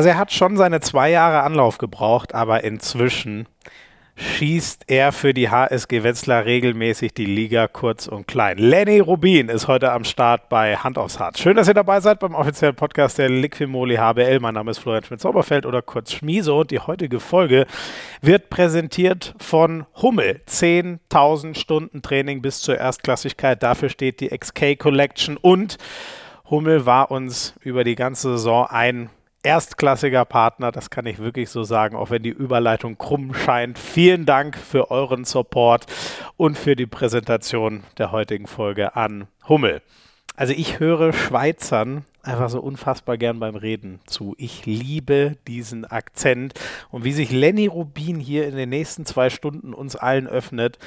Also er hat schon seine zwei Jahre Anlauf gebraucht, aber inzwischen schießt er für die HSG Wetzlar regelmäßig die Liga kurz und klein. Lenny Rubin ist heute am Start bei Hand aufs Hart. Schön, dass ihr dabei seid beim offiziellen Podcast der Liquimoli HBL. Mein Name ist Florian Schmidt-Zauberfeld oder kurz Schmiso und die heutige Folge wird präsentiert von Hummel. 10.000 Stunden Training bis zur Erstklassigkeit. Dafür steht die XK Collection und Hummel war uns über die ganze Saison ein erstklassiger Partner, das kann ich wirklich so sagen, auch wenn die Überleitung krumm scheint. Vielen Dank für euren Support und für die Präsentation der heutigen Folge an Hummel. Also ich höre Schweizern einfach so unfassbar gern beim Reden zu. Ich liebe diesen Akzent und wie sich Lenny Rubin hier in den nächsten zwei Stunden uns allen öffnet,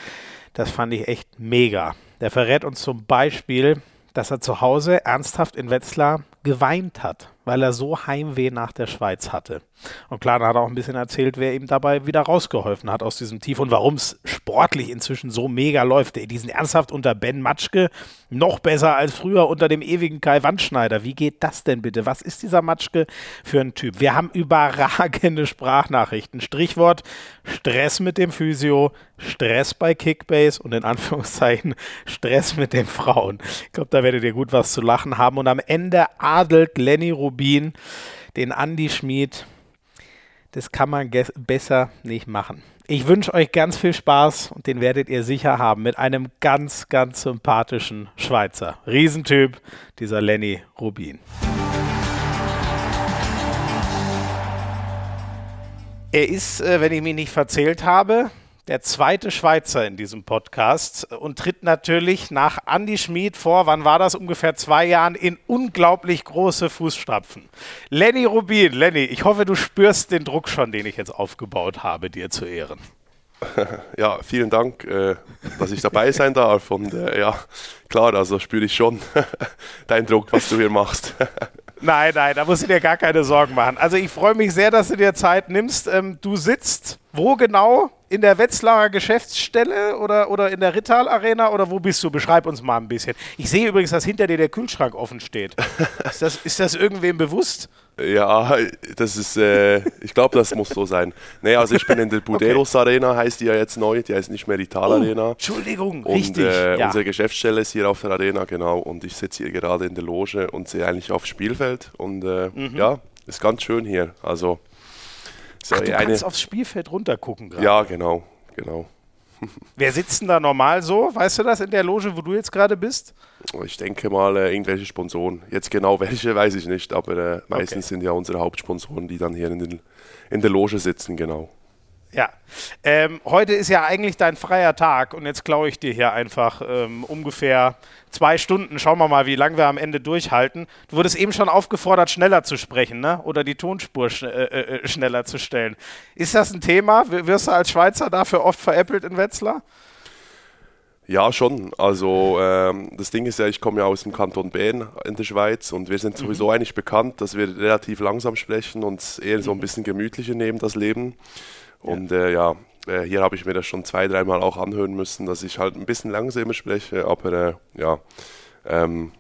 das fand ich echt mega. Der verrät uns zum Beispiel, dass er zu Hause ernsthaft in Wetzlar geweint hat weil er so Heimweh nach der Schweiz hatte. Und klar, da hat er auch ein bisschen erzählt, wer ihm dabei wieder rausgeholfen hat aus diesem Tief und warum es sportlich inzwischen so mega läuft. Die sind ernsthaft unter Ben Matschke noch besser als früher unter dem ewigen Kai Wandschneider. Wie geht das denn bitte? Was ist dieser Matschke für ein Typ? Wir haben überragende Sprachnachrichten. Strichwort Stress mit dem Physio, Stress bei Kickbase und in Anführungszeichen Stress mit den Frauen. Ich glaube, da werdet ihr gut was zu lachen haben. Und am Ende adelt Lenny Rubin den Andy Schmid das kann man besser nicht machen. Ich wünsche euch ganz viel Spaß und den werdet ihr sicher haben mit einem ganz, ganz sympathischen Schweizer. Riesentyp, dieser Lenny Rubin. Er ist, äh, wenn ich mich nicht verzählt habe, der zweite Schweizer in diesem Podcast und tritt natürlich nach Andy Schmid vor, wann war das, ungefähr zwei Jahren, in unglaublich große Fußstapfen. Lenny Rubin, Lenny, ich hoffe, du spürst den Druck schon, den ich jetzt aufgebaut habe, dir zu Ehren. Ja, vielen Dank, äh, dass ich dabei sein darf. Und äh, ja, klar, also spüre ich schon deinen Druck, was du hier machst. Nein, nein, da musst du dir gar keine Sorgen machen. Also ich freue mich sehr, dass du dir Zeit nimmst. Ähm, du sitzt wo genau? In der Wetzlarer Geschäftsstelle oder, oder in der Rittal Arena oder wo bist du? Beschreib uns mal ein bisschen. Ich sehe übrigens, dass hinter dir der Kühlschrank offen steht. ist, das, ist das irgendwem bewusst? Ja, das ist, äh, ich glaube, das muss so sein. Nee, also ich bin in der Buderos okay. Arena, heißt die ja jetzt neu, die heißt nicht mehr Rittal oh, Arena. Entschuldigung, und, richtig. Äh, ja. Unsere Geschäftsstelle ist hier auf der Arena, genau, und ich sitze hier gerade in der Loge und sehe eigentlich aufs Spielfeld und äh, mhm. ja, ist ganz schön hier. Also so, Ach, du eine, kannst aufs Spielfeld runtergucken gerade. Ja, genau, genau. Wer sitzt denn da normal so? Weißt du das in der Loge, wo du jetzt gerade bist? Ich denke mal äh, irgendwelche Sponsoren. Jetzt genau welche weiß ich nicht, aber äh, meistens okay. sind ja unsere Hauptsponsoren, die dann hier in, den, in der Loge sitzen, genau. Ja, ähm, heute ist ja eigentlich dein freier Tag und jetzt klaue ich dir hier einfach ähm, ungefähr zwei Stunden. Schauen wir mal, wie lange wir am Ende durchhalten. Du wurdest eben schon aufgefordert, schneller zu sprechen ne? oder die Tonspur sch äh, äh, äh schneller zu stellen. Ist das ein Thema? Wirst du als Schweizer dafür oft veräppelt in Wetzlar? Ja, schon. Also ähm, das Ding ist ja, ich komme ja aus dem Kanton Bern in der Schweiz und wir sind sowieso mhm. eigentlich bekannt, dass wir relativ langsam sprechen und eher so ein mhm. bisschen gemütlicher nehmen, das Leben. Und äh, ja, äh, hier habe ich mir das schon zwei, dreimal auch anhören müssen, dass ich halt ein bisschen langsamer spreche, aber äh, ja, ähm,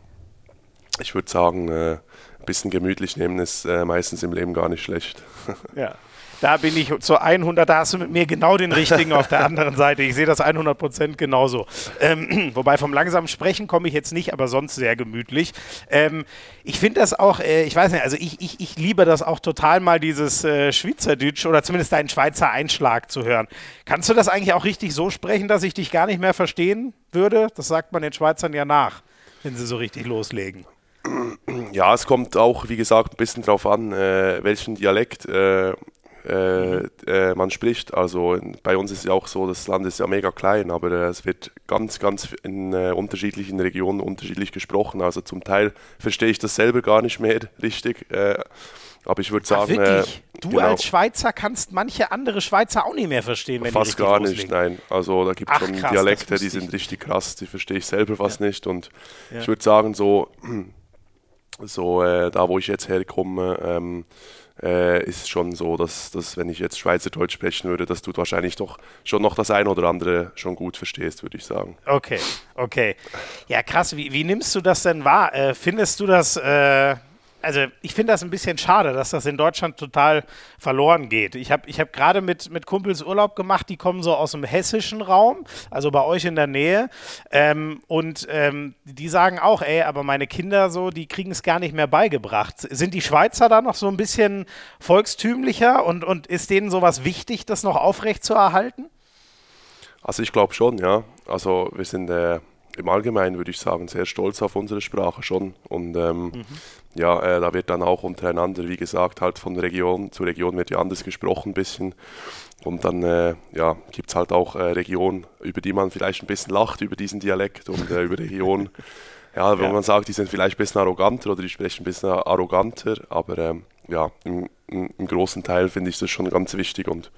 ich würde sagen, äh, bisschen gemütlich nehmen ist äh, meistens im Leben gar nicht schlecht. ja. Da bin ich zu 100, da hast du mit mir genau den richtigen auf der anderen Seite. Ich sehe das 100 Prozent genauso. Ähm, wobei vom langsamen Sprechen komme ich jetzt nicht, aber sonst sehr gemütlich. Ähm, ich finde das auch, äh, ich weiß nicht, also ich, ich, ich liebe das auch total mal, dieses äh, Schweizerdeutsch oder zumindest deinen Schweizer Einschlag zu hören. Kannst du das eigentlich auch richtig so sprechen, dass ich dich gar nicht mehr verstehen würde? Das sagt man den Schweizern ja nach, wenn sie so richtig loslegen. Ja, es kommt auch, wie gesagt, ein bisschen drauf an, äh, welchen Dialekt äh, äh, äh, man spricht. Also bei uns ist ja auch so, das Land ist ja mega klein, aber äh, es wird ganz, ganz in äh, unterschiedlichen Regionen unterschiedlich gesprochen. Also zum Teil verstehe ich das selber gar nicht mehr richtig. Aber ich würde sagen. Ach, wirklich? du genau, als Schweizer kannst manche andere Schweizer auch nicht mehr verstehen, wenn Fast gar loslegen. nicht, nein. Also da gibt es schon krass, Dialekte, die sind richtig krass, die verstehe ich selber fast ja. nicht. Und ja. ich würde sagen, so, so äh, da wo ich jetzt herkomme, ähm, äh, ist schon so, dass, dass wenn ich jetzt Schweizerdeutsch sprechen würde, dass du wahrscheinlich doch schon noch das eine oder andere schon gut verstehst, würde ich sagen. Okay, okay. Ja, krass. Wie, wie nimmst du das denn wahr? Äh, findest du das, äh, also ich finde das ein bisschen schade, dass das in Deutschland total verloren geht. Ich habe ich hab gerade mit, mit Kumpels Urlaub gemacht, die kommen so aus dem hessischen Raum, also bei euch in der Nähe. Ähm, und ähm, die sagen auch, ey, aber meine Kinder so, die kriegen es gar nicht mehr beigebracht. Sind die Schweizer da noch so ein bisschen volkstümlicher und, und ist denen sowas wichtig, das noch aufrecht zu erhalten? Also ich glaube schon, ja. Also wir sind äh, im Allgemeinen, würde ich sagen, sehr stolz auf unsere Sprache schon. Und ähm, mhm ja, äh, da wird dann auch untereinander, wie gesagt, halt von Region zu Region wird ja anders gesprochen ein bisschen. Und dann äh, ja, gibt es halt auch äh, Regionen, über die man vielleicht ein bisschen lacht, über diesen Dialekt und äh, über Regionen, ja, wenn ja. man sagt, die sind vielleicht ein bisschen arroganter oder die sprechen ein bisschen arroganter, aber ähm, ja, im, im, im, großen Teil finde ich das schon ganz wichtig und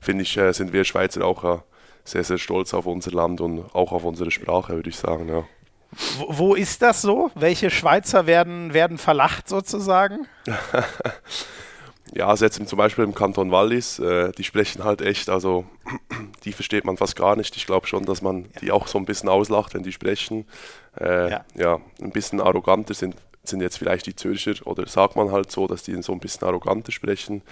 finde ich, äh, sind wir Schweizer auch äh, sehr, sehr stolz auf unser Land und auch auf unsere Sprache, würde ich sagen, ja. Wo, wo, ist das so? Welche Schweizer werden, werden verlacht sozusagen? ja, also jetzt zum Beispiel im Kanton Wallis, äh, die sprechen halt echt, also die versteht man fast gar nicht. Ich glaube schon, dass man ja. die auch so ein bisschen auslacht, wenn die sprechen. Äh, ja. ja. ein bisschen arroganter sind, sind jetzt vielleicht die Zürcher oder sagt man halt so, dass die so ein bisschen arroganter sprechen.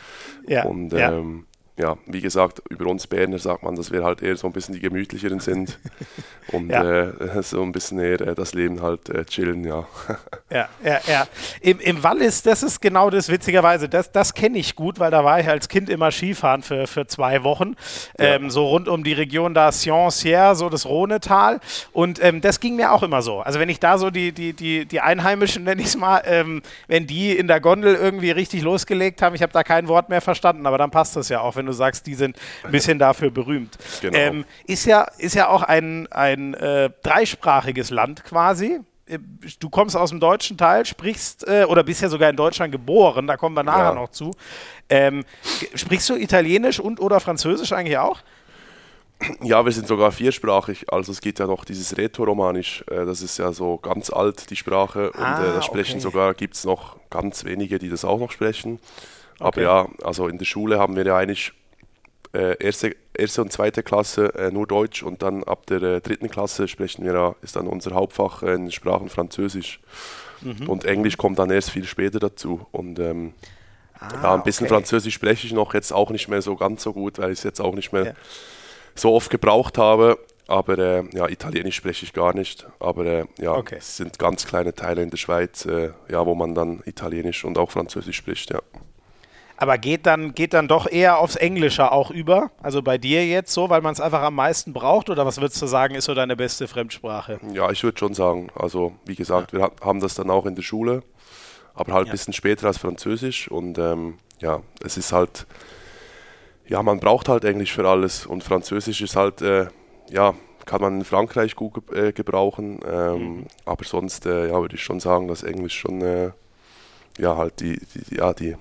Ja. Und ähm, ja, wie gesagt, über uns Berner sagt man, dass wir halt eher so ein bisschen die gemütlicheren sind und ja. äh, so ein bisschen eher äh, das Leben halt äh, chillen, ja. ja, ja, ja. Im, Im Wallis, das ist genau das, witzigerweise, das, das kenne ich gut, weil da war ich als Kind immer Skifahren für, für zwei Wochen, ja. ähm, so rund um die Region da Sion-Sierre, so das Rhonetal und ähm, das ging mir auch immer so. Also wenn ich da so die, die, die, die Einheimischen, nenne ich es mal, ähm, wenn die in der Gondel irgendwie richtig losgelegt haben, ich habe da kein Wort mehr verstanden, aber dann passt das ja auch, wenn wenn du sagst, die sind ein bisschen dafür berühmt. Genau. Ähm, ist, ja, ist ja auch ein, ein äh, dreisprachiges Land quasi. Äh, du kommst aus dem deutschen Teil, sprichst äh, oder bist ja sogar in Deutschland geboren, da kommen wir nachher ja. noch zu. Ähm, sprichst du Italienisch und oder Französisch eigentlich auch? Ja, wir sind sogar viersprachig. Also es gibt ja noch dieses Rätoromanisch, äh, das ist ja so ganz alt, die Sprache. Und äh, ah, das sprechen okay. sogar, gibt es noch ganz wenige, die das auch noch sprechen. Aber okay. ja, also in der Schule haben wir ja eigentlich äh, erste, erste und zweite Klasse äh, nur Deutsch und dann ab der äh, dritten Klasse sprechen wir ja, ist dann unser Hauptfach äh, in Sprachen Französisch. Mhm. Und Englisch kommt dann erst viel später dazu. Und ähm, ah, ja, ein bisschen okay. Französisch spreche ich noch jetzt auch nicht mehr so ganz so gut, weil ich es jetzt auch nicht mehr ja. so oft gebraucht habe. Aber äh, ja, Italienisch spreche ich gar nicht. Aber äh, ja, okay. es sind ganz kleine Teile in der Schweiz, äh, ja, wo man dann Italienisch und auch Französisch spricht, ja. Aber geht dann, geht dann doch eher aufs Englische auch über? Also bei dir jetzt so, weil man es einfach am meisten braucht? Oder was würdest du sagen, ist so deine beste Fremdsprache? Ja, ich würde schon sagen. Also, wie gesagt, ja. wir haben das dann auch in der Schule, aber halt ein ja. bisschen später als Französisch. Und ähm, ja, es ist halt, ja, man braucht halt Englisch für alles. Und Französisch ist halt, äh, ja, kann man in Frankreich gut äh, gebrauchen. Ähm, mhm. Aber sonst, äh, ja, würde ich schon sagen, dass Englisch schon, äh, ja, halt die, die, ja, die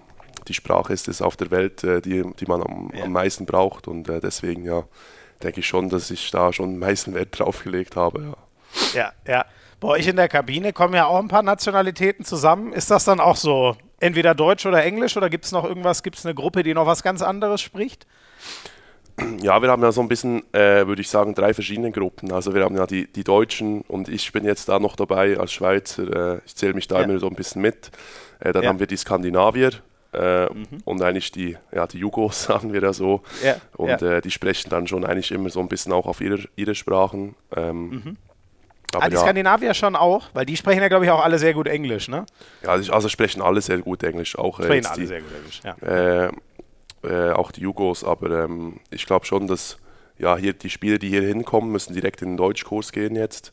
die Sprache ist es auf der Welt, äh, die, die man am, ja. am meisten braucht. Und äh, deswegen ja, denke ich schon, dass ich da schon am meisten Wert drauf gelegt habe. Ja. ja, ja. Bei euch in der Kabine kommen ja auch ein paar Nationalitäten zusammen. Ist das dann auch so entweder Deutsch oder Englisch oder gibt es noch irgendwas, gibt es eine Gruppe, die noch was ganz anderes spricht? Ja, wir haben ja so ein bisschen, äh, würde ich sagen, drei verschiedene Gruppen. Also wir haben ja die, die Deutschen und ich bin jetzt da noch dabei als Schweizer. Äh, ich zähle mich da ja. immer so ein bisschen mit. Äh, dann ja. haben wir die Skandinavier, äh, mhm. Und eigentlich die, ja, die Jugos, sagen wir da so. Ja, und ja. Äh, die sprechen dann schon eigentlich immer so ein bisschen auch auf ihre, ihre Sprachen. Ähm, mhm. ah, die ja. Skandinavier schon auch, weil die sprechen ja, glaube ich, auch alle sehr gut Englisch, ne? Ja, also, also sprechen alle sehr gut Englisch. Auch, äh, sprechen alle die, sehr gut Englisch, ja. Äh, äh, auch die Jugos, aber ähm, ich glaube schon, dass ja, hier die Spieler, die hier hinkommen, müssen direkt in den Deutschkurs gehen jetzt.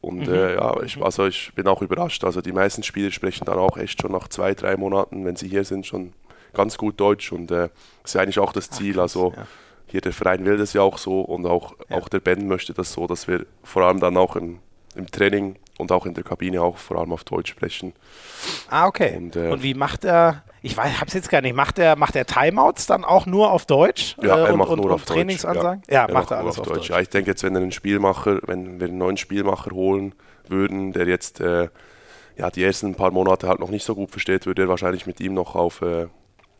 Und mhm. äh, ja, ich, also ich bin auch überrascht. Also die meisten Spieler sprechen dann auch echt schon nach zwei, drei Monaten, wenn sie hier sind, schon ganz gut Deutsch. Und äh, das ist ja eigentlich auch das Ziel. Ach, also ja. hier der Verein will das ja auch so und auch, ja. auch der Ben möchte das so, dass wir vor allem dann auch im, im Training und auch in der Kabine auch vor allem auf Deutsch sprechen. Ah, okay. Und, äh, und wie macht er, ich weiß, hab's jetzt gar nicht, macht er, macht er Timeouts dann auch nur auf Deutsch? Ja, er äh, macht und, nur und, auf Trainingsansagen? Deutsch. Ja, ja macht er alles auf, Deutsch. Deutsch. Ja, ich denke jetzt, wenn er einen Spielmacher, wenn wir einen neuen Spielmacher holen würden, der jetzt äh, ja, die ersten paar Monate halt noch nicht so gut versteht, würde er wahrscheinlich mit ihm noch auf, äh,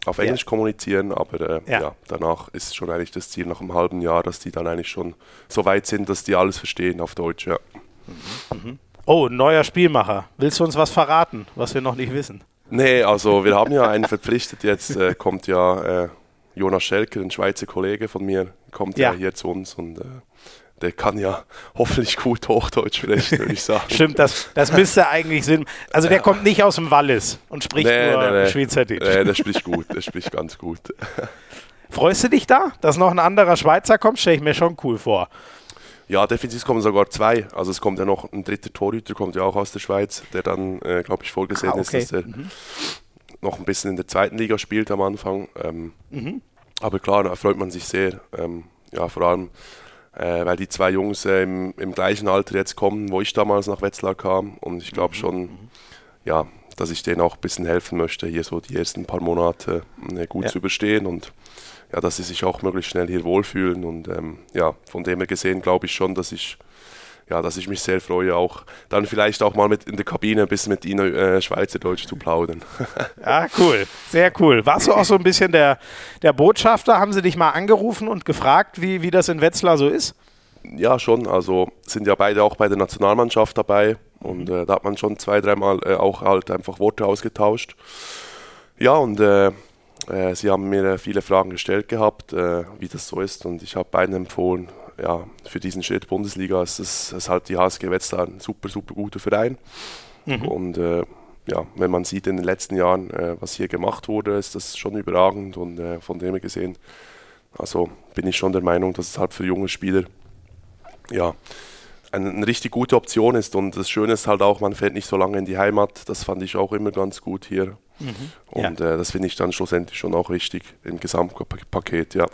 auf Englisch ja. kommunizieren, aber äh, ja. ja. danach ist schon eigentlich das Ziel nach einem halben Jahr, dass die dann eigentlich schon so weit sind, dass die alles verstehen auf Deutsch, ja. Mhm. Mhm. Oh, neuer Spielmacher. Willst du uns was verraten, was wir noch nicht wissen? Nee, also wir haben ja einen verpflichtet. Jetzt äh, kommt ja äh, Jonas Schelker, ein Schweizer Kollege von mir, kommt ja, ja hier zu uns und äh, der kann ja hoffentlich gut Hochdeutsch sprechen, würde ich sagen. Stimmt, das, das müsste eigentlich Sinn. Also der ja. kommt nicht aus dem Wallis und spricht nee, nur nee, nee. Schweizerdeutsch. Nee, der spricht gut, der spricht ganz gut. Freust du dich da, dass noch ein anderer Schweizer kommt? Stelle ich mir schon cool vor. Ja, definitiv kommen sogar zwei. Also es kommt ja noch ein dritter Torhüter, kommt ja auch aus der Schweiz, der dann, äh, glaube ich, vorgesehen ah, okay. ist, dass er mhm. noch ein bisschen in der zweiten Liga spielt am Anfang. Ähm, mhm. Aber klar, da freut man sich sehr. Ähm, ja, vor allem äh, weil die zwei Jungs äh, im, im, gleichen Alter jetzt kommen, wo ich damals nach Wetzlar kam. Und ich glaube mhm. schon, mhm. ja, dass ich denen auch ein bisschen helfen möchte, hier so die ersten paar Monate äh, gut ja. zu überstehen und ja, dass sie sich auch möglichst schnell hier wohlfühlen. Und ähm, ja, von dem her gesehen glaube ich schon, dass ich ja, dass ich mich sehr freue, auch dann vielleicht auch mal mit in der Kabine ein bisschen mit Ihnen äh, Schweizerdeutsch zu plaudern. ja, cool, sehr cool. Warst du auch so ein bisschen der, der Botschafter? Haben sie dich mal angerufen und gefragt, wie, wie das in Wetzlar so ist? Ja, schon. Also sind ja beide auch bei der Nationalmannschaft dabei und äh, da hat man schon zwei, dreimal äh, auch halt einfach Worte ausgetauscht. Ja, und äh, äh sie haben mir viele Fragen gestellt gehabt, äh, wie das so ist und ich habe beiden empfohlen, ja, für diesen Schritt Bundesliga ist es ist halt die HSG Wetzlar ein super, super guter Verein. Mhm. Und äh, ja, wenn man sieht in den letzten Jahren, äh, was hier gemacht wurde, ist das schon überragend und äh, von dem her gesehen, also bin ich schon der Meinung, dass es halt für junge Spieler ja, eine, richtig gute Option ist. Und das Schöne ist halt auch, man fährt nicht so lange in die Heimat. Das fand ich auch immer ganz gut hier. Mhm. Und ja. äh, das finde ich dann schlussendlich schon auch richtig im Gesamtpaket, ja.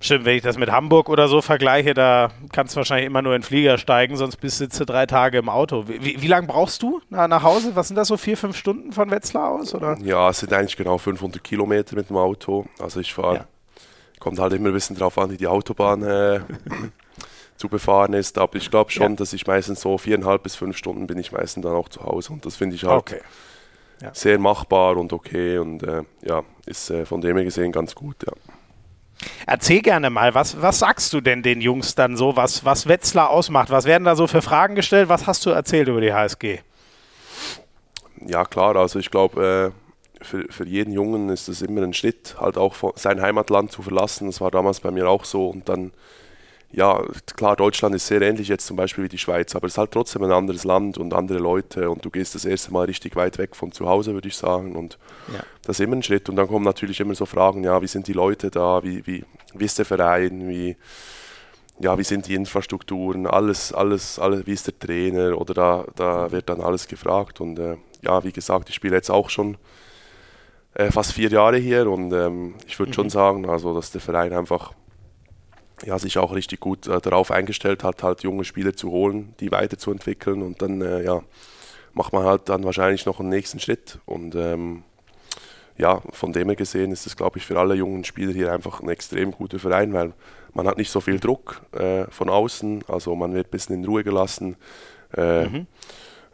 Stimmt, wenn ich das mit Hamburg oder so vergleiche, da kannst du wahrscheinlich immer nur in den Flieger steigen, sonst bist du drei Tage im Auto. Wie, wie lange brauchst du nach Hause? Was sind das so, vier, fünf Stunden von Wetzlar aus? Oder? Ja, es sind eigentlich genau 500 Kilometer mit dem Auto. Also ich fahre, ja. kommt halt immer ein bisschen drauf an, wie die Autobahn äh, zu befahren ist. Aber ich glaube schon, ja. dass ich meistens so viereinhalb bis fünf Stunden bin ich meistens dann auch zu Hause. Und das finde ich halt okay. ja. sehr machbar und okay. Und äh, ja, ist äh, von dem her gesehen ganz gut, ja. Erzähl gerne mal, was, was sagst du denn den Jungs dann so, was, was Wetzlar ausmacht? Was werden da so für Fragen gestellt? Was hast du erzählt über die HSG? Ja, klar, also ich glaube, äh, für, für jeden Jungen ist es immer ein Schritt, halt auch sein Heimatland zu verlassen. Das war damals bei mir auch so und dann ja, klar, Deutschland ist sehr ähnlich jetzt zum Beispiel wie die Schweiz, aber es ist halt trotzdem ein anderes Land und andere Leute und du gehst das erste Mal richtig weit weg von zu Hause, würde ich sagen. Und ja. das ist immer ein Schritt. Und dann kommen natürlich immer so Fragen, ja, wie sind die Leute da, wie, wie, wie ist der Verein, wie, ja, wie sind die Infrastrukturen, alles, alles, alles, wie ist der Trainer oder da, da wird dann alles gefragt. Und äh, ja, wie gesagt, ich spiele jetzt auch schon äh, fast vier Jahre hier und ähm, ich würde mhm. schon sagen, also dass der Verein einfach ja, sich auch richtig gut äh, darauf eingestellt hat, halt junge Spieler zu holen, die weiterzuentwickeln und dann äh, ja, macht man halt dann wahrscheinlich noch einen nächsten Schritt und ähm, ja, von dem her gesehen ist es, glaube ich, für alle jungen Spieler hier einfach ein extrem guter Verein, weil man hat nicht so viel Druck äh, von außen, also man wird ein bisschen in Ruhe gelassen. Äh, mhm.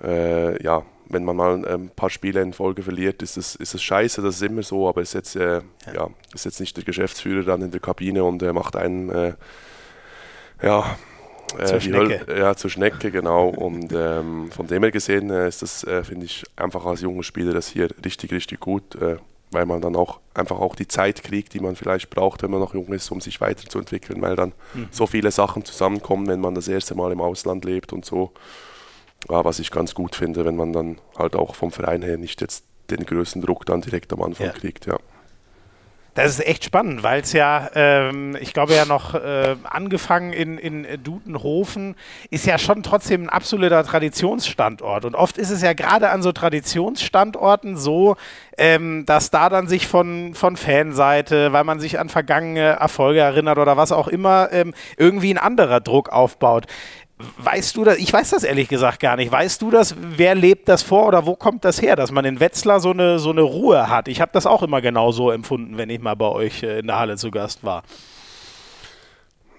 Äh, ja, wenn man mal ein paar Spiele in Folge verliert, ist es, ist es scheiße, das ist immer so, aber ist jetzt, äh, ja. ja. ist jetzt nicht der Geschäftsführer dann in der Kabine und äh, macht einen, äh, ja, äh, zur Schnecke. Hölle, ja, zur Schnecke, genau. Und ähm, von dem her gesehen äh, ist das, äh, finde ich, einfach als junger Spieler das hier richtig, richtig gut, weil man dann auch einfach auch die Zeit kriegt, die man vielleicht braucht, wenn man noch jung ist, um sich weiterzuentwickeln, weil dann mhm. so viele Sachen zusammenkommen, wenn man das erste Mal im Ausland lebt und so was ich ganz gut finde, wenn man dann halt auch vom Verein her nicht jetzt den größten Druck dann direkt am Anfang ja. kriegt, ja. Das ist echt spannend, weil es ja, ähm, ich glaube ja noch äh, angefangen in, in Dudenhofen, ist ja schon trotzdem ein absoluter Traditionsstandort. Und oft ist es ja gerade an so Traditionsstandorten so, ähm, dass da dann sich von, von Fanseite, weil man sich an vergangene Erfolge erinnert oder was auch immer, ähm, irgendwie ein anderer Druck aufbaut. Weißt du das? Ich weiß das ehrlich gesagt gar nicht. Weißt du das? Wer lebt das vor oder wo kommt das her, dass man in Wetzlar so eine, so eine Ruhe hat? Ich habe das auch immer genau so empfunden, wenn ich mal bei euch äh, in der Halle zu Gast war.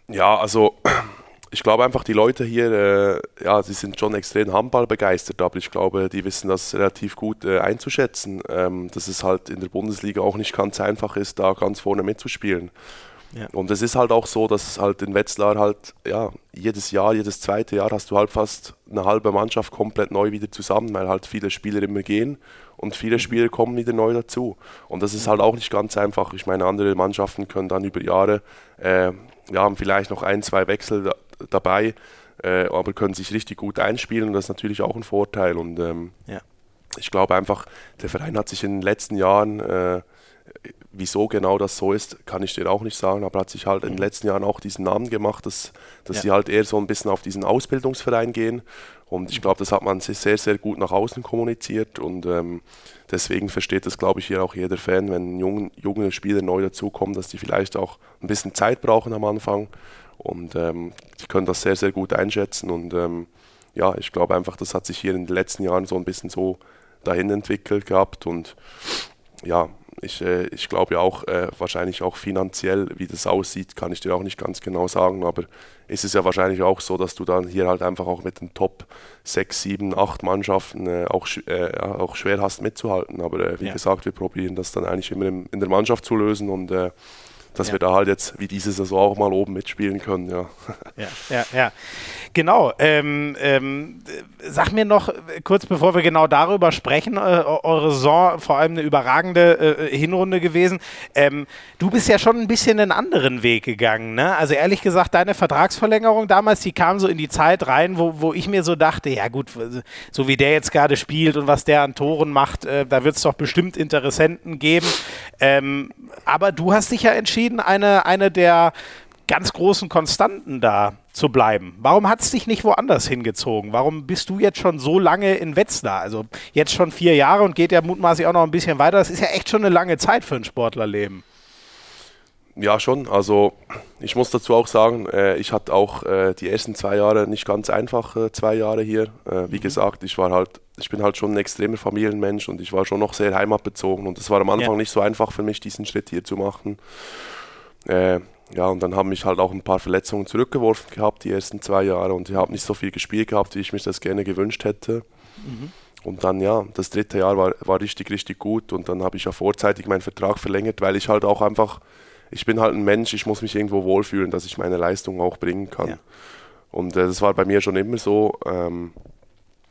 Ja, also ich glaube einfach, die Leute hier, äh, ja, sie sind schon extrem Handball begeistert, aber ich glaube, die wissen das relativ gut äh, einzuschätzen, ähm, dass es halt in der Bundesliga auch nicht ganz einfach ist, da ganz vorne mitzuspielen. Ja. Und es ist halt auch so, dass halt in Wetzlar halt, ja, jedes Jahr, jedes zweite Jahr hast du halt fast eine halbe Mannschaft komplett neu wieder zusammen, weil halt viele Spieler immer gehen und viele mhm. Spieler kommen wieder neu dazu. Und das ist halt auch nicht ganz einfach. Ich meine, andere Mannschaften können dann über Jahre, äh, ja, haben vielleicht noch ein, zwei Wechsel da, dabei, äh, aber können sich richtig gut einspielen und das ist natürlich auch ein Vorteil. Und ähm, ja. ich glaube einfach, der Verein hat sich in den letzten Jahren äh, wieso genau das so ist, kann ich dir auch nicht sagen, aber hat sich halt in den letzten Jahren auch diesen Namen gemacht, dass, dass ja. sie halt eher so ein bisschen auf diesen Ausbildungsverein gehen. Und ich glaube, das hat man sehr, sehr gut nach außen kommuniziert und ähm, deswegen versteht das, glaube ich, hier auch jeder Fan, wenn junge, junge Spieler neu dazukommen, dass die vielleicht auch ein bisschen Zeit brauchen am Anfang und ähm, die können das sehr, sehr gut einschätzen und ähm, ja, ich glaube einfach, das hat sich hier in den letzten Jahren so ein bisschen so dahin entwickelt gehabt und ja, ich, äh, ich glaube ja auch, äh, wahrscheinlich auch finanziell, wie das aussieht, kann ich dir auch nicht ganz genau sagen, aber ist es ja wahrscheinlich auch so, dass du dann hier halt einfach auch mit den Top 6, 7, 8 Mannschaften äh, auch, äh, auch schwer hast mitzuhalten. Aber äh, wie ja. gesagt, wir probieren das dann eigentlich immer in, in der Mannschaft zu lösen und äh, dass ja. wir da halt jetzt wie diese Saison auch mal oben mitspielen können, ja. Ja, ja, ja. Genau. Ähm, ähm, sag mir noch kurz, bevor wir genau darüber sprechen, äh, eure Saison vor allem eine überragende äh, Hinrunde gewesen. Ähm, du bist ja schon ein bisschen einen anderen Weg gegangen, ne? Also ehrlich gesagt, deine Vertragsverlängerung damals, die kam so in die Zeit rein, wo, wo ich mir so dachte, ja gut, so wie der jetzt gerade spielt und was der an Toren macht, äh, da wird es doch bestimmt Interessenten geben. Ähm, aber du hast dich ja entschieden, eine, eine der ganz großen Konstanten da zu bleiben. Warum hat es dich nicht woanders hingezogen? Warum bist du jetzt schon so lange in Wetzlar? Also jetzt schon vier Jahre und geht ja mutmaßlich auch noch ein bisschen weiter. Das ist ja echt schon eine lange Zeit für ein Sportlerleben. Ja, schon. Also ich muss dazu auch sagen, äh, ich hatte auch äh, die ersten zwei Jahre nicht ganz einfach, äh, zwei Jahre hier. Äh, wie mhm. gesagt, ich war halt, ich bin halt schon ein extremer Familienmensch und ich war schon noch sehr heimatbezogen und es war am Anfang ja. nicht so einfach für mich, diesen Schritt hier zu machen. Äh, ja, und dann haben mich halt auch ein paar Verletzungen zurückgeworfen gehabt, die ersten zwei Jahre. Und ich habe nicht so viel gespielt gehabt, wie ich mich das gerne gewünscht hätte. Mhm. Und dann, ja, das dritte Jahr war, war richtig, richtig gut. Und dann habe ich ja vorzeitig meinen Vertrag verlängert, weil ich halt auch einfach, ich bin halt ein Mensch, ich muss mich irgendwo wohlfühlen, dass ich meine Leistung auch bringen kann. Ja. Und äh, das war bei mir schon immer so. Ähm,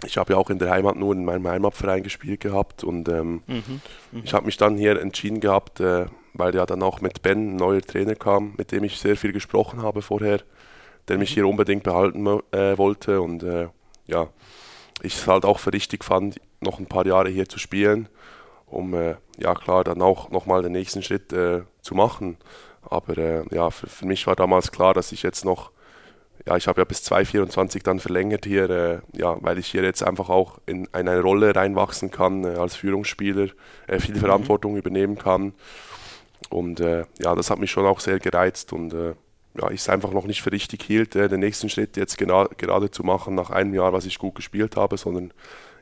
ich habe ja auch in der Heimat nur in meinem Heimatverein gespielt gehabt. Und ähm, mhm. Mhm. ich habe mich dann hier entschieden gehabt, äh, weil ja dann auch mit Ben ein neuer Trainer kam, mit dem ich sehr viel gesprochen habe vorher, der mich mhm. hier unbedingt behalten äh, wollte und äh, ja, ich es halt auch für richtig fand, noch ein paar Jahre hier zu spielen, um äh, ja klar dann auch nochmal den nächsten Schritt äh, zu machen. Aber äh, ja, für, für, mich war damals klar, dass ich jetzt noch, ja, ich habe ja bis 2024 dann verlängert hier, äh, ja, weil ich hier jetzt einfach auch in, in eine Rolle reinwachsen kann als Führungsspieler, viel mhm. Verantwortung übernehmen kann und äh, ja, das hat mich schon auch sehr gereizt und äh, ja, ich es einfach noch nicht für richtig hielt, äh, den nächsten Schritt jetzt gena gerade zu machen nach einem Jahr, was ich gut gespielt habe, sondern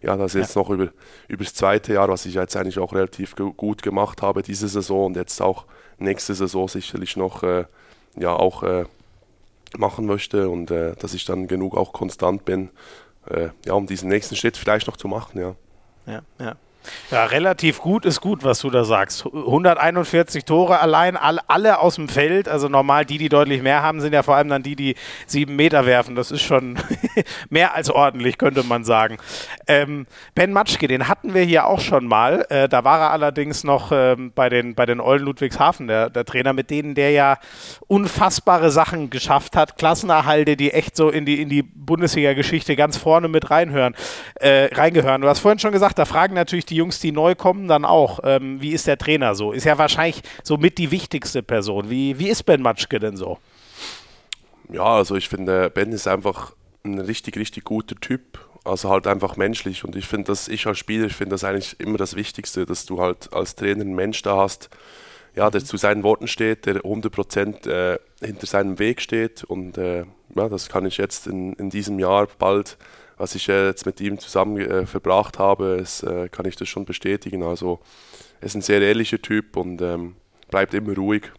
ja, das jetzt ja. noch über, über das zweite Jahr, was ich jetzt eigentlich auch relativ gut gemacht habe, diese Saison und jetzt auch nächste Saison sicherlich noch äh, ja auch äh, machen möchte und äh, dass ich dann genug auch konstant bin, äh, ja, um diesen nächsten Schritt vielleicht noch zu machen, ja. Ja, ja. Ja, relativ gut ist gut, was du da sagst. 141 Tore allein, alle, aus dem Feld. Also normal, die, die deutlich mehr haben, sind ja vor allem dann die, die sieben Meter werfen. Das ist schon mehr als ordentlich, könnte man sagen. Ähm, ben Matschke, den hatten wir hier auch schon mal. Äh, da war er allerdings noch ähm, bei den, bei den Eulen Ludwigshafen, der, der Trainer, mit denen der ja unfassbare Sachen geschafft hat. Klassenerhalte, die echt so in die, in die Bundesliga-Geschichte ganz vorne mit reinhören, äh, reingehören. Du hast vorhin schon gesagt, da fragen natürlich die die Jungs, die neu kommen, dann auch. Ähm, wie ist der Trainer so? Ist ja wahrscheinlich somit die wichtigste Person. Wie, wie ist Ben Matschke denn so? Ja, also ich finde, Ben ist einfach ein richtig, richtig guter Typ. Also halt einfach menschlich. Und ich finde, dass ich als Spieler, ich finde das eigentlich immer das Wichtigste, dass du halt als Trainer einen Mensch da hast, ja, der zu seinen Worten steht, der 100% äh, hinter seinem Weg steht. Und äh, ja, das kann ich jetzt in, in diesem Jahr bald was ich jetzt mit ihm zusammen äh, verbracht habe, ist, äh, kann ich das schon bestätigen. Also er ist ein sehr ehrlicher Typ und ähm, bleibt immer ruhig.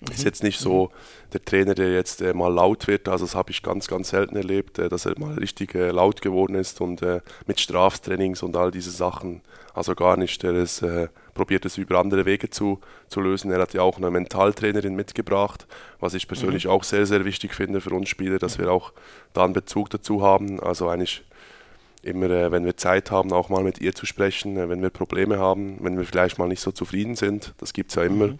Mhm. Ist jetzt nicht so mhm. der Trainer, der jetzt äh, mal laut wird. Also das habe ich ganz, ganz selten erlebt, äh, dass er mal richtig äh, laut geworden ist und äh, mit Straftrainings und all diese Sachen. Also gar nicht. Er ist, probiert es über andere Wege zu, zu lösen. Er hat ja auch eine Mentaltrainerin mitgebracht, was ich persönlich mhm. auch sehr, sehr wichtig finde für uns Spieler, dass wir auch da einen Bezug dazu haben. Also eigentlich immer, äh, wenn wir Zeit haben, auch mal mit ihr zu sprechen, äh, wenn wir Probleme haben, wenn wir vielleicht mal nicht so zufrieden sind. Das gibt es ja immer. Mhm.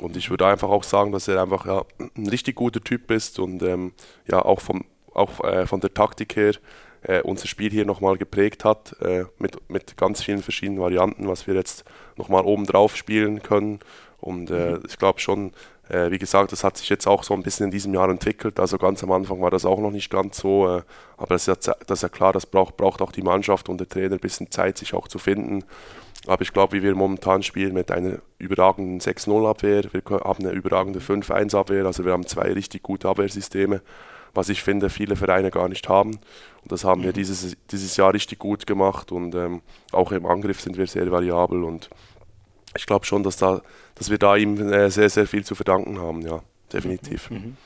Und ich würde einfach auch sagen, dass er einfach ja, ein richtig guter Typ ist und ähm, ja auch, vom, auch äh, von der Taktik her äh, unser Spiel hier nochmal geprägt hat, äh, mit, mit ganz vielen verschiedenen Varianten, was wir jetzt nochmal oben drauf spielen können. Und äh, mhm. ich glaube schon, äh, wie gesagt, das hat sich jetzt auch so ein bisschen in diesem Jahr entwickelt. Also ganz am Anfang war das auch noch nicht ganz so. Äh, aber das ist, ja, das ist ja klar, das braucht, braucht auch die Mannschaft und der Trainer ein bisschen Zeit, sich auch zu finden. Aber ich glaube, wie wir momentan spielen mit einer überragenden 6-0-Abwehr, wir haben eine überragende 5-1-Abwehr, also wir haben zwei richtig gute Abwehrsysteme, was ich finde, viele Vereine gar nicht haben. Und das haben wir mhm. dieses, dieses Jahr richtig gut gemacht und ähm, auch im Angriff sind wir sehr variabel und ich glaube schon, dass, da, dass wir da ihm äh, sehr, sehr viel zu verdanken haben, ja, definitiv. Mhm.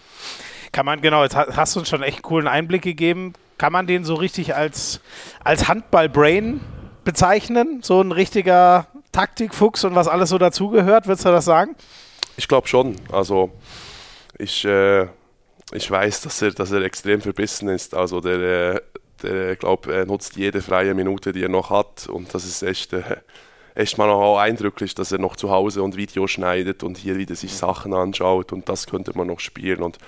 Kann man, genau, jetzt hast du uns schon echt einen coolen Einblick gegeben. Kann man den so richtig als, als Handball-Brain bezeichnen? So ein richtiger Taktikfuchs und was alles so dazugehört, würdest du das sagen? Ich glaube schon. Also ich, äh, ich weiß, dass er, dass er extrem verbissen ist. Also der, äh, der glaube, er nutzt jede freie Minute, die er noch hat und das ist echt äh, echt mal auch eindrücklich, dass er noch zu Hause und Video schneidet und hier wieder sich Sachen anschaut und das könnte man noch spielen. Und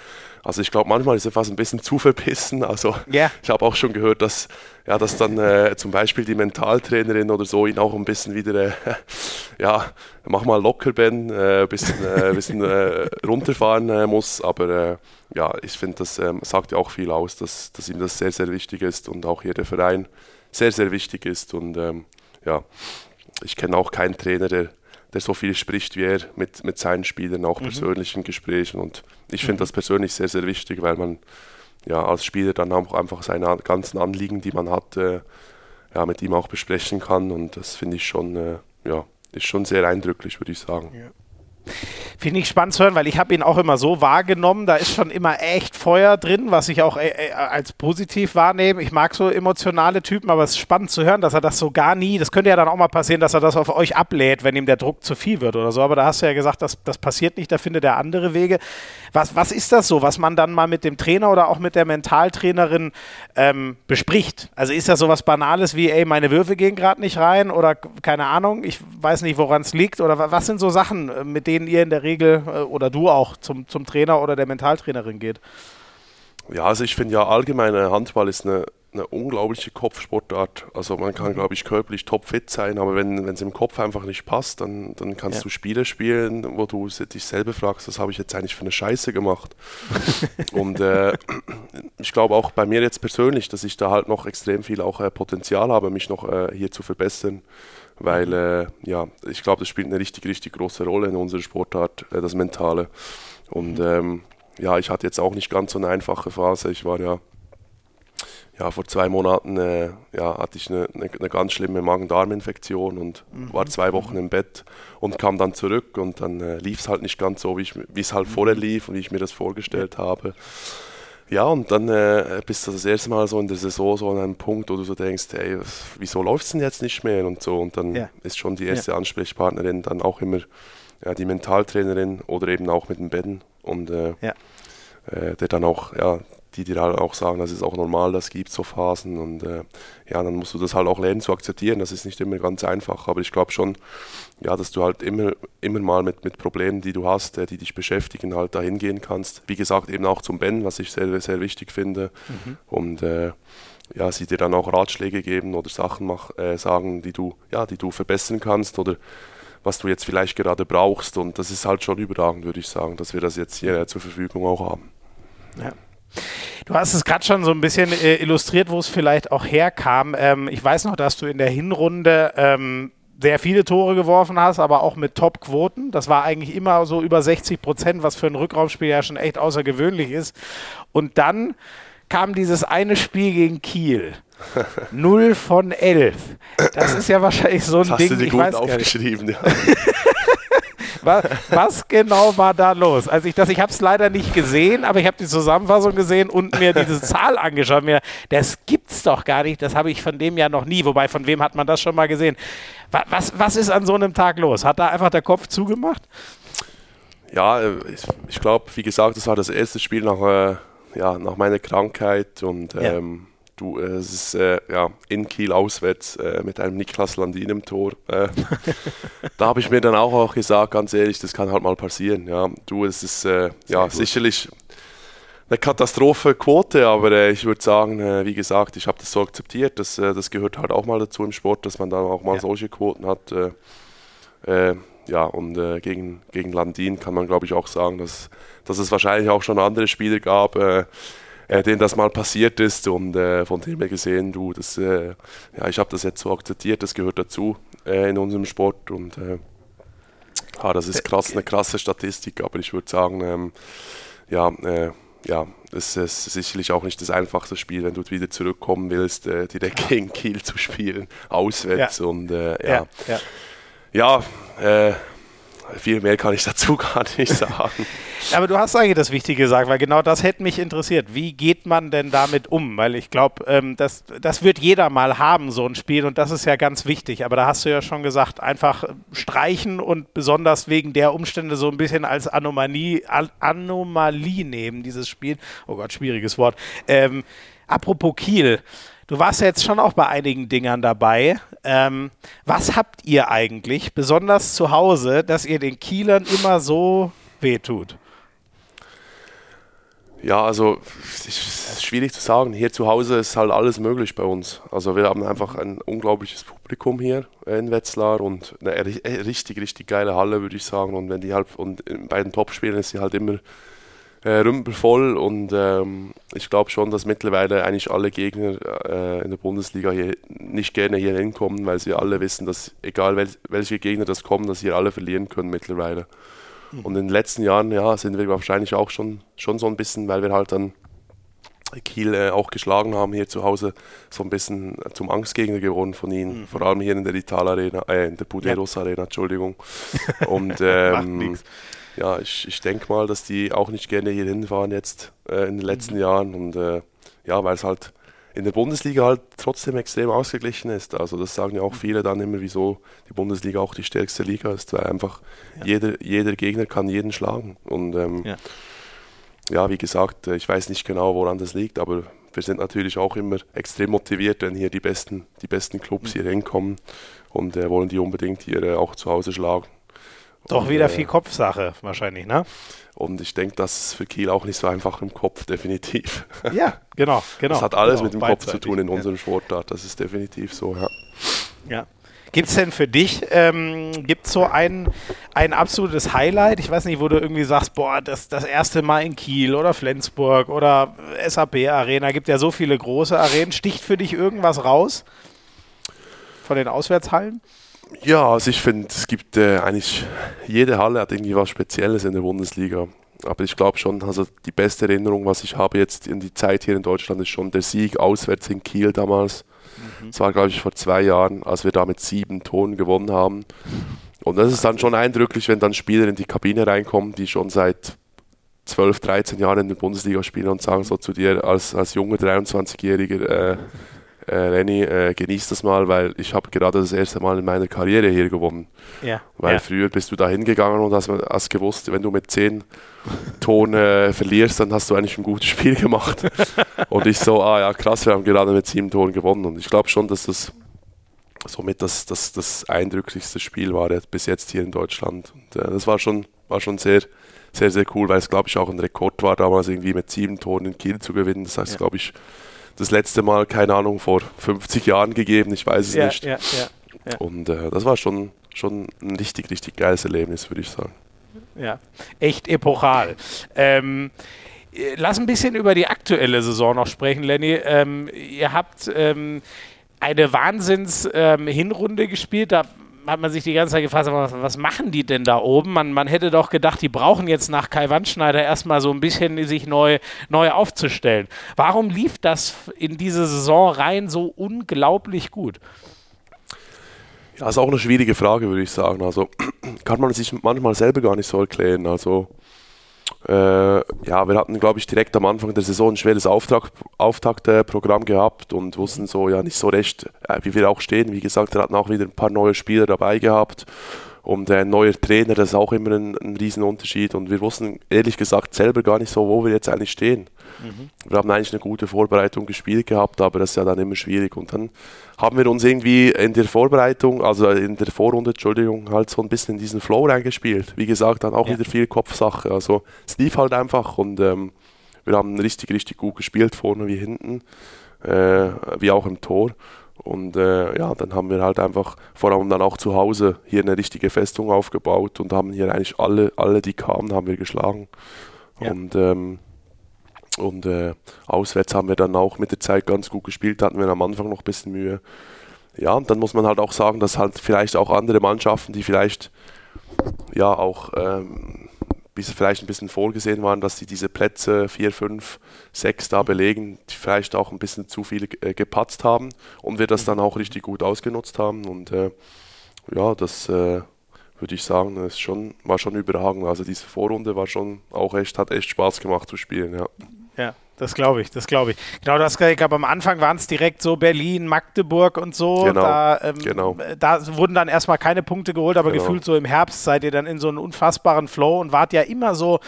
also ich glaube, manchmal ist er fast ein bisschen zu verbissen. Also yeah. ich habe auch schon gehört, dass, ja, dass dann äh, zum Beispiel die Mentaltrainerin oder so ihn auch ein bisschen wieder, äh, ja, mach mal locker, Ben, ein äh, bisschen, äh, bisschen äh, runterfahren muss. Aber ja, ich finde, das ähm, sagt ja auch viel aus, dass, dass ihm das sehr, sehr wichtig ist und auch hier der Verein sehr, sehr wichtig ist. Und ähm, ja, ich kenne auch keinen Trainer, der, der so viel spricht wie er mit, mit seinen Spielern, auch mhm. persönlichen Gesprächen. Und ich finde mhm. das persönlich sehr, sehr wichtig, weil man ja als Spieler dann auch einfach seine ganzen Anliegen, die man hat, äh, ja, mit ihm auch besprechen kann. Und das finde ich schon, äh, ja, ist schon sehr eindrücklich, würde ich sagen. Ja. Finde ich spannend zu hören, weil ich habe ihn auch immer so wahrgenommen. Da ist schon immer echt Feuer drin, was ich auch äh, äh, als positiv wahrnehme. Ich mag so emotionale Typen, aber es ist spannend zu hören, dass er das so gar nie, das könnte ja dann auch mal passieren, dass er das auf euch ablädt, wenn ihm der Druck zu viel wird oder so. Aber da hast du ja gesagt, das, das passiert nicht, da findet er andere Wege. Was, was ist das so, was man dann mal mit dem Trainer oder auch mit der Mentaltrainerin ähm, bespricht? Also ist das so was Banales wie, ey, meine Würfe gehen gerade nicht rein oder keine Ahnung, ich weiß nicht, woran es liegt oder was sind so Sachen, äh, mit denen ihr in der Regel äh, oder du auch zum, zum Trainer oder der Mentaltrainerin geht? Ja, also ich finde ja allgemein Handball ist eine, eine unglaubliche Kopfsportart. Also man kann, mhm. glaube ich, körperlich topfit sein, aber wenn es im Kopf einfach nicht passt, dann, dann kannst ja. du Spiele spielen, wo du dich selber fragst, was habe ich jetzt eigentlich für eine Scheiße gemacht. Und äh, ich glaube auch bei mir jetzt persönlich, dass ich da halt noch extrem viel auch äh, Potenzial habe, mich noch äh, hier zu verbessern weil äh, ja, ich glaube, das spielt eine richtig, richtig große Rolle in unserer Sportart, äh, das Mentale. Und mhm. ähm, ja, ich hatte jetzt auch nicht ganz so eine einfache Phase. Ich war ja, ja vor zwei Monaten äh, ja, hatte ich eine, eine, eine ganz schlimme Magen-Darm-Infektion und mhm. war zwei Wochen im Bett und kam dann zurück und dann äh, lief es halt nicht ganz so, wie es halt vorher lief und wie ich mir das vorgestellt habe. Ja, und dann äh, bist du das erste Mal so in der Saison so an einem Punkt, wo du so denkst, hey, wieso läuft es denn jetzt nicht mehr und so. Und dann ja. ist schon die erste ja. Ansprechpartnerin dann auch immer ja, die Mentaltrainerin oder eben auch mit dem Ben und äh, ja. äh, der dann auch ja, die dir halt auch sagen, das ist auch normal, das gibt so Phasen und äh, ja, dann musst du das halt auch lernen zu akzeptieren. Das ist nicht immer ganz einfach, aber ich glaube schon, ja, dass du halt immer, immer mal mit, mit Problemen, die du hast, äh, die dich beschäftigen, halt dahin gehen kannst. Wie gesagt, eben auch zum Ben, was ich sehr, sehr wichtig finde mhm. und äh, ja, sie dir dann auch Ratschläge geben oder Sachen mach, äh, sagen, die du, ja, die du verbessern kannst oder was du jetzt vielleicht gerade brauchst und das ist halt schon überragend, würde ich sagen, dass wir das jetzt hier zur Verfügung auch haben. Ja. Du hast es gerade schon so ein bisschen äh, illustriert, wo es vielleicht auch herkam. Ähm, ich weiß noch, dass du in der Hinrunde ähm, sehr viele Tore geworfen hast, aber auch mit Top-Quoten. Das war eigentlich immer so über 60 Prozent, was für ein Rückraumspiel ja schon echt außergewöhnlich ist. Und dann kam dieses eine Spiel gegen Kiel. 0 von 11. Das ist ja wahrscheinlich so ein das Ding. Hast du dir gut aufgeschrieben, ja. Was, was, genau war da los? Also ich, ich habe es leider nicht gesehen, aber ich habe die Zusammenfassung gesehen und mir diese Zahl angeschaut. Mir, das gibt's doch gar nicht. Das habe ich von dem ja noch nie. Wobei, von wem hat man das schon mal gesehen? Was, was ist an so einem Tag los? Hat da einfach der Kopf zugemacht? Ja, äh, ich, ich glaube, wie gesagt, das war das erste Spiel nach, äh, ja, nach meiner Krankheit und ja. ähm, du, äh, es ist äh, ja, in Kiel auswärts äh, mit einem Niklas Landin im Tor. Äh, da habe ich mir dann auch, auch gesagt, ganz ehrlich, das kann halt mal passieren. Ja, du, es ist ja sicherlich eine Katastrophenquote, aber ich würde sagen, wie gesagt, ich habe das so akzeptiert. Das, das gehört halt auch mal dazu im Sport, dass man dann auch mal ja. solche Quoten hat ja, und äh, gegen, gegen Landin kann man, glaube ich, auch sagen, dass, dass es wahrscheinlich auch schon andere Spieler gab, äh, äh, denen das mal passiert ist. Und äh, von dem her gesehen, du, das, äh, ja, ich habe das jetzt so akzeptiert, das gehört dazu äh, in unserem Sport. Und ja, das ist krass, eine krasse Statistik, aber ich würde sagen, ähm, ja, ja, es ist sicherlich auch nicht das einfachste Spiel, wenn du wieder zurückkommen willst, direkt gegen Kiel zu spielen, auswärts. Ja. Und ja. ja. ja ja, äh, viel mehr kann ich dazu gar nicht sagen. Aber du hast eigentlich das Wichtige gesagt, weil genau das hätte mich interessiert. Wie geht man denn damit um? Weil ich glaube, ähm, das, das wird jeder mal haben, so ein Spiel, und das ist ja ganz wichtig. Aber da hast du ja schon gesagt, einfach streichen und besonders wegen der Umstände so ein bisschen als Anomalie, Anomalie nehmen, dieses Spiel. Oh Gott, schwieriges Wort. Ähm, apropos Kiel. Du warst ja jetzt schon auch bei einigen Dingern dabei. Ähm, was habt ihr eigentlich, besonders zu Hause, dass ihr den Kielern immer so wehtut? Ja, also es ist schwierig zu sagen. Hier zu Hause ist halt alles möglich bei uns. Also wir haben einfach ein unglaubliches Publikum hier in Wetzlar und eine richtig, richtig geile Halle, würde ich sagen. Und wenn die halt und bei den Topspielen ist sie halt immer äh, rümpelvoll und ähm, ich glaube schon, dass mittlerweile eigentlich alle Gegner äh, in der Bundesliga hier nicht gerne hier hinkommen, weil sie alle wissen, dass egal wel welche Gegner das kommen, dass hier alle verlieren können mittlerweile. Mhm. Und in den letzten Jahren ja, sind wir wahrscheinlich auch schon, schon so ein bisschen, weil wir halt dann Kiel äh, auch geschlagen haben hier zu Hause, so ein bisschen zum Angstgegner geworden von ihnen, mhm. vor allem hier in der Ital Arena, äh, in der Buderos ja. Arena, Entschuldigung. Und ähm, ja, ich, ich denke mal, dass die auch nicht gerne hier hinfahren jetzt äh, in den letzten mhm. Jahren und äh, ja, weil es halt in der Bundesliga halt trotzdem extrem ausgeglichen ist. Also das sagen ja auch mhm. viele dann immer, wieso die Bundesliga auch die stärkste Liga ist, weil einfach ja. jeder, jeder Gegner kann jeden schlagen. Und ähm, ja. ja, wie gesagt, äh, ich weiß nicht genau, woran das liegt, aber wir sind natürlich auch immer extrem motiviert, wenn hier die besten, die besten Clubs mhm. hier hinkommen und äh, wollen die unbedingt hier äh, auch zu Hause schlagen. Doch wieder äh, viel Kopfsache wahrscheinlich, ne? Und ich denke, das ist für Kiel auch nicht so einfach im Kopf, definitiv. Ja, genau, genau. Das hat alles genau, mit dem Kopf zu tun in ja. unserem Sportart, das ist definitiv so, ja. Ja. Gibt es denn für dich, ähm, gibt es so ein, ein absolutes Highlight? Ich weiß nicht, wo du irgendwie sagst, boah, das, das erste Mal in Kiel oder Flensburg oder SAP Arena, gibt ja so viele große Arenen. Sticht für dich irgendwas raus von den Auswärtshallen? Ja, also ich finde, es gibt äh, eigentlich, jede Halle hat irgendwie was Spezielles in der Bundesliga. Aber ich glaube schon, also die beste Erinnerung, was ich habe jetzt in die Zeit hier in Deutschland, ist schon der Sieg auswärts in Kiel damals. Mhm. Das war, glaube ich, vor zwei Jahren, als wir da mit sieben Tonen gewonnen haben. Und das ist dann schon eindrücklich, wenn dann Spieler in die Kabine reinkommen, die schon seit 12, 13 Jahren in der Bundesliga spielen und sagen so zu dir als, als junger 23-Jähriger, äh, äh, Renny, äh, genieß das mal, weil ich habe gerade das erste Mal in meiner Karriere hier gewonnen. Ja. Weil ja. früher bist du da hingegangen und hast, hast gewusst, wenn du mit 10 Ton äh, verlierst, dann hast du eigentlich ein gutes Spiel gemacht. und ich so, ah ja, krass, wir haben gerade mit 7 Toren gewonnen. Und ich glaube schon, dass das somit das, das, das eindrücklichste Spiel war bis jetzt hier in Deutschland. Und äh, das war schon, war schon sehr, sehr, sehr cool, weil es, glaube ich, auch ein Rekord war, damals irgendwie mit sieben Toren in Kiel zu gewinnen. Das heißt, ja. glaube ich, das letzte Mal, keine Ahnung, vor 50 Jahren gegeben, ich weiß es ja, nicht. Ja, ja, Und äh, das war schon, schon ein richtig, richtig geiles Erlebnis, würde ich sagen. Ja, echt epochal. Ähm, lass ein bisschen über die aktuelle Saison noch sprechen, Lenny. Ähm, ihr habt ähm, eine Wahnsinns-Hinrunde ähm, gespielt. Da hat man sich die ganze Zeit gefragt, was, was machen die denn da oben? Man, man hätte doch gedacht, die brauchen jetzt nach Kai Wandschneider erstmal so ein bisschen sich neu, neu aufzustellen. Warum lief das in diese Saison rein so unglaublich gut? Ja, ist auch eine schwierige Frage, würde ich sagen. Also kann man sich manchmal selber gar nicht so erklären. Also äh, ja, wir hatten, glaube ich, direkt am Anfang der Saison ein schweres Auftrag, Auftaktprogramm gehabt und wussten so ja nicht so recht, äh, wie wir auch stehen. Wie gesagt, wir hatten auch wieder ein paar neue Spieler dabei gehabt und ein neuer Trainer, das ist auch immer ein, ein Riesenunterschied. Und wir wussten ehrlich gesagt selber gar nicht so, wo wir jetzt eigentlich stehen. Mhm. Wir haben eigentlich eine gute Vorbereitung gespielt gehabt, aber das ist ja dann immer schwierig. Und dann haben wir uns irgendwie in der Vorbereitung, also in der Vorrunde, Entschuldigung, halt so ein bisschen in diesen Flow reingespielt. Wie gesagt, dann auch ja. wieder viel Kopfsache. Also es lief halt einfach und ähm, wir haben richtig, richtig gut gespielt, vorne wie hinten, äh, wie auch im Tor. Und äh, ja, dann haben wir halt einfach vor allem dann auch zu Hause hier eine richtige Festung aufgebaut und haben hier eigentlich alle, alle die kamen, haben wir geschlagen. Ja. Und, ähm, und äh, auswärts haben wir dann auch mit der Zeit ganz gut gespielt, hatten wir am Anfang noch ein bisschen Mühe. Ja, und dann muss man halt auch sagen, dass halt vielleicht auch andere Mannschaften, die vielleicht ja auch ähm, bis vielleicht ein bisschen vorgesehen waren, dass sie diese Plätze 4, 5, 6 da belegen, die vielleicht auch ein bisschen zu viele äh, gepatzt haben und wir das dann auch richtig gut ausgenutzt haben. Und äh, ja, das äh, würde ich sagen, das schon, war schon überragend. Also diese Vorrunde war schon auch echt, hat echt Spaß gemacht zu spielen, ja. Ja, das glaube ich, das glaube ich. Genau, das ich glaube, am Anfang waren es direkt so Berlin, Magdeburg und so. Genau, da, ähm, genau. da wurden dann erstmal keine Punkte geholt, aber genau. gefühlt so im Herbst seid ihr dann in so einem unfassbaren Flow und wart ja immer so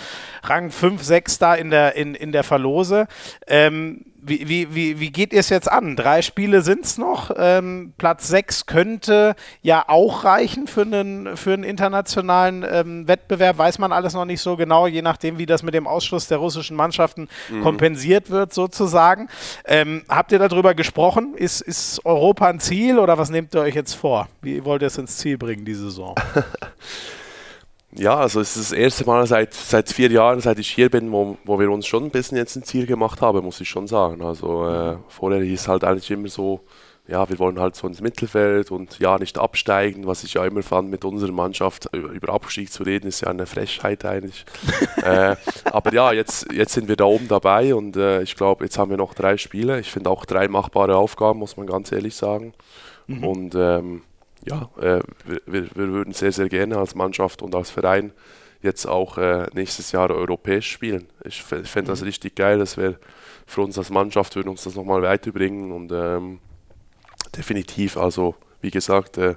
Rang 5, 6 da in der, in, in der Verlose. Ähm, wie, wie, wie, wie geht ihr es jetzt an? Drei Spiele sind es noch. Ähm, Platz sechs könnte ja auch reichen für einen, für einen internationalen ähm, Wettbewerb. Weiß man alles noch nicht so genau, je nachdem, wie das mit dem Ausschluss der russischen Mannschaften mhm. kompensiert wird, sozusagen. Ähm, habt ihr darüber gesprochen? Ist, ist Europa ein Ziel oder was nehmt ihr euch jetzt vor? Wie wollt ihr es ins Ziel bringen, die Saison? Ja, also es ist das erste Mal seit, seit vier Jahren, seit ich hier bin, wo, wo wir uns schon ein bisschen jetzt ein Ziel gemacht haben, muss ich schon sagen. Also äh, vorher hieß halt eigentlich immer so, ja, wir wollen halt so ins Mittelfeld und ja, nicht absteigen, was ich ja immer fand, mit unserer Mannschaft über Abstieg zu reden, ist ja eine Frechheit eigentlich. äh, aber ja, jetzt, jetzt sind wir da oben dabei und äh, ich glaube, jetzt haben wir noch drei Spiele. Ich finde auch drei machbare Aufgaben, muss man ganz ehrlich sagen. Mhm. Und ähm, ja, äh, wir, wir, würden sehr, sehr gerne als Mannschaft und als Verein jetzt auch äh, nächstes Jahr europäisch spielen. Ich fände das mhm. richtig geil, das wäre für uns als Mannschaft, würde uns das nochmal weiterbringen und ähm, definitiv, also wie gesagt, äh,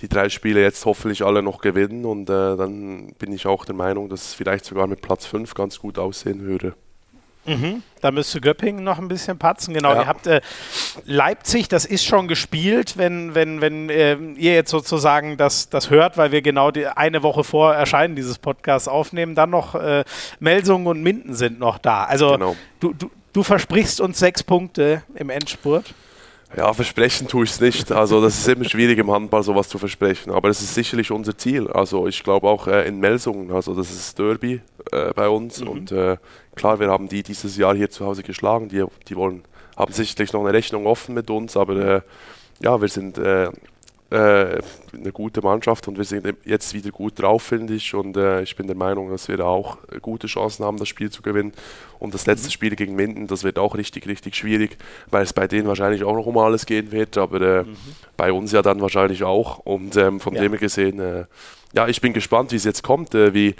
die drei Spiele jetzt hoffentlich alle noch gewinnen und äh, dann bin ich auch der Meinung, dass es vielleicht sogar mit Platz 5 ganz gut aussehen würde. Mhm. Da müsste Göppingen noch ein bisschen patzen. Genau, ja. ihr habt äh, Leipzig, das ist schon gespielt, wenn, wenn, wenn äh, ihr jetzt sozusagen das, das hört, weil wir genau die, eine Woche vor Erscheinen dieses Podcasts aufnehmen. Dann noch äh, Melsungen und Minden sind noch da. Also genau. du, du, du versprichst uns sechs Punkte im Endspurt. Ja, versprechen tue ich es nicht. Also das ist immer schwierig im Handball sowas zu versprechen. Aber es ist sicherlich unser Ziel. Also ich glaube auch äh, in Melsungen, also das ist Derby äh, bei uns. Mhm. Und äh, klar, wir haben die dieses Jahr hier zu Hause geschlagen. Die, die wollen, haben sicherlich noch eine Rechnung offen mit uns, aber äh, ja, wir sind äh, äh, eine gute Mannschaft und wir sind jetzt wieder gut drauf, finde ich. Und äh, ich bin der Meinung, dass wir da auch gute Chancen haben, das Spiel zu gewinnen. Und das letzte mhm. Spiel gegen Minden, das wird auch richtig, richtig schwierig, weil es bei denen wahrscheinlich auch noch um alles gehen wird, aber äh, mhm. bei uns ja dann wahrscheinlich auch. Und ähm, von ja. dem her gesehen, äh, ja, ich bin gespannt, wie es jetzt kommt, äh, wie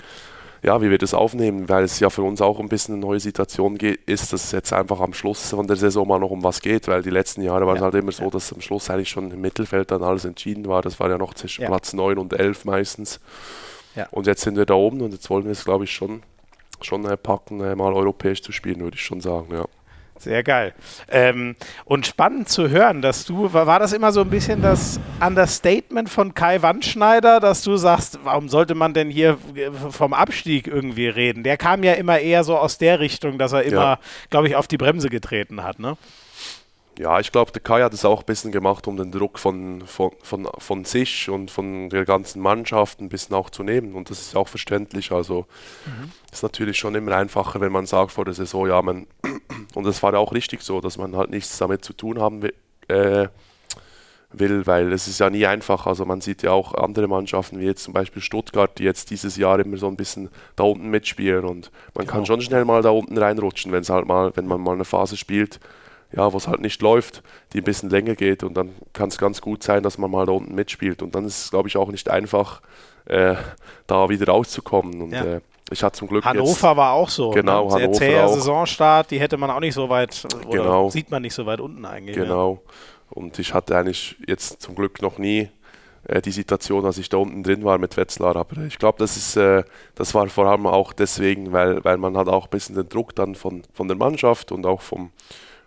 ja, wie wir das aufnehmen, weil es ja für uns auch ein bisschen eine neue Situation ist, dass es jetzt einfach am Schluss von der Saison mal noch um was geht, weil die letzten Jahre war es halt immer so, dass am Schluss eigentlich schon im Mittelfeld dann alles entschieden war. Das war ja noch zwischen ja. Platz 9 und 11 meistens. Ja. Und jetzt sind wir da oben und jetzt wollen wir es, glaube ich, schon, schon äh, packen, äh, mal europäisch zu spielen, würde ich schon sagen, ja. Sehr geil. Ähm, und spannend zu hören, dass du, war, war das immer so ein bisschen das Understatement von Kai Wandschneider, dass du sagst, warum sollte man denn hier vom Abstieg irgendwie reden? Der kam ja immer eher so aus der Richtung, dass er immer, ja. glaube ich, auf die Bremse getreten hat, ne? Ja, ich glaube, der Kai hat es auch ein bisschen gemacht, um den Druck von, von, von, von sich und von der ganzen Mannschaft ein bisschen auch zu nehmen. Und das ist auch verständlich. Also mhm. ist natürlich schon immer einfacher, wenn man sagt vor der Saison, ja, man, und das war ja auch richtig so, dass man halt nichts damit zu tun haben will, äh, will, weil es ist ja nie einfach. Also man sieht ja auch andere Mannschaften, wie jetzt zum Beispiel Stuttgart, die jetzt dieses Jahr immer so ein bisschen da unten mitspielen und man genau. kann schon schnell mal da unten reinrutschen, wenn es halt mal, wenn man mal eine Phase spielt ja, wo es halt nicht läuft, die ein bisschen länger geht und dann kann es ganz gut sein, dass man mal da unten mitspielt und dann ist es, glaube ich, auch nicht einfach, äh, da wieder rauszukommen und ja. äh, ich hatte zum Glück Hannover jetzt, war auch so. Genau, ne? Hannover Sehr auch. Saisonstart, die hätte man auch nicht so weit, genau. sieht man nicht so weit unten eigentlich. Genau. Ja. Und ich hatte eigentlich jetzt zum Glück noch nie äh, die Situation, als ich da unten drin war mit Wetzlar. Aber ich glaube, das ist, äh, das war vor allem auch deswegen, weil, weil man hat auch ein bisschen den Druck dann von, von der Mannschaft und auch vom,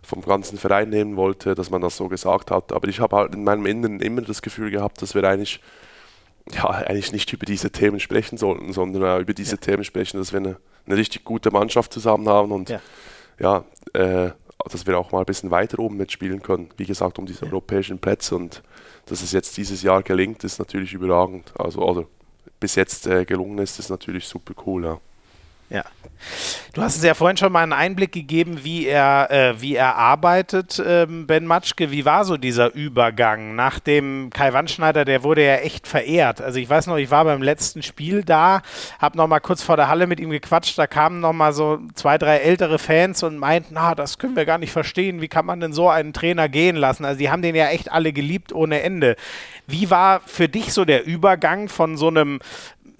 vom ganzen Verein nehmen wollte, dass man das so gesagt hat. Aber ich habe halt in meinem Inneren immer das Gefühl gehabt, dass wir eigentlich, ja, eigentlich nicht über diese Themen sprechen sollten, sondern über diese ja. Themen sprechen, dass wir eine, eine richtig gute Mannschaft zusammen haben und ja, ja äh, dass wir auch mal ein bisschen weiter oben mitspielen können. Wie gesagt, um diese ja. europäischen Plätze und dass es jetzt dieses Jahr gelingt, ist natürlich überragend. Also, oder bis jetzt äh, gelungen ist, ist natürlich super cool. Ja. Ja. Du hast uns ja vorhin schon mal einen Einblick gegeben, wie er, äh, wie er arbeitet, ähm, Ben Matschke. Wie war so dieser Übergang nach dem Kai Wandschneider? Der wurde ja echt verehrt. Also ich weiß noch, ich war beim letzten Spiel da, habe noch mal kurz vor der Halle mit ihm gequatscht. Da kamen noch mal so zwei, drei ältere Fans und meinten, na, das können wir gar nicht verstehen. Wie kann man denn so einen Trainer gehen lassen? Also die haben den ja echt alle geliebt ohne Ende. Wie war für dich so der Übergang von so einem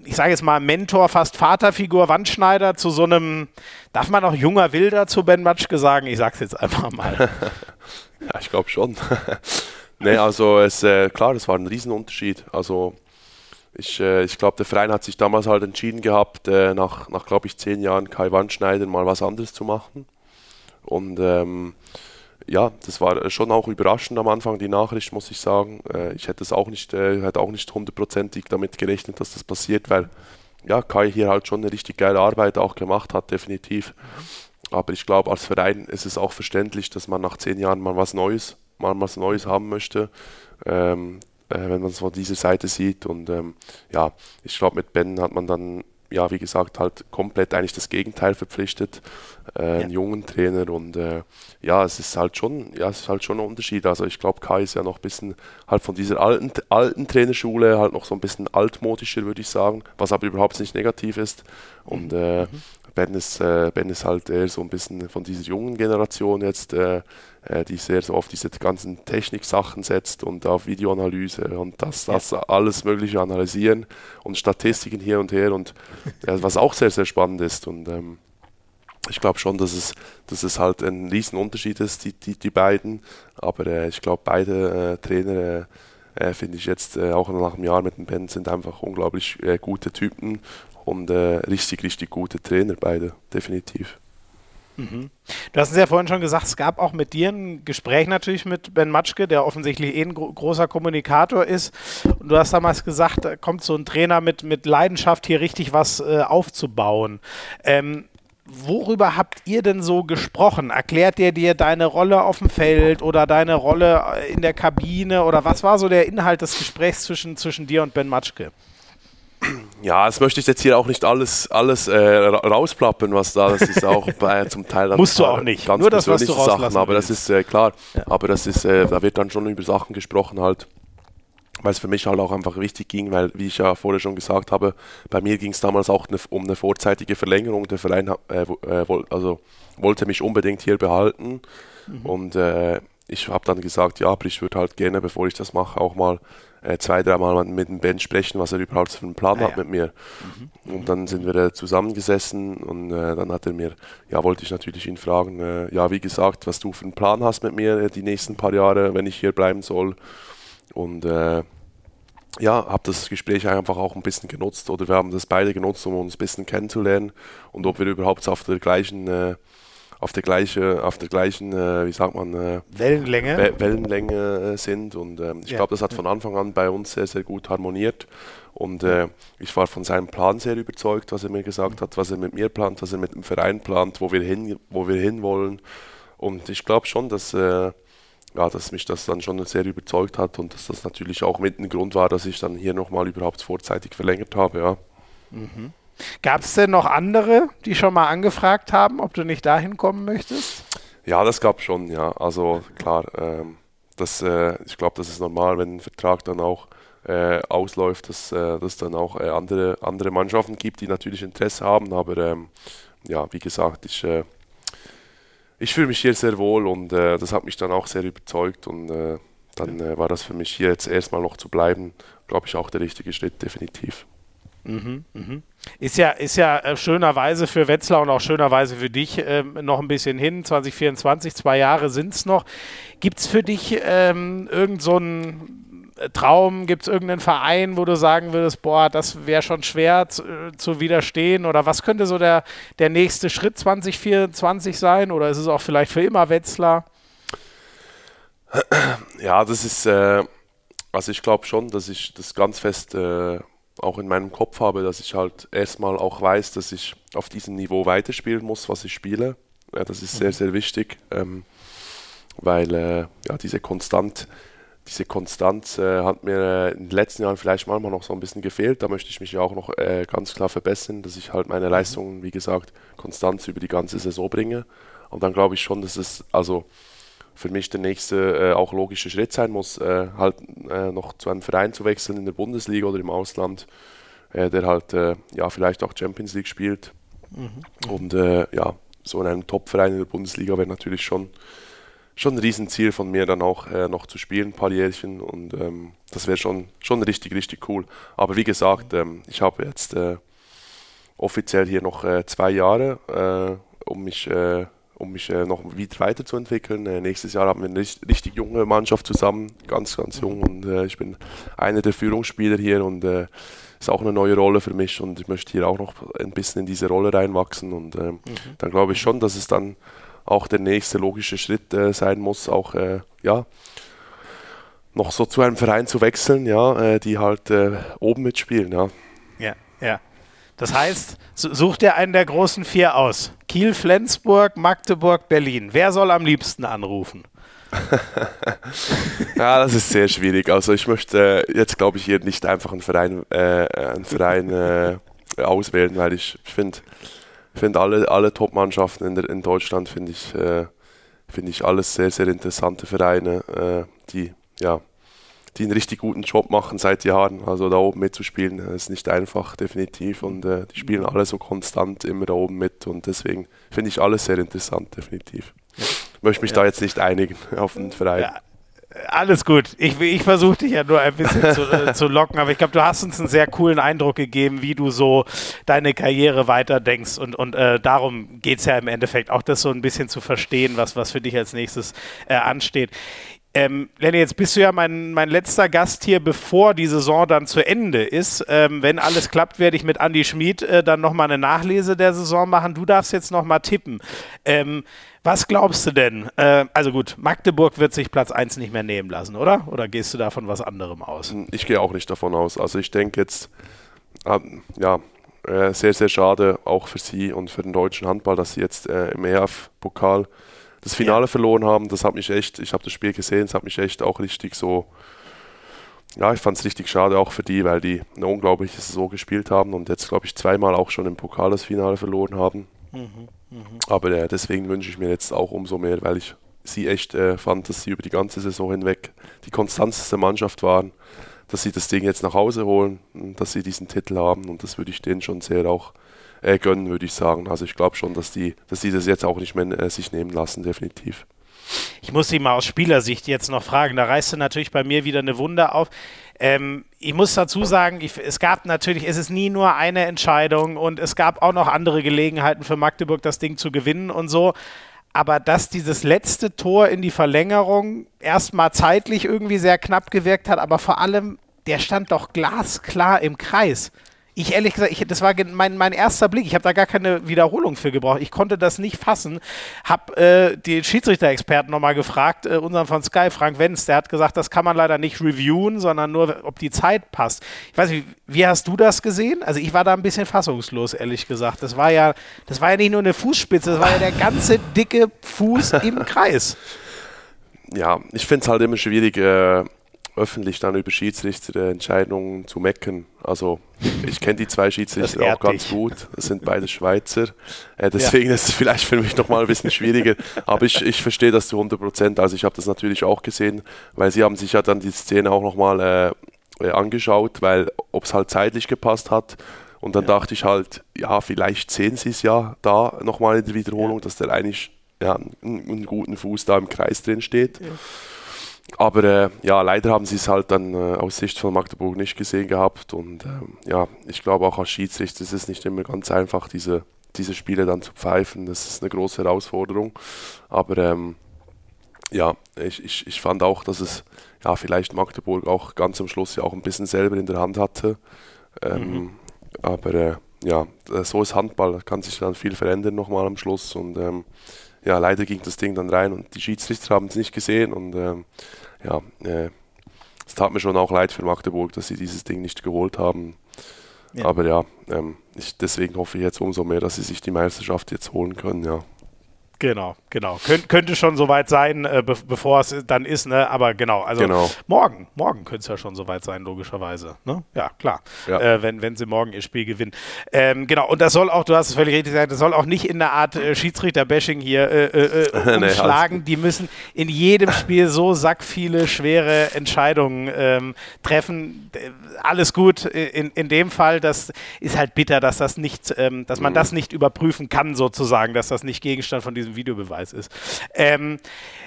ich sage jetzt mal, Mentor, fast Vaterfigur, Wandschneider zu so einem, darf man auch junger Wilder zu Ben Matschke sagen? Ich sag's jetzt einfach mal. ja, ich glaube schon. nee, also es, äh, klar, das war ein Riesenunterschied. Also ich, äh, ich glaube, der Verein hat sich damals halt entschieden gehabt, äh, nach, nach glaube ich, zehn Jahren Kai Wandschneider mal was anderes zu machen. Und ähm, ja, das war schon auch überraschend am Anfang, die Nachricht, muss ich sagen. Äh, ich hätte es auch nicht, äh, hätte auch nicht hundertprozentig damit gerechnet, dass das passiert, weil ja, Kai hier halt schon eine richtig geile Arbeit auch gemacht hat, definitiv. Aber ich glaube, als Verein ist es auch verständlich, dass man nach zehn Jahren mal was Neues, mal was Neues haben möchte, ähm, äh, wenn man es von dieser Seite sieht. Und ähm, ja, ich glaube, mit Ben hat man dann ja, wie gesagt, halt komplett eigentlich das Gegenteil verpflichtet, äh, ja. einen jungen Trainer und äh, ja, es ist halt schon, ja, es ist halt schon ein Unterschied. Also ich glaube, Kai ist ja noch ein bisschen halt von dieser alten, alten Trainerschule halt noch so ein bisschen altmodischer, würde ich sagen, was aber überhaupt nicht negativ ist. Und mhm. äh, mhm. Ben ist, äh, Ben ist halt eher so ein bisschen von dieser jungen Generation jetzt, äh, äh, die sehr so auf diese ganzen Techniksachen setzt und auf Videoanalyse und das, das ja. alles Mögliche analysieren und Statistiken hier und her und äh, was auch sehr, sehr spannend ist. Und ähm, ich glaube schon, dass es, dass es halt ein Riesenunterschied ist, die, die, die beiden. Aber äh, ich glaube, beide äh, Trainer äh, finde ich jetzt äh, auch nach einem Jahr mit dem Ben sind einfach unglaublich äh, gute Typen und äh, richtig, richtig gute Trainer, beide, definitiv. Mhm. Du hast es ja vorhin schon gesagt, es gab auch mit dir ein Gespräch natürlich mit Ben Matschke, der offensichtlich eh ein gro großer Kommunikator ist. Und du hast damals gesagt, da kommt so ein Trainer mit, mit Leidenschaft, hier richtig was äh, aufzubauen. Ähm, worüber habt ihr denn so gesprochen? Erklärt der dir deine Rolle auf dem Feld oder deine Rolle äh, in der Kabine oder was war so der Inhalt des Gesprächs zwischen, zwischen dir und Ben Matschke? Ja, das möchte ich jetzt hier auch nicht alles, alles äh, rausplappen, was da, das ist auch bei, zum Teil dann Musst du auch nicht, ganz nur das, was du Sachen, aber das ist äh, klar, ja. aber das ist, äh, da wird dann schon über Sachen gesprochen halt, weil es für mich halt auch einfach wichtig ging, weil, wie ich ja vorher schon gesagt habe, bei mir ging es damals auch ne, um eine vorzeitige Verlängerung, der Verein äh, äh also, wollte mich unbedingt hier behalten mhm. und äh, ich habe dann gesagt, ja, aber ich würde halt gerne, bevor ich das mache, auch mal äh, zwei, dreimal mit dem Ben sprechen, was er überhaupt für einen Plan ah, hat ja. mit mir. Mhm. Und dann sind wir äh, zusammengesessen und äh, dann hat er mir, ja, wollte ich natürlich ihn fragen, äh, ja, wie gesagt, was du für einen Plan hast mit mir die nächsten paar Jahre, wenn ich hier bleiben soll. Und äh, ja, habe das Gespräch einfach auch ein bisschen genutzt oder wir haben das beide genutzt, um uns ein bisschen kennenzulernen und ob wir überhaupt auf der gleichen auf der, gleiche, auf der gleichen, äh, wie sagt man, äh, Wellenlänge, We Wellenlänge äh, sind. Und ähm, ich ja. glaube, das hat von Anfang an bei uns sehr, sehr gut harmoniert. Und äh, ich war von seinem Plan sehr überzeugt, was er mir gesagt hat, was er mit mir plant, was er mit dem Verein plant, wo wir hin, wo wir hinwollen. Und ich glaube schon, dass, äh, ja, dass mich das dann schon sehr überzeugt hat und dass das natürlich auch mit ein Grund war, dass ich dann hier nochmal überhaupt vorzeitig verlängert habe. Ja. Mhm. Gab es denn noch andere, die schon mal angefragt haben, ob du nicht dahin kommen möchtest? Ja, das gab schon, ja. Also klar, ähm, das, äh, ich glaube, das ist normal, wenn ein Vertrag dann auch äh, ausläuft, dass äh, es dann auch äh, andere, andere Mannschaften gibt, die natürlich Interesse haben. Aber ähm, ja, wie gesagt, ich, äh, ich fühle mich hier sehr wohl und äh, das hat mich dann auch sehr überzeugt und äh, dann äh, war das für mich hier jetzt erstmal noch zu bleiben, glaube ich, auch der richtige Schritt, definitiv. Mhm, mhm. Ist ja, ist ja äh, schönerweise für Wetzlar und auch schönerweise für dich ähm, noch ein bisschen hin. 2024, zwei Jahre sind es noch. Gibt es für dich ähm, irgend so äh, Traum? Gibt es irgendeinen Verein, wo du sagen würdest, boah, das wäre schon schwer zu, äh, zu, widerstehen? Oder was könnte so der, der nächste Schritt 2024 sein? Oder ist es auch vielleicht für immer Wetzlar? Ja, das ist, äh, also ich glaube schon, dass ich das ganz fest äh, auch in meinem Kopf habe, dass ich halt erstmal auch weiß, dass ich auf diesem Niveau weiterspielen muss, was ich spiele. Ja, das ist sehr, mhm. sehr wichtig, ähm, weil äh, ja, diese Konstant, diese Konstanz äh, hat mir äh, in den letzten Jahren vielleicht manchmal noch so ein bisschen gefehlt. Da möchte ich mich ja auch noch äh, ganz klar verbessern, dass ich halt meine mhm. Leistungen, wie gesagt, konstant über die ganze Saison bringe. Und dann glaube ich schon, dass es also für mich der nächste äh, auch logische Schritt sein muss, äh, halt äh, noch zu einem Verein zu wechseln in der Bundesliga oder im Ausland, der halt ja vielleicht auch Champions League spielt. Mhm. Und ja, so in einem Top-Verein in der Bundesliga wäre natürlich schon, schon ein Riesenziel von mir, dann auch noch zu spielen, ein paar Jährchen. Und ähm, das wäre schon, schon richtig, richtig cool. Aber wie gesagt, ähm, ich habe jetzt offiziell hier noch zwei Jahre, um mich um mich äh, noch weiterzuentwickeln. Äh, nächstes Jahr haben wir eine richtig junge Mannschaft zusammen, ganz, ganz jung und äh, ich bin einer der Führungsspieler hier und äh, ist auch eine neue Rolle für mich und ich möchte hier auch noch ein bisschen in diese Rolle reinwachsen und äh, mhm. dann glaube ich schon, dass es dann auch der nächste logische Schritt äh, sein muss, auch äh, ja noch so zu einem Verein zu wechseln, ja, die halt oben mitspielen, ja. Ja, ja. Das heißt, such dir einen der großen vier aus. Kiel, Flensburg, Magdeburg, Berlin. Wer soll am liebsten anrufen? ja, das ist sehr schwierig. Also ich möchte jetzt, glaube ich, hier nicht einfach einen Verein, äh, einen Verein äh, auswählen, weil ich finde, find alle, alle Top-Mannschaften in, in Deutschland finde ich, äh, find ich alles sehr, sehr interessante Vereine, äh, die ja die einen richtig guten Job machen seit Jahren. Also da oben mitzuspielen ist nicht einfach, definitiv. Und äh, die spielen alle so konstant immer da oben mit. Und deswegen finde ich alles sehr interessant, definitiv. Ich möchte mich ja. da jetzt nicht einigen auf einen Verein. Ja. Alles gut. Ich, ich versuche dich ja nur ein bisschen zu, äh, zu, locken, aber ich glaube, du hast uns einen sehr coolen Eindruck gegeben, wie du so deine Karriere weiterdenkst. Und, und äh, darum geht es ja im Endeffekt auch, das so ein bisschen zu verstehen, was, was für dich als nächstes äh, ansteht. Ähm, Lenny, jetzt bist du ja mein, mein letzter Gast hier, bevor die Saison dann zu Ende ist. Ähm, wenn alles klappt, werde ich mit Andy Schmid äh, dann nochmal eine Nachlese der Saison machen. Du darfst jetzt nochmal tippen. Ähm, was glaubst du denn? Äh, also gut, Magdeburg wird sich Platz 1 nicht mehr nehmen lassen, oder? Oder gehst du davon was anderem aus? Ich gehe auch nicht davon aus. Also ich denke jetzt, äh, ja, äh, sehr, sehr schade auch für sie und für den deutschen Handball, dass sie jetzt äh, im EF-Pokal das Finale ja. verloren haben, das hat mich echt, ich habe das Spiel gesehen, es hat mich echt auch richtig so, ja, ich fand es richtig schade auch für die, weil die eine unglaubliche Saison gespielt haben und jetzt, glaube ich, zweimal auch schon im Pokal das Finale verloren haben. Aber äh, deswegen wünsche ich mir jetzt auch umso mehr, weil ich sie echt äh, fand, dass sie über die ganze Saison hinweg die konstanteste Mannschaft waren, dass sie das Ding jetzt nach Hause holen, dass sie diesen Titel haben und das würde ich denen schon sehr auch äh, gönnen, würde ich sagen. Also ich glaube schon, dass die, dass die das jetzt auch nicht mehr äh, sich nehmen lassen, definitiv. Ich muss Sie mal aus Spielersicht jetzt noch fragen. Da reißt du natürlich bei mir wieder eine Wunde auf. Ähm, ich muss dazu sagen, ich, es gab natürlich, es ist nie nur eine Entscheidung und es gab auch noch andere Gelegenheiten für Magdeburg, das Ding zu gewinnen und so. Aber dass dieses letzte Tor in die Verlängerung erstmal zeitlich irgendwie sehr knapp gewirkt hat, aber vor allem, der stand doch glasklar im Kreis ich ehrlich gesagt, ich, das war mein, mein erster Blick. Ich habe da gar keine Wiederholung für gebraucht. Ich konnte das nicht fassen. Habe äh, den Schiedsrichter-Experten nochmal gefragt, äh, unseren von Sky, Frank Wenz, der hat gesagt, das kann man leider nicht reviewen, sondern nur, ob die Zeit passt. Ich weiß nicht, wie hast du das gesehen? Also ich war da ein bisschen fassungslos, ehrlich gesagt. Das war ja, das war ja nicht nur eine Fußspitze, das war ja der ganze dicke Fuß im Kreis. Ja, ich finde es halt immer schwierig, äh, öffentlich dann über Schiedsrichterentscheidungen zu mecken. Also ich kenne die zwei Schiedsrichter auch ganz gut. Das sind beide Schweizer. Äh, deswegen ja. ist es vielleicht für mich nochmal ein bisschen schwieriger. Aber ich, ich verstehe das zu 100 Prozent. Also ich habe das natürlich auch gesehen, weil sie haben sich ja dann die Szene auch nochmal äh, angeschaut, weil ob es halt zeitlich gepasst hat. Und dann ja. dachte ich halt, ja, vielleicht sehen sie es ja da nochmal in der Wiederholung, ja. dass der eigentlich ja, einen, einen, guten Fuß da im Kreis drin steht. Aber äh, ja, leider haben sie es halt dann äh, aus Sicht von Magdeburg nicht gesehen gehabt. Und ähm, ja, ich glaube auch als Schiedsrichter ist es nicht immer ganz einfach, diese, diese Spiele dann zu pfeifen. Das ist eine große Herausforderung. Aber ähm, ja, ich, ich, ich fand auch, dass es ja vielleicht Magdeburg auch ganz am Schluss ja auch ein bisschen selber in der Hand hatte. Ähm, mhm. Aber äh, ja, so ist Handball, da kann sich dann viel verändern nochmal am Schluss. Und ähm, ja, leider ging das Ding dann rein und die Schiedsrichter haben es nicht gesehen. Und ähm, ja, äh, es tat mir schon auch leid für Magdeburg, dass sie dieses Ding nicht geholt haben. Ja. Aber ja, ähm, ich, deswegen hoffe ich jetzt umso mehr, dass sie sich die Meisterschaft jetzt holen können, ja. Genau, genau. Kön könnte schon soweit sein, äh, be bevor es dann ist, ne? Aber genau, also genau. morgen, morgen könnte es ja schon soweit sein, logischerweise. Ne? Ja, klar. Ja. Äh, wenn, wenn sie morgen ihr Spiel gewinnen. Ähm, genau, und das soll auch, du hast es völlig richtig gesagt, das soll auch nicht in der Art äh, Schiedsrichter-Bashing hier äh, äh, äh, umschlagen. nee, Die müssen in jedem Spiel so sackviele schwere Entscheidungen ähm, treffen. Alles gut. In, in dem Fall, das ist halt bitter, dass das nicht, ähm, dass man mhm. das nicht überprüfen kann, sozusagen, dass das nicht Gegenstand von diesem diesem Videobeweis ist. Ähm,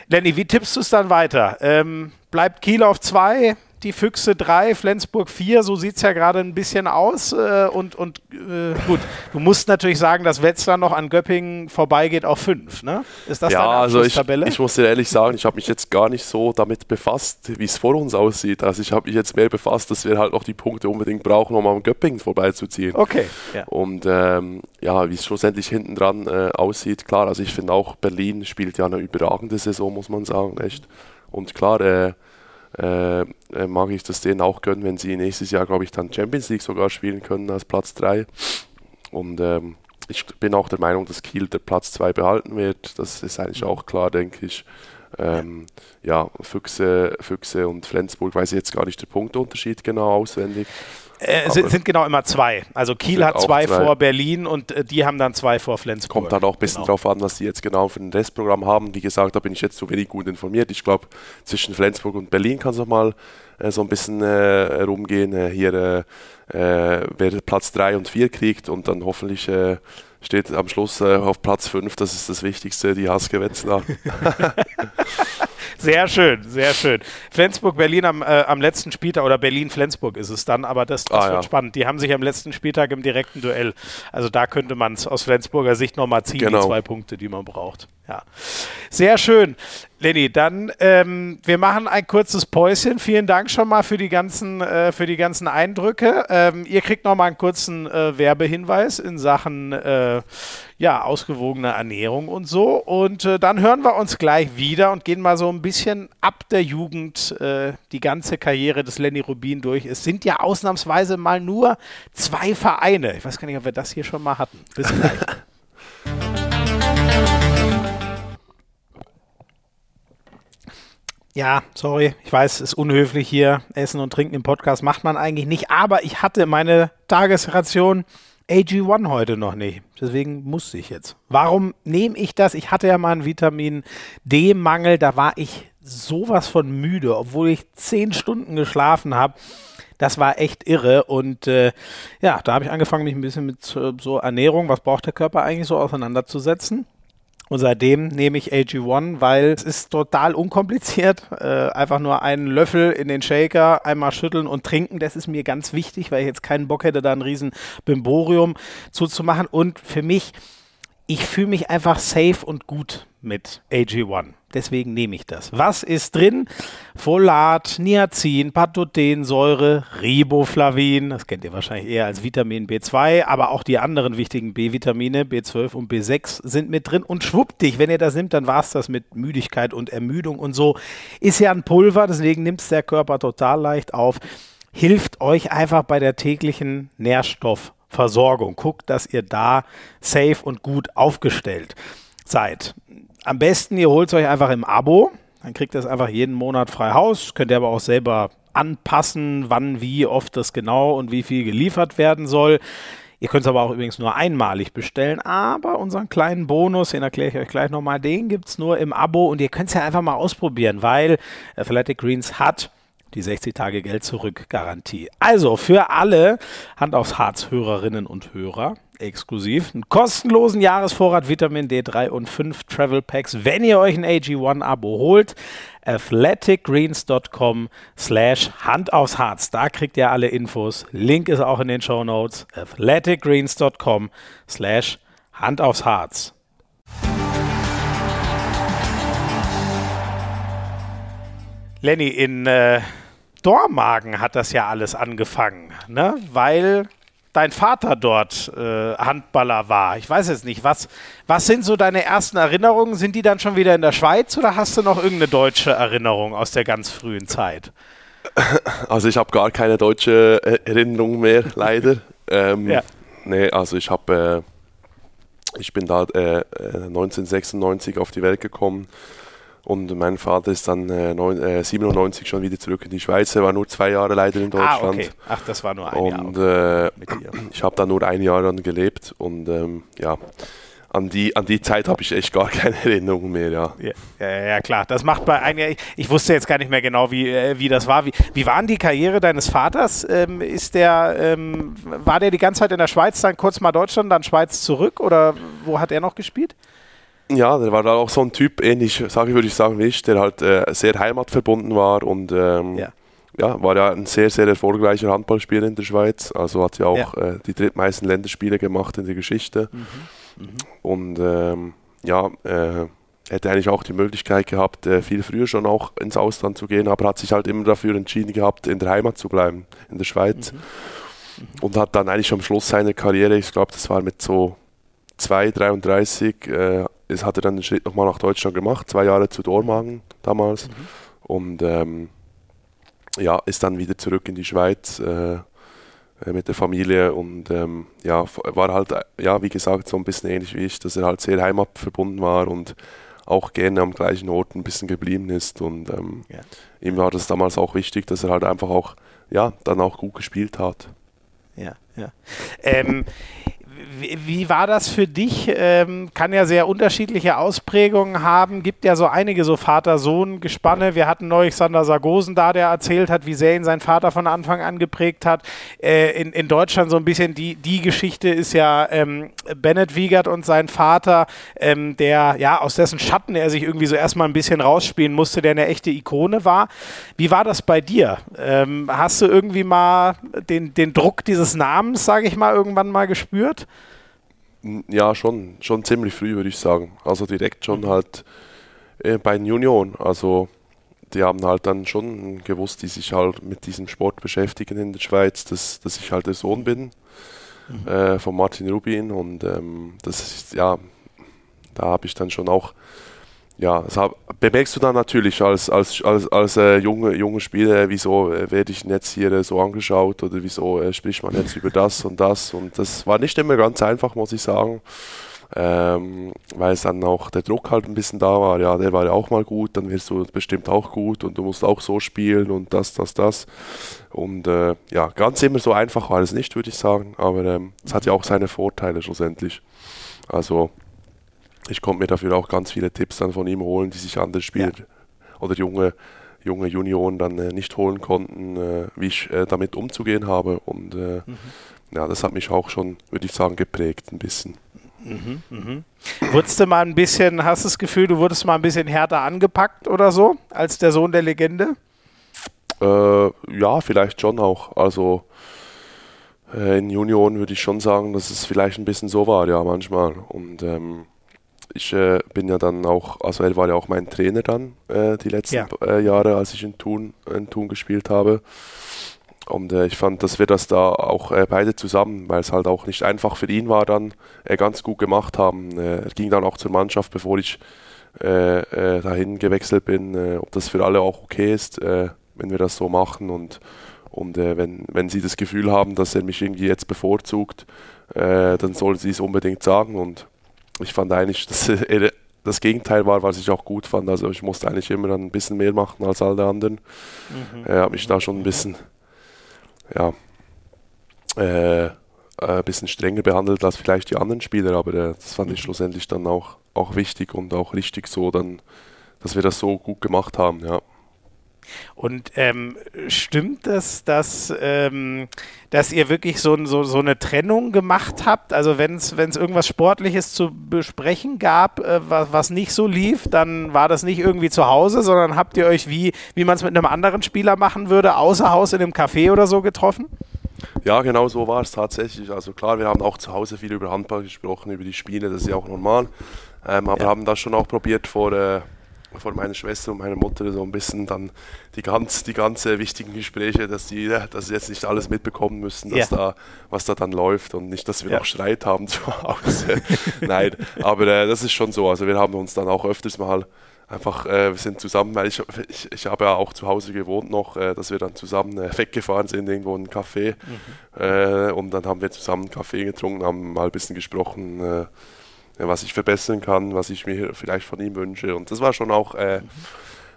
Lenny, wie tippst du es dann weiter? Ähm, bleibt Kiel auf zwei? Die Füchse 3, Flensburg 4, so sieht es ja gerade ein bisschen aus. Äh, und und äh, gut, du musst natürlich sagen, dass Wetzlar noch an Göppingen vorbeigeht auf 5, ne? Ist das ja, deine also ich, ich muss dir ehrlich sagen, ich habe mich jetzt gar nicht so damit befasst, wie es vor uns aussieht. Also ich habe mich jetzt mehr befasst, dass wir halt noch die Punkte unbedingt brauchen, um am Göppingen vorbeizuziehen. Okay. Ja. Und ähm, ja, wie es schlussendlich hinten dran äh, aussieht, klar, also ich finde auch, Berlin spielt ja eine überragende Saison, muss man sagen, echt. Und klar, äh, äh, äh, mag ich das denen auch gönnen, wenn sie nächstes Jahr, glaube ich, dann Champions League sogar spielen können als Platz 3. Und ähm, ich bin auch der Meinung, dass Kiel der Platz 2 behalten wird. Das ist eigentlich auch klar, denke ich. Ähm, ja, Füchse, Füchse und Flensburg weiß ich jetzt gar nicht den Punktunterschied genau auswendig. Äh, sind, sind, genau immer zwei. Also Kiel hat zwei, zwei, vor Berlin und äh, die haben dann zwei vor Flensburg. Kommt dann auch ein bisschen genau. drauf an, was sie jetzt genau für ein Restprogramm haben. Wie gesagt, da bin ich jetzt zu wenig gut informiert. Ich glaube, zwischen Flensburg und Berlin kann es nochmal äh, so ein bisschen äh, rumgehen. Äh, hier, äh, wer Platz 3 und 4 kriegt und dann hoffentlich steht am Schluss auf Platz 5, das ist das Wichtigste, die Haske Wetzlar. Sehr schön, sehr schön. Flensburg-Berlin am, äh, am letzten Spieltag oder Berlin-Flensburg ist es dann, aber das, das ah, wird ja. spannend. Die haben sich am letzten Spieltag im direkten Duell. Also da könnte man es aus Flensburger Sicht nochmal ziehen, genau. die zwei Punkte, die man braucht. Ja. Sehr schön. Lenny, dann ähm, wir machen ein kurzes Päuschen. Vielen Dank schon mal für die ganzen, äh, für die ganzen Eindrücke. Ähm, ihr kriegt noch mal einen kurzen äh, Werbehinweis in Sachen äh, ja, ausgewogene Ernährung und so. Und äh, dann hören wir uns gleich wieder und gehen mal so ein bisschen ab der Jugend äh, die ganze Karriere des Lenny Rubin durch. Es sind ja ausnahmsweise mal nur zwei Vereine. Ich weiß gar nicht, ob wir das hier schon mal hatten. Bis gleich. Ja, sorry, ich weiß, es ist unhöflich hier. Essen und Trinken im Podcast macht man eigentlich nicht, aber ich hatte meine Tagesration AG1 heute noch nicht. Deswegen musste ich jetzt. Warum nehme ich das? Ich hatte ja mal einen Vitamin D-Mangel, da war ich sowas von müde, obwohl ich zehn Stunden geschlafen habe. Das war echt irre. Und äh, ja, da habe ich angefangen, mich ein bisschen mit äh, so Ernährung, was braucht der Körper eigentlich so auseinanderzusetzen. Und seitdem nehme ich AG1, weil es ist total unkompliziert. Äh, einfach nur einen Löffel in den Shaker, einmal schütteln und trinken. Das ist mir ganz wichtig, weil ich jetzt keinen Bock hätte, da ein riesen Bimborium zuzumachen. Und für mich, ich fühle mich einfach safe und gut mit AG1. Deswegen nehme ich das. Was ist drin? Folat, Niacin, Patotensäure, Riboflavin, das kennt ihr wahrscheinlich eher als Vitamin B2, aber auch die anderen wichtigen B-Vitamine, B12 und B6 sind mit drin. Und schwuppdig, wenn ihr das nimmt, dann war es das mit Müdigkeit und Ermüdung und so. Ist ja ein Pulver, deswegen nimmt es der Körper total leicht auf. Hilft euch einfach bei der täglichen Nährstoffversorgung. Guckt, dass ihr da safe und gut aufgestellt seid am besten, ihr holt es euch einfach im Abo. Dann kriegt ihr es einfach jeden Monat frei Haus. Könnt ihr aber auch selber anpassen, wann, wie oft das genau und wie viel geliefert werden soll. Ihr könnt es aber auch übrigens nur einmalig bestellen, aber unseren kleinen Bonus, den erkläre ich euch gleich nochmal, den gibt es nur im Abo und ihr könnt es ja einfach mal ausprobieren, weil Athletic Greens hat die 60 Tage Geld zurück Garantie. Also für alle Hand aufs Harz Hörerinnen und Hörer, exklusiv einen kostenlosen Jahresvorrat Vitamin D3 und 5 Travel Packs, wenn ihr euch ein AG1-Abo holt. athleticgreens.com slash Hand aufs Harz. Da kriegt ihr alle Infos. Link ist auch in den Show Notes. athleticgreens.com slash Hand aufs Harz. Lenny, in äh, Dormagen hat das ja alles angefangen, ne? weil dein Vater dort äh, Handballer war. Ich weiß jetzt nicht, was, was sind so deine ersten Erinnerungen? Sind die dann schon wieder in der Schweiz oder hast du noch irgendeine deutsche Erinnerung aus der ganz frühen Zeit? Also ich habe gar keine deutsche äh, Erinnerung mehr, leider. ähm, ja. Nee, also ich habe, äh, ich bin da 1996 äh, auf die Welt gekommen und mein Vater ist dann äh, neun, äh, 97 schon wieder zurück in die Schweiz. Er war nur zwei Jahre leider in Deutschland. Ah, okay. Ach, das war nur ein und, Jahr. Äh, ich habe da nur ein Jahr dann gelebt und ähm, ja, an die, an die Zeit habe ich echt gar keine Erinnerung mehr, ja. Ja, ja, klar. Das macht bei einem ich, ich wusste jetzt gar nicht mehr genau, wie, äh, wie das war. Wie, wie war die Karriere deines Vaters? Ähm, ist der, ähm, war der die ganze Zeit in der Schweiz, dann kurz mal Deutschland, dann Schweiz zurück oder wo hat er noch gespielt? Ja, der war da auch so ein Typ, ähnlich, sage ich, würde ich sagen, wie ich, der halt äh, sehr heimatverbunden war und ähm, ja. ja. war ja ein sehr, sehr erfolgreicher Handballspieler in der Schweiz. Also hat ja auch ja. Äh, die drittmeisten Länderspiele gemacht in der Geschichte. Mhm. Mhm. Und ähm, ja, äh, hätte eigentlich auch die Möglichkeit gehabt, äh, viel früher schon auch ins Ausland zu gehen, aber hat sich halt immer dafür entschieden gehabt, in der Heimat zu bleiben, in der Schweiz. Mhm. mhm. Und hat dann eigentlich am Schluss seiner Karriere, ich glaube, das war mit so 2, 33, äh, es hat er dann den Schritt nochmal nach Deutschland gemacht, zwei Jahre zu Dormagen damals. Mhm. Und ähm, ja, ist dann wieder zurück in die Schweiz äh, äh, mit der Familie und ähm, ja, war halt, ja, wie gesagt, so ein bisschen ähnlich wie ich, dass er halt sehr heimatverbunden war und auch gerne am gleichen Ort ein bisschen geblieben ist. Und ähm, ja. ihm war das damals auch wichtig, dass er halt einfach auch, ja, dann auch gut gespielt hat. Ja, ja. Ähm, wie, war das für dich? Ähm, kann ja sehr unterschiedliche Ausprägungen haben. Gibt ja so einige so Vater-Sohn-Gespanne. Wir hatten neulich Sander Sargosen da, der erzählt hat, wie sehr ihn sein Vater von Anfang an geprägt hat. Äh, in, in Deutschland so ein bisschen die, die Geschichte ist ja ähm, Bennett Wiegert und sein Vater, ähm, der ja aus dessen Schatten er sich irgendwie so erstmal ein bisschen rausspielen musste, der eine echte Ikone war. Wie war das bei dir? Ähm, hast du irgendwie mal den, den Druck dieses Namens, sage ich mal, irgendwann mal gespürt? Ja, schon, schon ziemlich früh, würde ich sagen. Also direkt schon mhm. halt äh, bei den Junioren. Also die haben halt dann schon gewusst, die sich halt mit diesem Sport beschäftigen in der Schweiz, dass, dass ich halt der Sohn bin mhm. äh, von Martin Rubin und ähm, das ist, ja, da habe ich dann schon auch ja, das hab, bemerkst du dann natürlich als, als, als, als äh, junge, junge Spieler, wieso äh, werde ich jetzt hier äh, so angeschaut oder wieso äh, spricht man jetzt über das und das. Und das war nicht immer ganz einfach, muss ich sagen, ähm, weil es dann auch der Druck halt ein bisschen da war. Ja, der war ja auch mal gut, dann wirst du bestimmt auch gut und du musst auch so spielen und das, das, das. Und äh, ja, ganz immer so einfach war es nicht, würde ich sagen, aber ähm, es hat ja auch seine Vorteile schlussendlich. Also ich konnte mir dafür auch ganz viele Tipps dann von ihm holen, die sich andere Spieler ja. oder junge, junge Junioren dann äh, nicht holen konnten, äh, wie ich äh, damit umzugehen habe. Und äh, mhm. ja, das hat mich auch schon, würde ich sagen, geprägt ein bisschen. Mhm, mhm. Wurdest du mal ein bisschen, hast du das Gefühl, du wurdest mal ein bisschen härter angepackt oder so, als der Sohn der Legende? Äh, ja, vielleicht schon auch. Also äh, in Junioren würde ich schon sagen, dass es vielleicht ein bisschen so war, ja, manchmal. Und ähm, ich äh, bin ja dann auch, also er war ja auch mein Trainer dann äh, die letzten ja. äh, Jahre, als ich in Thun, in Thun gespielt habe. Und äh, ich fand, dass wir das da auch äh, beide zusammen, weil es halt auch nicht einfach für ihn war, dann äh, ganz gut gemacht haben. er ging dann auch zur Mannschaft, bevor ich dahin gewechselt bin, ob das für alle auch okay ist, wenn wir das so machen. Und, und wenn, wenn sie das Gefühl haben, dass er mich irgendwie jetzt bevorzugt, dann sollen sie es unbedingt sagen. Und ich fand eigentlich, dass er das Gegenteil war, was ich auch gut fand. Also ich musste eigentlich immer ein bisschen mehr machen als alle anderen. Mhm. Er hat mich da schon ein bisschen, ja, äh, ein bisschen strenger behandelt als vielleicht die anderen Spieler, aber äh, das fand ich mhm. schlussendlich dann auch, auch wichtig und auch richtig so, dann, dass wir das so gut gemacht haben, ja. Und ähm, stimmt es, dass, ähm, dass ihr wirklich so, so, so eine Trennung gemacht habt? Also wenn es irgendwas Sportliches zu besprechen gab, äh, was, was nicht so lief, dann war das nicht irgendwie zu Hause, sondern habt ihr euch, wie, wie man es mit einem anderen Spieler machen würde, außer Haus in einem Café oder so getroffen? Ja, genau so war es tatsächlich. Also klar, wir haben auch zu Hause viel über Handball gesprochen, über die Spiele, das ist ja auch normal. Ähm, aber ja. haben das schon auch probiert vor... Äh, vor meiner Schwester und meiner Mutter so ein bisschen dann die ganz, die ganze wichtigen Gespräche, dass die, dass sie jetzt nicht alles mitbekommen müssen, dass ja. da, was da dann läuft und nicht, dass wir ja. noch Streit haben zu Hause. Nein, aber äh, das ist schon so. Also wir haben uns dann auch öfters mal einfach, äh, wir sind zusammen, weil ich, ich, ich habe ja auch zu Hause gewohnt noch, äh, dass wir dann zusammen äh, weggefahren sind, irgendwo in einen Café. Mhm. Äh, und dann haben wir zusammen Kaffee getrunken, haben mal ein bisschen gesprochen äh, was ich verbessern kann, was ich mir vielleicht von ihm wünsche. Und das war schon auch äh,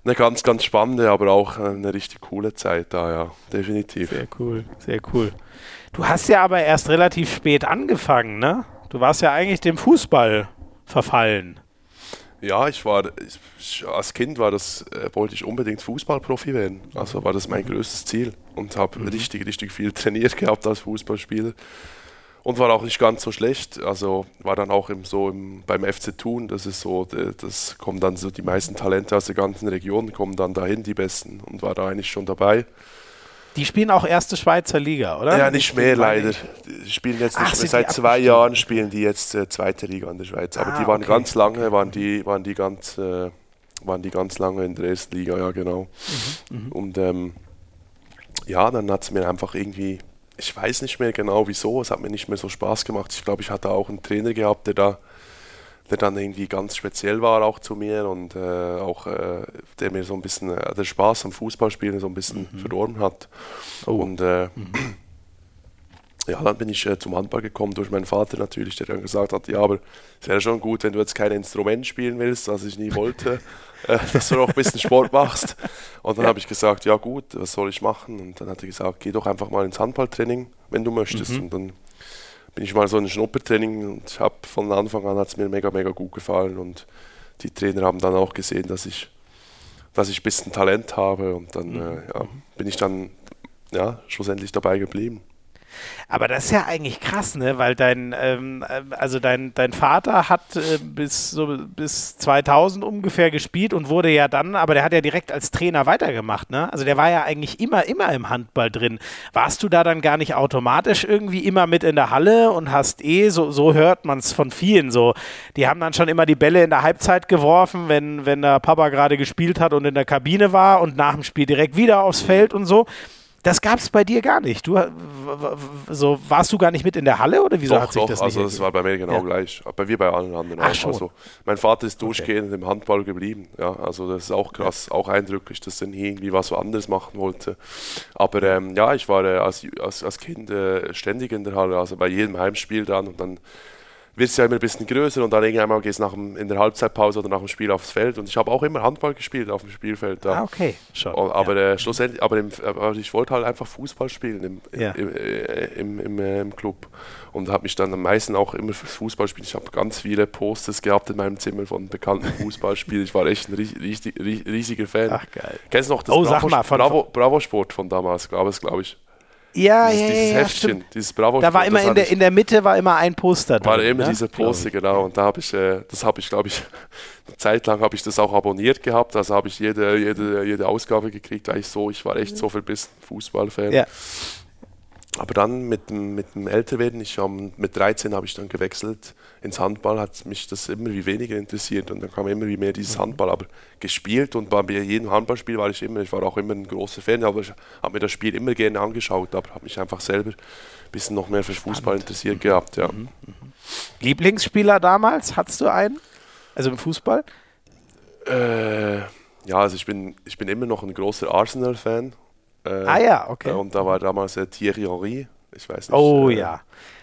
eine ganz, ganz spannende, aber auch eine richtig coole Zeit da, ja, definitiv. Sehr cool, sehr cool. Du hast ja aber erst relativ spät angefangen, ne? Du warst ja eigentlich dem Fußball verfallen. Ja, ich war, ich, als Kind war das, äh, wollte ich unbedingt Fußballprofi werden. Also war das mein größtes Ziel und habe mhm. richtig, richtig viel trainiert gehabt als Fußballspieler und war auch nicht ganz so schlecht. Also war dann auch im, so im, beim FC Thun, das ist so, das kommen dann so die meisten Talente aus der ganzen Region, kommen dann dahin, die Besten, und war da eigentlich schon dabei. Die spielen auch erste Schweizer Liga, oder? Ja, nicht mehr leider. Die spielen jetzt nicht Ach, mehr. Seit zwei Jahren spielen die jetzt äh, zweite Liga in der Schweiz. Aber ah, die waren okay. ganz lange, waren die, waren die ganz, äh, waren die ganz lange in der ersten Liga, ja genau. Mhm, mhm. und ähm, ja, dann hat es mir einfach irgendwie ich weiß nicht mehr genau wieso, es hat mir nicht mehr so Spaß gemacht. Ich glaube, ich hatte auch einen Trainer gehabt, der da der dann irgendwie ganz speziell war auch zu mir und äh, auch äh, der mir so ein bisschen äh, der Spaß am Fußballspielen so ein bisschen mhm. verloren hat. Oh. Und äh, mhm. ja, dann bin ich äh, zum Handball gekommen durch meinen Vater natürlich, der dann gesagt hat, ja, aber es wäre schon gut, wenn du jetzt kein Instrument spielen willst, was ich nie wollte. Äh, dass du noch ein bisschen Sport machst. Und dann ja. habe ich gesagt, ja gut, was soll ich machen? Und dann hat er gesagt, geh doch einfach mal ins Handballtraining, wenn du möchtest. Mhm. Und dann bin ich mal so in ein Schnuppertraining und habe von Anfang an hat es mir mega, mega gut gefallen. Und die Trainer haben dann auch gesehen, dass ich, dass ich ein bisschen Talent habe. Und dann mhm. äh, ja, bin ich dann ja, schlussendlich dabei geblieben. Aber das ist ja eigentlich krass, ne? Weil dein, ähm, äh, also dein, dein Vater hat äh, bis, so, bis 2000 ungefähr gespielt und wurde ja dann, aber der hat ja direkt als Trainer weitergemacht, ne? Also der war ja eigentlich immer, immer im Handball drin. Warst du da dann gar nicht automatisch irgendwie immer mit in der Halle und hast eh, so, so hört man es von vielen so, die haben dann schon immer die Bälle in der Halbzeit geworfen, wenn, wenn der Papa gerade gespielt hat und in der Kabine war und nach dem Spiel direkt wieder aufs Feld und so. Das gab es bei dir gar nicht. Du, so, warst du gar nicht mit in der Halle oder wieso doch, hat sich doch, das also nicht das war bei mir genau ja. gleich. Bei wie bei allen anderen Ach, auch. Also, mein Vater ist durchgehend okay. im Handball geblieben. Ja, also das ist auch krass, ja. auch eindrücklich, dass er nie irgendwie was so anderes machen wollte. Aber ähm, ja, ich war äh, als, als, als Kind äh, ständig in der Halle, also bei jedem Heimspiel dann und dann wird es ja immer ein bisschen größer und dann irgendwann mal gehst du in der Halbzeitpause oder nach dem Spiel aufs Feld. Und ich habe auch immer Handball gespielt auf dem Spielfeld. Ja. Ah, okay. Schon, aber ja. äh, schlussendlich, aber, im, aber, ich wollte halt einfach Fußball spielen im, ja. im, äh, im, im, äh, im, Club. Und habe mich dann am meisten auch immer fürs Fußball spielen. Ich habe ganz viele Posters gehabt in meinem Zimmer von bekannten Fußballspielen. Ich war echt ein riesig, riesiger Fan. Ach geil. Kennst du noch das oh, Bravo, mal, Bravo, Bravo Sport von damals, glaube ich, glaube ich. Ja, dieses, ja, dieses ja, Heftchen, stimmt. dieses Bravo Da war immer in der, in der Mitte war immer ein Poster drin. War immer ne? diese Poster, genau. Und da habe ich, äh, das habe ich, glaube ich, eine Zeit lang habe ich das auch abonniert gehabt. Also habe ich jede, jede, jede Ausgabe gekriegt, weil ich so, ich war echt so verbissen Fußballfan. Ja. Aber dann mit dem, mit dem Älterwerden, ich um, mit 13 habe ich dann gewechselt ins Handball, hat mich das immer wie weniger interessiert und dann kam immer wie mehr dieses mhm. Handball. Aber gespielt und bei jedem Handballspiel war ich immer, ich war auch immer ein großer Fan, aber ich habe mir das Spiel immer gerne angeschaut, aber habe mich einfach selber ein bisschen noch mehr für Fußball interessiert mhm. gehabt. Ja. Mhm. mhm. Lieblingsspieler damals, hattest du einen? Also im Fußball? Äh, ja, also ich bin, ich bin immer noch ein großer Arsenal-Fan äh, ah ja, okay. Und da war damals der Thierry Henry. Ich weiß nicht. Oh äh, ja.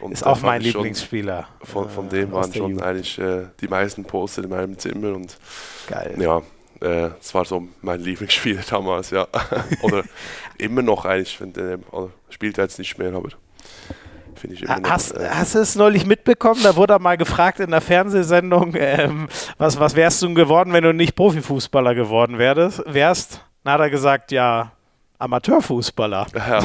ist auch mein Lieblingsspieler. Von, von dem waren schon Jugend. eigentlich äh, die meisten Poster in meinem Zimmer und Geil. ja, das war so mein Lieblingsspieler damals, ja. oder immer noch eigentlich, wenn der, spielt er jetzt nicht mehr, aber finde ich immer noch, hast, äh, hast du es neulich mitbekommen? Da wurde er mal gefragt in der Fernsehsendung, ähm, was, was wärst du geworden, wenn du nicht Profifußballer geworden wärst? Dann hat er gesagt, ja, Amateurfußballer. Ja.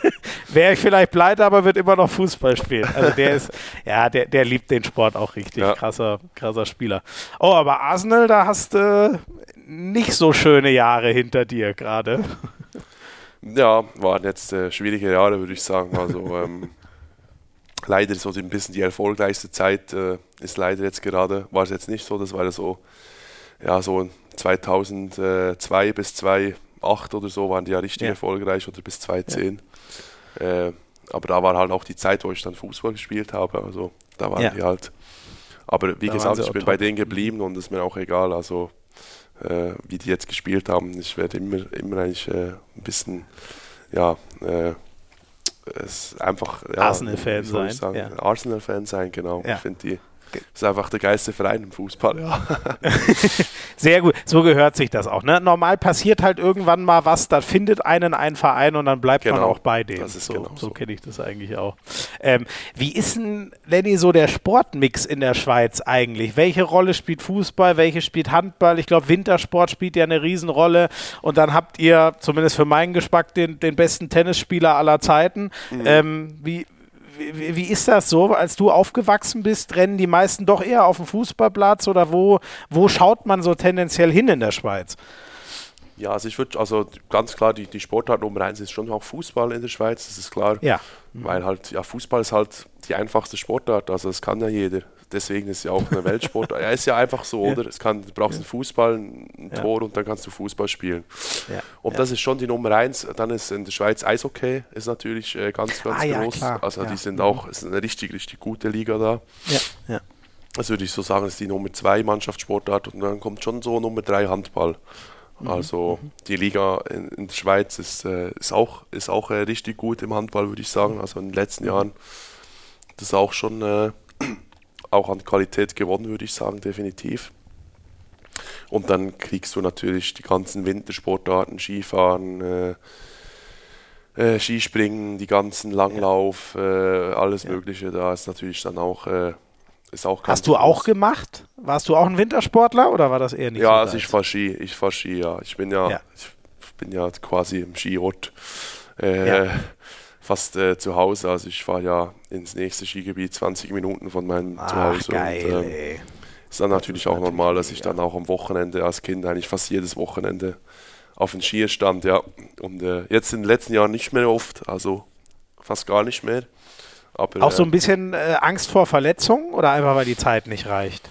Wäre ich vielleicht pleite, aber wird immer noch Fußball spielen. Also der ist, ja, der, der liebt den Sport auch richtig. Ja. Krasser, krasser Spieler. Oh, aber Arsenal, da hast du nicht so schöne Jahre hinter dir gerade. Ja, waren jetzt äh, schwierige Jahre, würde ich sagen. Also ähm, leider so ein bisschen die erfolgreichste Zeit äh, ist leider jetzt gerade, war es jetzt nicht so, das war ja so, ja, so 2002 bis 2008 oder so waren die ja richtig ja. erfolgreich oder bis 2010. Ja. Äh, aber da war halt auch die Zeit, wo ich dann Fußball gespielt habe, also da waren ja. die halt. Aber wie da gesagt, ich bin bei denen geblieben und es ist mir auch egal, also äh, wie die jetzt gespielt haben. Ich werde immer, immer eigentlich äh, ein bisschen, ja, äh, es einfach ja, Arsenal-Fan sein. Ja. Arsenal-Fan sein, genau. Ja. Ich finde die das ist einfach der geilste Verein im Fußball, ja. Sehr gut, so gehört sich das auch. Ne? Normal passiert halt irgendwann mal was, da findet einen ein Verein und dann bleibt genau. man auch bei dem. So genau so, so. kenne ich das eigentlich auch. Ähm, wie ist denn, Lenny, so der Sportmix in der Schweiz eigentlich? Welche Rolle spielt Fußball, welche spielt Handball? Ich glaube, Wintersport spielt ja eine Riesenrolle und dann habt ihr, zumindest für meinen Geschmack, den, den besten Tennisspieler aller Zeiten. Mhm. Ähm, wie, wie, wie, ist das so, als du aufgewachsen bist? Rennen die meisten doch eher auf dem Fußballplatz oder wo, wo schaut man so tendenziell hin in der Schweiz? Ja, also ich würde, also ganz klar, die, die Sportart Nummer eins ist schon auch Fußball in der Schweiz, das ist klar. Ja. Weil halt, ja, Fußball ist halt die einfachste Sportart, also das kann ja jeder deswegen ist es ja auch eine Weltsport. er ist ja einfach so, oder? Es kann, du brauchst einen Fußball, ein Tor und dann kannst du Fußball spielen. Und das ist schon die Nummer eins. Dann ist in der Schweiz Eishockey, ist natürlich äh, ganz, ganz ah, groß. Also die sind auch, es ist eine richtig, richtig gute Liga da. Ja, ja. Das würde ich so sagen, ist die Nummer zwei Mannschaftssportart und dann kommt schon so Nummer drei Handball. Mhm, also mhm. die Liga in, in, der Schweiz ist, äh, ist auch, ist auch äh, richtig gut im Handball, würde ich sagen. Also in den letzten mhm. Jahren das ist auch schon äh, auch an Qualität gewonnen, würde ich sagen, definitiv. Und dann kriegst du natürlich die ganzen Wintersportarten, Skifahren, äh, äh, Skispringen, die ganzen Langlauf, äh, alles ja. Mögliche. Da ist natürlich dann auch. Äh, ist auch Hast du auch gemacht? Warst du auch ein Wintersportler oder war das eher nicht? Ja, so also ich fahre Ski, ich fahre Ski, ja. Ich bin ja, ja. Ich bin ja quasi im Skiort. Äh, ja fast äh, zu Hause. Also ich fahre ja ins nächste Skigebiet 20 Minuten von meinem Ach, Zuhause. Geil, und, ähm, ist dann natürlich auch normal, dass ich dann auch am Wochenende als Kind eigentlich fast jedes Wochenende auf den Skier stand, ja. Und äh, jetzt in den letzten Jahren nicht mehr oft, also fast gar nicht mehr. Aber, auch so ein äh, bisschen äh, Angst vor Verletzungen oder einfach weil die Zeit nicht reicht?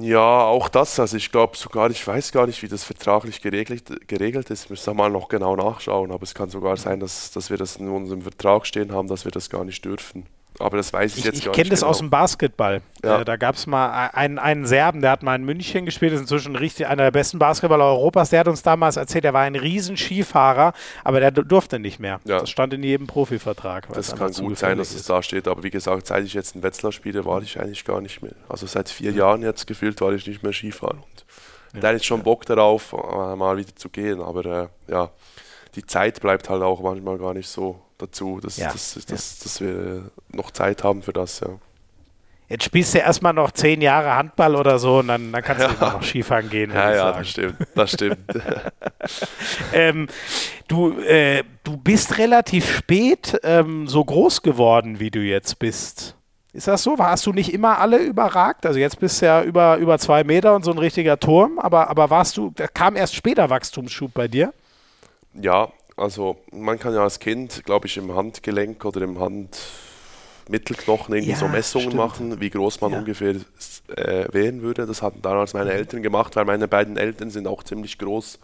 Ja, auch das. Also ich glaube sogar, ich weiß gar nicht, wie das vertraglich geregelt, geregelt ist. Müssen wir mal noch genau nachschauen. Aber es kann sogar sein, dass, dass wir das in unserem Vertrag stehen haben, dass wir das gar nicht dürfen. Aber das weiß ich, ich jetzt ich gar nicht. Ich kenne das genau. aus dem Basketball. Ja. Äh, da gab es mal einen, einen Serben, der hat mal in München gespielt, ist inzwischen richtig einer der besten Basketballer Europas. Der hat uns damals erzählt, er war ein riesen Skifahrer, aber der durfte nicht mehr. Ja. Das stand in jedem Profivertrag. Das kann gut sein, dass es da steht. Aber wie gesagt, seit ich jetzt in Wetzlar spiele, war ich eigentlich gar nicht mehr. Also seit vier ja. Jahren jetzt gefühlt war ich nicht mehr Skifahren. Und ja. da hätte schon Bock darauf, äh, mal wieder zu gehen. Aber äh, ja, die Zeit bleibt halt auch manchmal gar nicht so dazu, dass, ja, dass, dass, ja. dass, wir noch Zeit haben für das, ja. Jetzt spielst du erstmal noch zehn Jahre Handball oder so und dann, dann kannst du immer noch Skifahren gehen. Ja, ja, sagen. das stimmt. Das stimmt. ähm, du, äh, du bist relativ spät ähm, so groß geworden, wie du jetzt bist. Ist das so? Warst du nicht immer alle überragt? Also jetzt bist du ja über, über zwei Meter und so ein richtiger Turm, aber, aber warst du, da kam erst später Wachstumsschub bei dir? Ja, also man kann ja als Kind, glaube ich, im Handgelenk oder im Handmittelknochen irgendwie ja, so Messungen stimmt. machen, wie groß man ja. ungefähr äh, wählen würde. Das hatten damals meine mhm. Eltern gemacht, weil meine beiden Eltern sind auch ziemlich groß.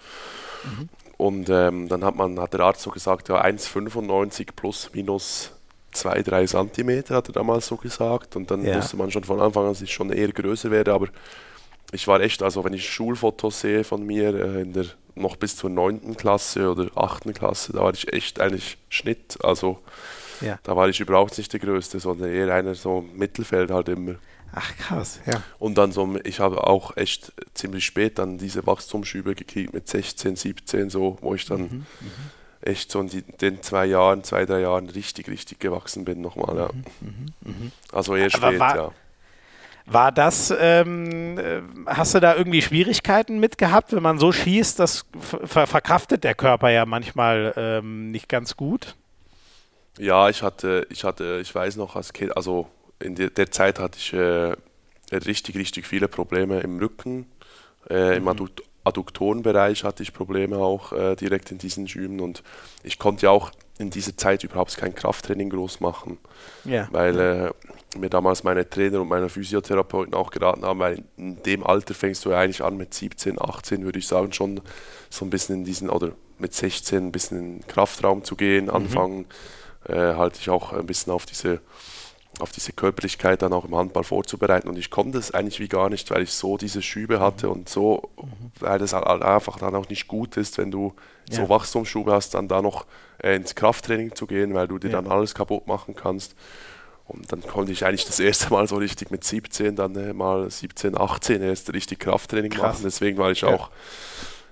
Mhm. Und ähm, dann hat man, hat der Arzt so gesagt, ja 1,95 plus minus 2, 3 Zentimeter, hat er damals so gesagt. Und dann ja. wusste man schon von Anfang an, dass ich schon eher größer werde. Aber ich war echt, also wenn ich Schulfotos sehe von mir äh, in der noch bis zur 9. Klasse oder 8. Klasse, da war ich echt eigentlich Schnitt. Also ja. da war ich überhaupt nicht der Größte, sondern eher einer so im Mittelfeld halt immer. Ach krass, ja. Und dann so, ich habe auch echt ziemlich spät dann diese Wachstumsschübe gekriegt mit 16, 17 so, wo ich dann mhm, mhm, echt so in den zwei Jahren, zwei, drei Jahren richtig, richtig gewachsen bin nochmal, ja. Mhm, mhm, mhm. also eher spät, war, ja. War das, ähm, äh, hast du da irgendwie Schwierigkeiten mit gehabt, wenn man so schießt, das ver verkraftet der Körper ja manchmal ähm, nicht ganz gut? Ja, ich hatte, ich hatte, ich weiß noch, als Kind, also in der, der Zeit hatte ich äh, richtig, richtig viele Probleme im Rücken, äh, im mhm. Adduktorenbereich hatte ich Probleme auch äh, direkt in diesen Schüben und ich konnte ja auch in dieser Zeit überhaupt kein Krafttraining groß machen, ja. weil äh, mir damals meine Trainer und meine Physiotherapeuten auch geraten haben, weil in dem Alter fängst du ja eigentlich an mit 17, 18, würde ich sagen, schon so ein bisschen in diesen, oder mit 16 ein bisschen in den Kraftraum zu gehen, mhm. anfangen, äh, halte ich auch ein bisschen auf diese auf diese Körperlichkeit dann auch im Handball vorzubereiten. Und ich konnte es eigentlich wie gar nicht, weil ich so diese Schübe hatte und so, weil das einfach dann auch nicht gut ist, wenn du ja. so Wachstumsschube hast, dann da noch äh, ins Krafttraining zu gehen, weil du dir ja. dann alles kaputt machen kannst. Und dann konnte ich eigentlich das erste Mal so richtig mit 17, dann äh, mal 17, 18 erst richtig Krafttraining Krass. machen. Deswegen war ich ja. auch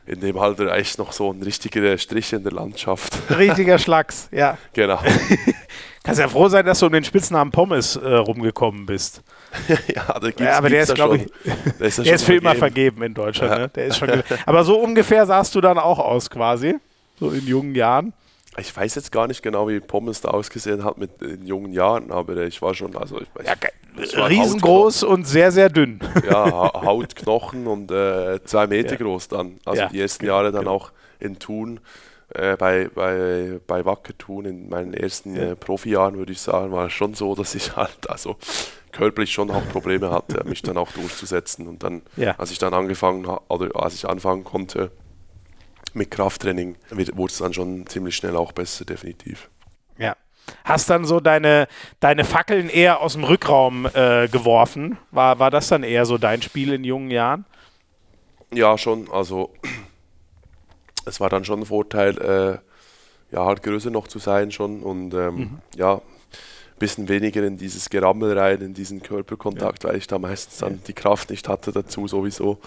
in dem Alter eigentlich noch so ein richtiger Strich in der Landschaft. Richtiger Schlags, ja. Genau. Kannst ja froh sein, dass du um den Spitznamen Pommes äh, rumgekommen bist. ja, ja, aber der ist, glaube ich, der ist, der ist für immer vergeben in Deutschland. Ja. Ne? Der ist schon aber so ungefähr sahst du dann auch aus quasi, so in jungen Jahren. Ich weiß jetzt gar nicht genau, wie Pommes da ausgesehen hat mit in jungen Jahren, aber ich war schon, also ich, ja, ich riesengroß und sehr, sehr dünn. Ja, Haut, Knochen und äh, zwei Meter ja. groß dann. Also ja, die ersten Jahre dann genau. auch in Thun, äh, bei, bei, bei Wacker Thun in meinen ersten ja. äh, Profijahren, würde ich sagen, war es schon so, dass ich halt also körperlich schon auch Probleme hatte, mich dann auch durchzusetzen. Und dann, als ich dann angefangen habe, oder als ich anfangen konnte, mit Krafttraining wurde es dann schon ziemlich schnell auch besser, definitiv. Ja. Hast dann so deine, deine Fackeln eher aus dem Rückraum äh, geworfen? War, war das dann eher so dein Spiel in jungen Jahren? Ja, schon. Also es war dann schon ein Vorteil, äh, ja, halt größer noch zu sein schon und ähm, mhm. ja, ein bisschen weniger in dieses Gerammel rein, in diesen Körperkontakt, ja. weil ich da meistens dann ja. die Kraft nicht hatte dazu sowieso.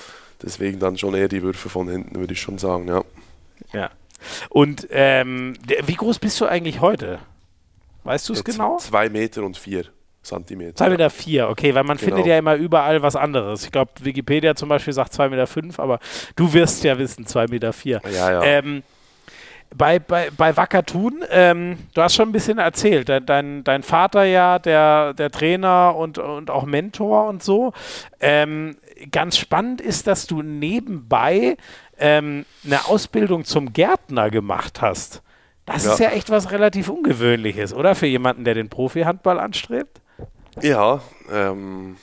Deswegen dann schon eher die Würfe von hinten, würde ich schon sagen, ja. Ja. Und ähm, wie groß bist du eigentlich heute? Weißt du es genau? Zwei Meter und vier. Zentimeter. Zwei Meter vier, okay, weil man genau. findet ja immer überall was anderes. Ich glaube, Wikipedia zum Beispiel sagt zwei Meter, fünf, aber du wirst ja wissen, zwei Meter. vier. Ja, ja. Ähm, bei, bei, bei Wacker Thun, ähm, du hast schon ein bisschen erzählt, dein, dein Vater ja, der, der Trainer und, und auch Mentor und so. Ähm, ganz spannend ist, dass du nebenbei ähm, eine Ausbildung zum Gärtner gemacht hast. Das ja. ist ja echt was relativ Ungewöhnliches, oder? Für jemanden, der den Profi-Handball anstrebt? Ja, ähm,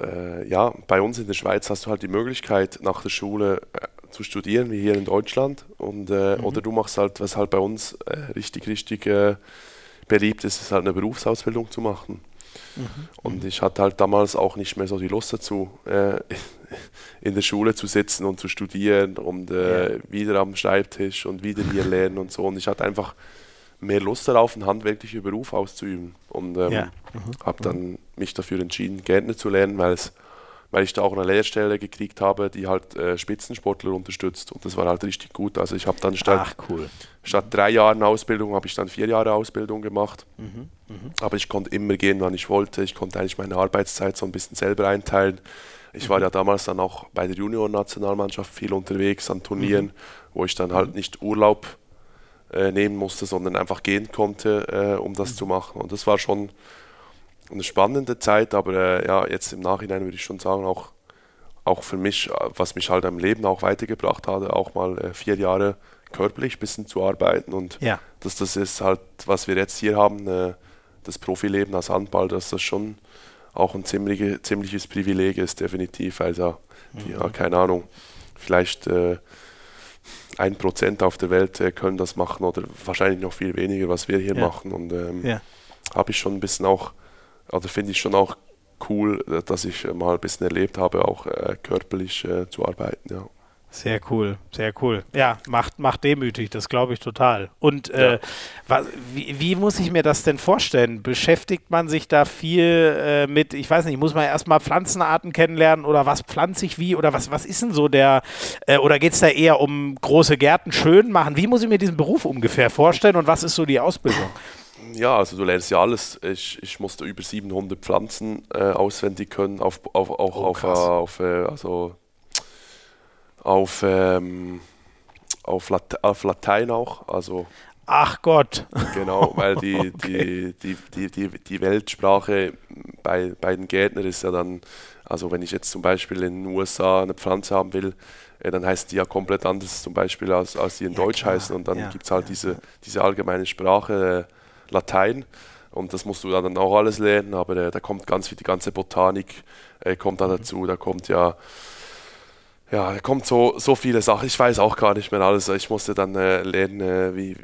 äh, ja, bei uns in der Schweiz hast du halt die Möglichkeit, nach der Schule äh, zu studieren, wie hier in Deutschland. Und, äh, mhm. Oder du machst halt, was halt bei uns äh, richtig, richtig äh, beliebt ist, ist halt eine Berufsausbildung zu machen. Mhm. Und ich hatte halt damals auch nicht mehr so die Lust dazu, äh, in der Schule zu sitzen und zu studieren und äh, ja. wieder am Schreibtisch und wieder hier lernen und so. Und ich hatte einfach mehr Lust darauf, einen handwerklichen Beruf auszuüben. Und ähm, ja. mhm. habe dann mich dafür entschieden, Gärtner zu lernen, weil es weil ich da auch eine Lehrstelle gekriegt habe, die halt äh, Spitzensportler unterstützt und das war halt richtig gut. Also ich habe dann statt, Ach, cool. statt drei Jahren Ausbildung, habe ich dann vier Jahre Ausbildung gemacht. Mhm, mh. Aber ich konnte immer gehen, wann ich wollte. Ich konnte eigentlich meine Arbeitszeit so ein bisschen selber einteilen. Ich mhm. war ja damals dann auch bei der Junior-Nationalmannschaft viel unterwegs an Turnieren, mhm. wo ich dann halt nicht Urlaub äh, nehmen musste, sondern einfach gehen konnte, äh, um das mhm. zu machen. Und das war schon eine spannende Zeit, aber äh, ja, jetzt im Nachhinein würde ich schon sagen, auch, auch für mich, was mich halt im Leben auch weitergebracht hat, auch mal äh, vier Jahre körperlich ein bisschen zu arbeiten und ja. dass das ist halt, was wir jetzt hier haben, äh, das Profileben als Handball, dass das schon auch ein ziemliche, ziemliches Privileg ist, definitiv. Also, mhm. ja, keine Ahnung, vielleicht äh, ein Prozent auf der Welt äh, können das machen oder wahrscheinlich noch viel weniger, was wir hier ja. machen. Und ähm, ja. habe ich schon ein bisschen auch also finde ich schon auch cool, äh, dass ich äh, mal ein bisschen erlebt habe, auch äh, körperlich äh, zu arbeiten, ja. Sehr cool, sehr cool. Ja, macht, macht demütig, das glaube ich total. Und äh, was, wie, wie, muss ich mir das denn vorstellen? Beschäftigt man sich da viel äh, mit, ich weiß nicht, muss man erstmal Pflanzenarten kennenlernen oder was pflanze ich wie oder was, was ist denn so der, äh, oder geht es da eher um große Gärten schön machen? Wie muss ich mir diesen Beruf ungefähr vorstellen und was ist so die Ausbildung? Ja, also du lernst ja alles. Ich, ich musste über 700 Pflanzen äh, auswendig können, auf, auf, auch Oh, auf, äh, auf, äh, also auf, ähm, auf, Late auf Latein auch. Also Ach Gott. genau, weil die, die, die, die, die, die Weltsprache bei, bei den Gärtnern ist ja dann, also wenn ich jetzt zum Beispiel in den USA eine Pflanze haben will, äh, dann heißt die ja komplett anders zum Beispiel als, als die in Ja, Deutsch klar. heißen und dann Ja, gibt es halt ja, diese, diese allgemeine Sprache, äh, Latein. Und das musst du dann auch alles lernen, aber äh, da kommt ganz viel, die ganze Botanik äh, kommt Mhm. da dazu, da kommt ja, ja, da kommt so, so viele Sachen, ich weiß auch gar nicht mehr alles. Ich musste dann äh, lernen, äh, wie,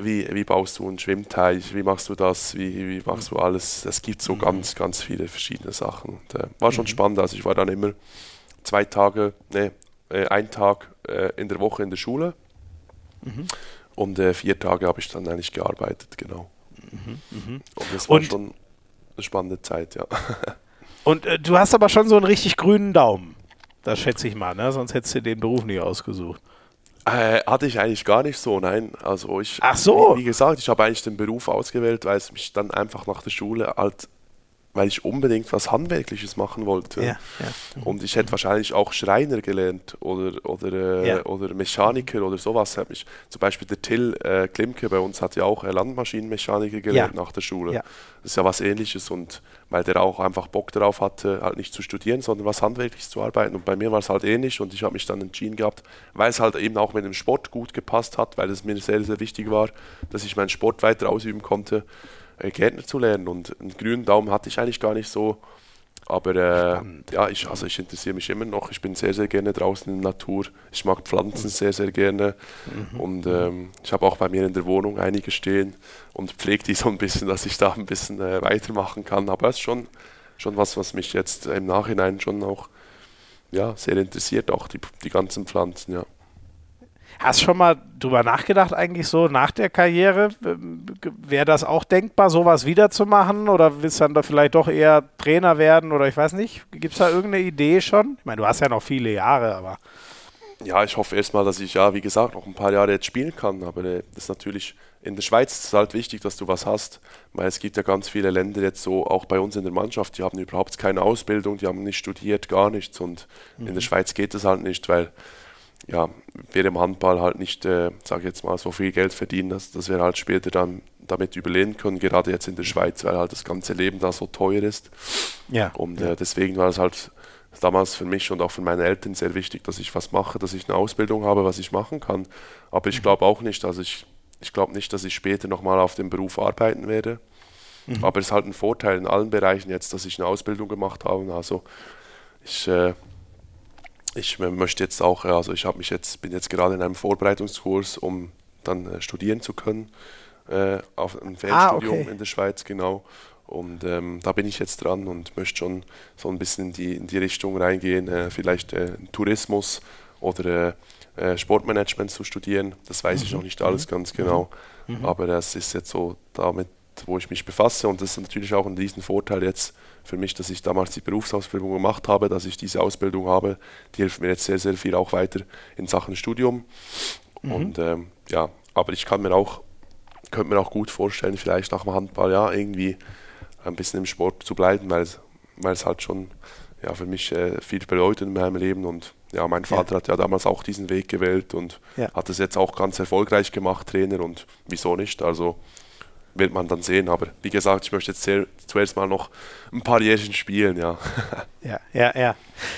wie, wie baust du einen Schwimmteich, wie machst du das, wie, wie machst du alles. Es gibt so ganz, ganz viele verschiedene Sachen. Und, äh, war schon spannend, also ich war dann immer zwei Tage, nee, äh, ein Tag äh, in der Woche in der Schule und äh, vier Tage habe ich dann eigentlich gearbeitet, genau. Und das war Und- schon eine spannende Zeit, ja. Und du hast aber schon so einen richtig grünen Daumen. Das schätze ich mal, ne? Sonst hättest du den Beruf nicht ausgesucht. Äh, hatte ich eigentlich gar nicht so, nein. Also ich, Ach so. Wie, wie gesagt, ich habe eigentlich den Beruf ausgewählt, weil es mich dann einfach nach der Schule halt, weil ich unbedingt was Handwerkliches machen wollte. ja. Und ich hätte wahrscheinlich auch Schreiner gelernt oder, oder, äh, Ja. oder Mechaniker oder sowas. Hat mich, zum Beispiel der Till äh, Klimke bei uns hat ja auch äh, Landmaschinenmechaniker gelernt nach der Schule. Ja. Das ist ja was ähnliches und weil der auch einfach Bock darauf hatte, halt nicht zu studieren, sondern was Handwerkliches zu arbeiten. Und bei mir war es halt ähnlich und ich habe mich dann entschieden gehabt, weil es halt eben auch mit dem Sport gut gepasst hat, weil es mir sehr, sehr wichtig war, dass ich meinen Sport weiter ausüben konnte, äh, Gärtner zu lernen. Und einen grünen Daumen hatte ich eigentlich gar nicht so. Aber äh, ja, ich, also ich interessiere mich immer noch. Ich bin sehr, sehr gerne draußen in der Natur. Ich mag Pflanzen sehr, sehr gerne. Und ähm, ich habe auch bei mir in der Wohnung einige stehen und pflege die so ein bisschen, dass ich da ein bisschen äh, weitermachen kann. Aber es ist schon, schon was, was mich jetzt im Nachhinein schon auch ja, sehr interessiert, auch die, die ganzen Pflanzen, ja. Hast schon mal drüber nachgedacht, eigentlich so nach der Karriere? Wäre das auch denkbar, sowas wiederzumachen? Oder willst du dann da vielleicht doch eher Trainer werden? Oder ich weiß nicht. Gibt es da irgendeine Idee schon? Ich meine, du hast ja noch viele Jahre, aber. Ja, ich hoffe erstmal, dass ich, ja, wie gesagt, noch ein paar Jahre jetzt spielen kann. Aber äh, das ist natürlich, in der Schweiz ist es halt wichtig, dass du was hast, weil es gibt ja ganz viele Länder jetzt so, auch bei uns in der Mannschaft, die haben überhaupt keine Ausbildung, die haben nicht studiert, gar nichts. Und in der Schweiz geht es halt nicht, weil ja, wir im Handball halt nicht, äh, sage ich jetzt mal, so viel Geld verdienen, dass, dass wir halt später dann damit überleben können, gerade jetzt in der Schweiz, weil halt das ganze Leben da so teuer ist. Ja. Und äh, deswegen war es halt damals für mich und auch für meine Eltern sehr wichtig, dass ich was mache, dass ich eine Ausbildung habe, was ich machen kann. Aber ich glaube auch nicht, also ich, ich glaube nicht, dass ich später nochmal auf dem Beruf arbeiten werde. Aber es ist halt ein Vorteil in allen Bereichen jetzt, dass ich eine Ausbildung gemacht habe. Also ich, äh, ich möchte jetzt auch, also ich habe mich jetzt, bin jetzt gerade in einem Vorbereitungskurs, um dann äh, studieren zu können, äh, auf ein Fernstudium okay. in der Schweiz, genau. Und ähm, da bin ich jetzt dran und möchte schon so ein bisschen in die, in die Richtung reingehen, äh, vielleicht äh, Tourismus oder äh, äh, Sportmanagement zu studieren. Das weiß ich noch nicht alles ganz genau, aber das ist jetzt so damit, wo ich mich befasse und das ist natürlich auch ein riesen Vorteil jetzt für mich, dass ich damals die Berufsausbildung gemacht habe, dass ich diese Ausbildung habe. Die hilft mir jetzt sehr, sehr viel auch weiter in Sachen Studium. Und ähm, ja, aber ich kann mir auch, könnte mir auch gut vorstellen, vielleicht nach dem Handball ja irgendwie ein bisschen im Sport zu bleiben, weil es, weil es halt schon ja, für mich äh, viel bedeutet in meinem Leben. Und ja, mein Vater hat ja damals auch diesen Weg gewählt und Ja. hat es jetzt auch ganz erfolgreich gemacht, Trainer. Und wieso nicht? Also wird man dann sehen. Aber wie gesagt, ich möchte jetzt zuerst mal noch ein paar Jährchen spielen, ja. Ja, ja, ja.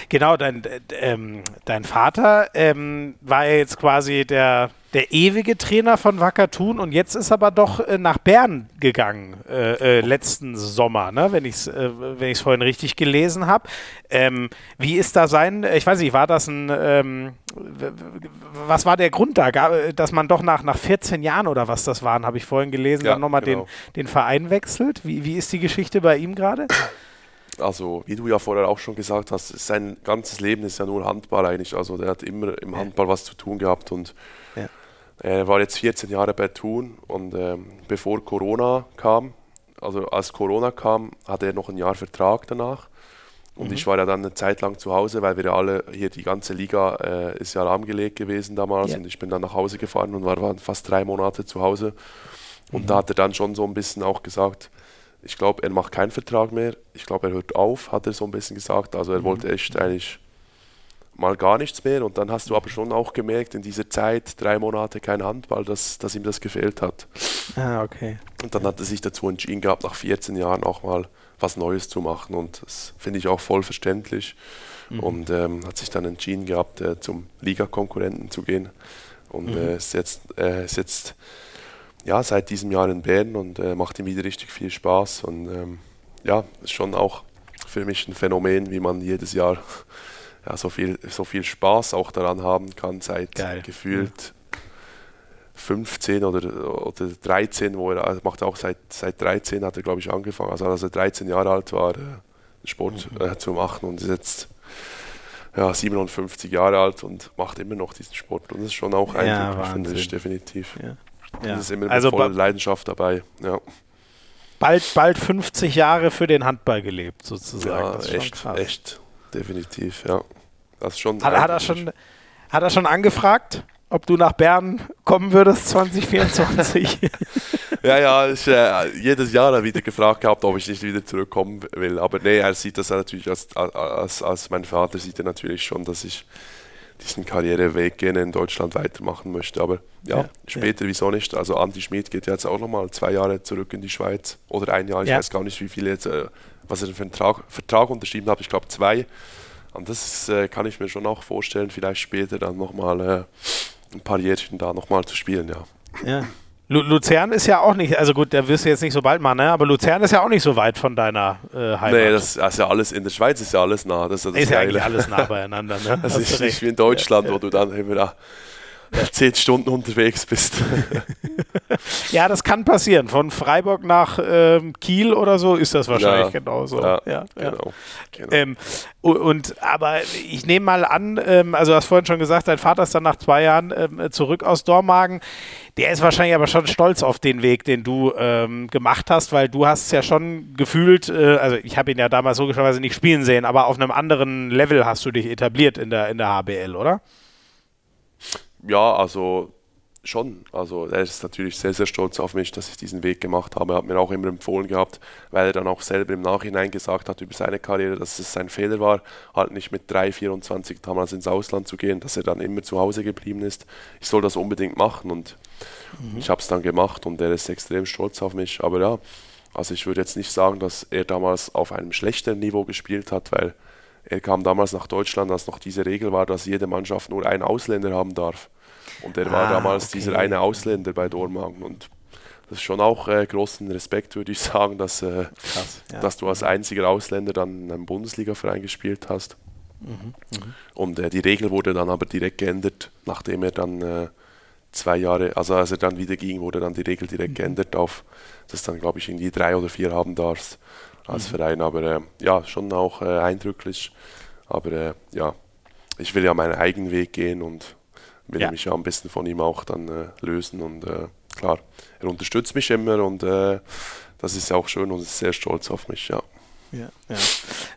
Genau, dein, äh, ähm, dein Vater ähm, war ja jetzt quasi der, der ewige Trainer von Wacker Thun und jetzt ist aber doch äh, nach Bern gegangen, äh, äh, letzten Sommer, ne? wenn ich es äh, vorhin richtig gelesen habe. Ähm, wie ist da sein, ich weiß nicht, war das ein, ähm, was war der Grund da, äh, dass man doch nach, nach 14 Jahren oder was das waren, habe ich vorhin gelesen, Ja, dann nochmal genau. den, den Verein wechselt? Wie, wie ist die Geschichte bei ihm gerade? Also, wie du ja vorher auch schon gesagt hast, sein ganzes Leben ist ja nur Handball eigentlich. Also, der hat immer im Handball was zu tun gehabt und Ja. er war jetzt 14 Jahre bei Thun und ähm, bevor Corona kam, also als Corona kam, hatte er noch ein Jahr Vertrag danach. Und ich war ja dann eine Zeit lang zu Hause, weil wir ja alle, hier die ganze Liga äh, ist ja lahmgelegt gewesen damals Ja. und ich bin dann nach Hause gefahren und war, war fast drei Monate zu Hause. Und mhm. da hat er dann schon so ein bisschen auch gesagt, ich glaube, er macht keinen Vertrag mehr. Ich glaube, er hört auf, hat er so ein bisschen gesagt. Also er mhm. wollte echt eigentlich mal gar nichts mehr. Und dann hast du aber schon auch gemerkt, in dieser Zeit, drei Monate kein Handball, dass, dass ihm das gefehlt hat. Ah, okay. Und dann hat er sich dazu entschieden gehabt, nach 14 Jahren auch mal was Neues zu machen. Und das finde ich auch voll verständlich. Mhm. Und ähm, hat sich dann entschieden gehabt, äh, zum Liga-Konkurrenten zu gehen. Und mhm. äh, ist jetzt, äh, ist jetzt ja, seit diesem Jahr in Bern und äh, macht ihm wieder richtig viel Spaß. Und ähm, ja, ist schon auch für mich ein Phänomen, wie man jedes Jahr ja, so, viel, so viel Spaß auch daran haben kann, seit Geil. gefühlt ja. 15 oder, oder 13, wo er also macht auch seit, seit 13 hat er, glaube ich, angefangen. Also als er 13 Jahre alt war, äh, Sport mhm. äh, zu machen und ist jetzt ja, 57 Jahre alt und macht immer noch diesen Sport. Und das ist schon auch eindrücklich, ja, finde ich, definitiv. Ja. Ja. Das ist immer also voll Leidenschaft dabei. Ja. Bald, bald 50 Jahre für den Handball gelebt, sozusagen. Ja, echt, echt, definitiv, ja. Das schon hat, hat, er schon, hat er schon angefragt, ob du nach Bern kommen würdest 2024? ja, ja, ich, äh, jedes Jahr wieder gefragt gehabt, ob ich nicht wieder zurückkommen will. Aber nee, er sieht das natürlich als, als, als mein Vater sieht er natürlich schon, dass ich diesen Karriereweg gerne in Deutschland weitermachen möchte. Aber ja, ja später ja. wieso nicht? Also Andi Schmid geht jetzt auch nochmal zwei Jahre zurück in die Schweiz oder ein Jahr, ich ja. weiß gar nicht, wie viele jetzt, äh, was er für einen Vertrag, Vertrag unterschrieben hat, ich glaube zwei. Und das äh, kann ich mir schon auch vorstellen, vielleicht später dann nochmal äh, ein paar Jährchen da nochmal zu spielen, ja. Ja, Lu Luzern ist ja auch nicht, also gut, da wirst du jetzt nicht so bald machen, ne? aber Luzern ist ja auch nicht so weit von deiner äh, Heimat. Nee, das, das, ist ja alles, in der Schweiz ist ja alles nah. Das ist ja, das ist ja eigentlich alles nah beieinander. Ne? Das ist nicht wie in Deutschland, ja, ja. wo du dann immer da zehn Stunden unterwegs bist. ja, das kann passieren. Von Freiburg nach ähm, Kiel oder so ist das wahrscheinlich ja, genauso. Ja, ja, genau. genau. Ähm, und aber ich nehme mal an, ähm, also du hast vorhin schon gesagt, dein Vater ist dann nach zwei Jahren ähm, zurück aus Dormagen. Der ist wahrscheinlich aber schon stolz auf den Weg, den du ähm, gemacht hast, weil du hast ja schon gefühlt, äh, also ich habe ihn ja damals logischerweise nicht spielen sehen, aber auf einem anderen Level hast du dich etabliert in der, in der HBL, oder? Ja, also schon. Also er ist natürlich sehr, sehr stolz auf mich, dass ich diesen Weg gemacht habe. Er hat mir auch immer empfohlen gehabt, weil er dann auch selber im Nachhinein gesagt hat über seine Karriere, dass es sein Fehler war, halt nicht mit 3, 24 damals ins Ausland zu gehen, dass er dann immer zu Hause geblieben ist. Ich soll das unbedingt machen und mhm. ich habe es dann gemacht und er ist extrem stolz auf mich. Aber ja, also ich würde jetzt nicht sagen, dass er damals auf einem schlechten Niveau gespielt hat, weil er kam damals nach Deutschland, als noch diese Regel war, dass jede Mannschaft nur einen Ausländer haben darf. Und er ah, war damals okay. dieser eine Ausländer bei Dormagen. Und das ist schon auch äh, großen Respekt, würde ich sagen, dass, äh, Krass, ja. dass du als einziger Ausländer dann in einem Bundesliga-Verein gespielt hast. Mhm, mh. Und äh, die Regel wurde dann aber direkt geändert, nachdem er dann äh, zwei Jahre, also als er dann wieder ging, wurde dann die Regel direkt mhm. geändert auf, dass dann, glaube ich, irgendwie drei oder vier haben darfst als mhm. Verein. Aber äh, ja, schon auch äh, eindrücklich. Aber äh, ja, ich will ja meinen eigenen Weg gehen und will ja. mich ja am besten von ihm auch dann äh, lösen. Und äh, klar, er unterstützt mich immer und äh, das ist ja auch schön und ist sehr stolz auf mich, ja. Ja, ja.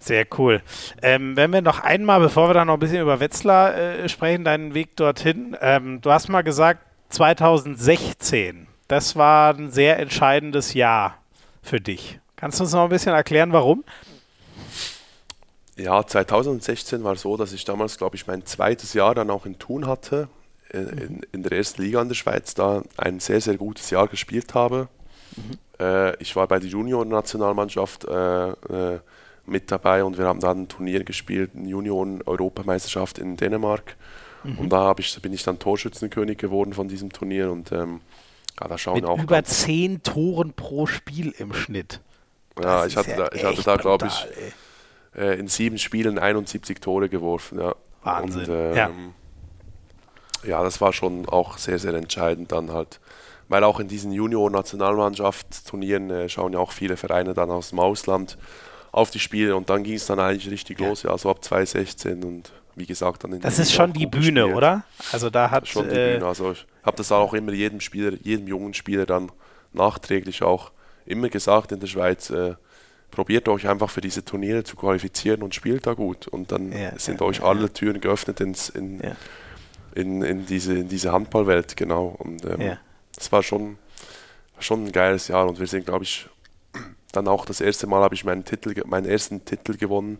sehr cool. Ähm, wenn wir noch einmal, bevor wir dann noch ein bisschen über Wetzlar äh, sprechen, deinen Weg dorthin. Ähm, du hast mal gesagt, 2016, das war ein sehr entscheidendes Jahr für dich. Kannst du uns noch ein bisschen erklären, warum? Ja, 2016 war so, dass ich damals, glaube ich, mein zweites Jahr dann auch in Thun hatte, in, in, in der ersten Liga in der Schweiz, da ein sehr, sehr gutes Jahr gespielt habe. Mhm. Äh, ich war bei der Junior-Nationalmannschaft äh, äh, mit dabei und wir haben dann ein Turnier gespielt, eine Union-Europameisterschaft in Dänemark. Mhm. Und da ich, bin ich dann Torschützenkönig geworden von diesem Turnier und ähm, da schauen Mit auch über zehn Toren pro Spiel im Schnitt. Ja, ich hatte, ja da, ich hatte da, glaube ich, äh, in sieben Spielen 71 Tore geworfen. Ja. Wahnsinn. Und, ähm, ja. ja, das war schon auch sehr, sehr entscheidend dann halt. Weil auch in diesen Junior-Nationalmannschaftsturnieren äh, schauen ja auch viele Vereine dann aus dem Ausland auf die Spiele und dann ging es dann eigentlich richtig ja. los, ja, so ab 2016 und wie gesagt dann in Das ist schon die Bühne, gespielt. oder? Also da hat schon die äh, Bühne. Also ich habe das auch immer jedem Spieler, jedem jungen Spieler dann nachträglich auch immer gesagt in der Schweiz, äh, probiert euch einfach für diese Turniere zu qualifizieren und spielt da gut. Und dann ja, sind ja, euch ja, alle Türen geöffnet ins, in, in, in, diese, in diese Handballwelt, genau. Und ähm, das war schon, schon ein geiles Jahr und wir sind, glaube ich, dann auch das erste Mal habe ich meinen Titel, meinen ersten Titel gewonnen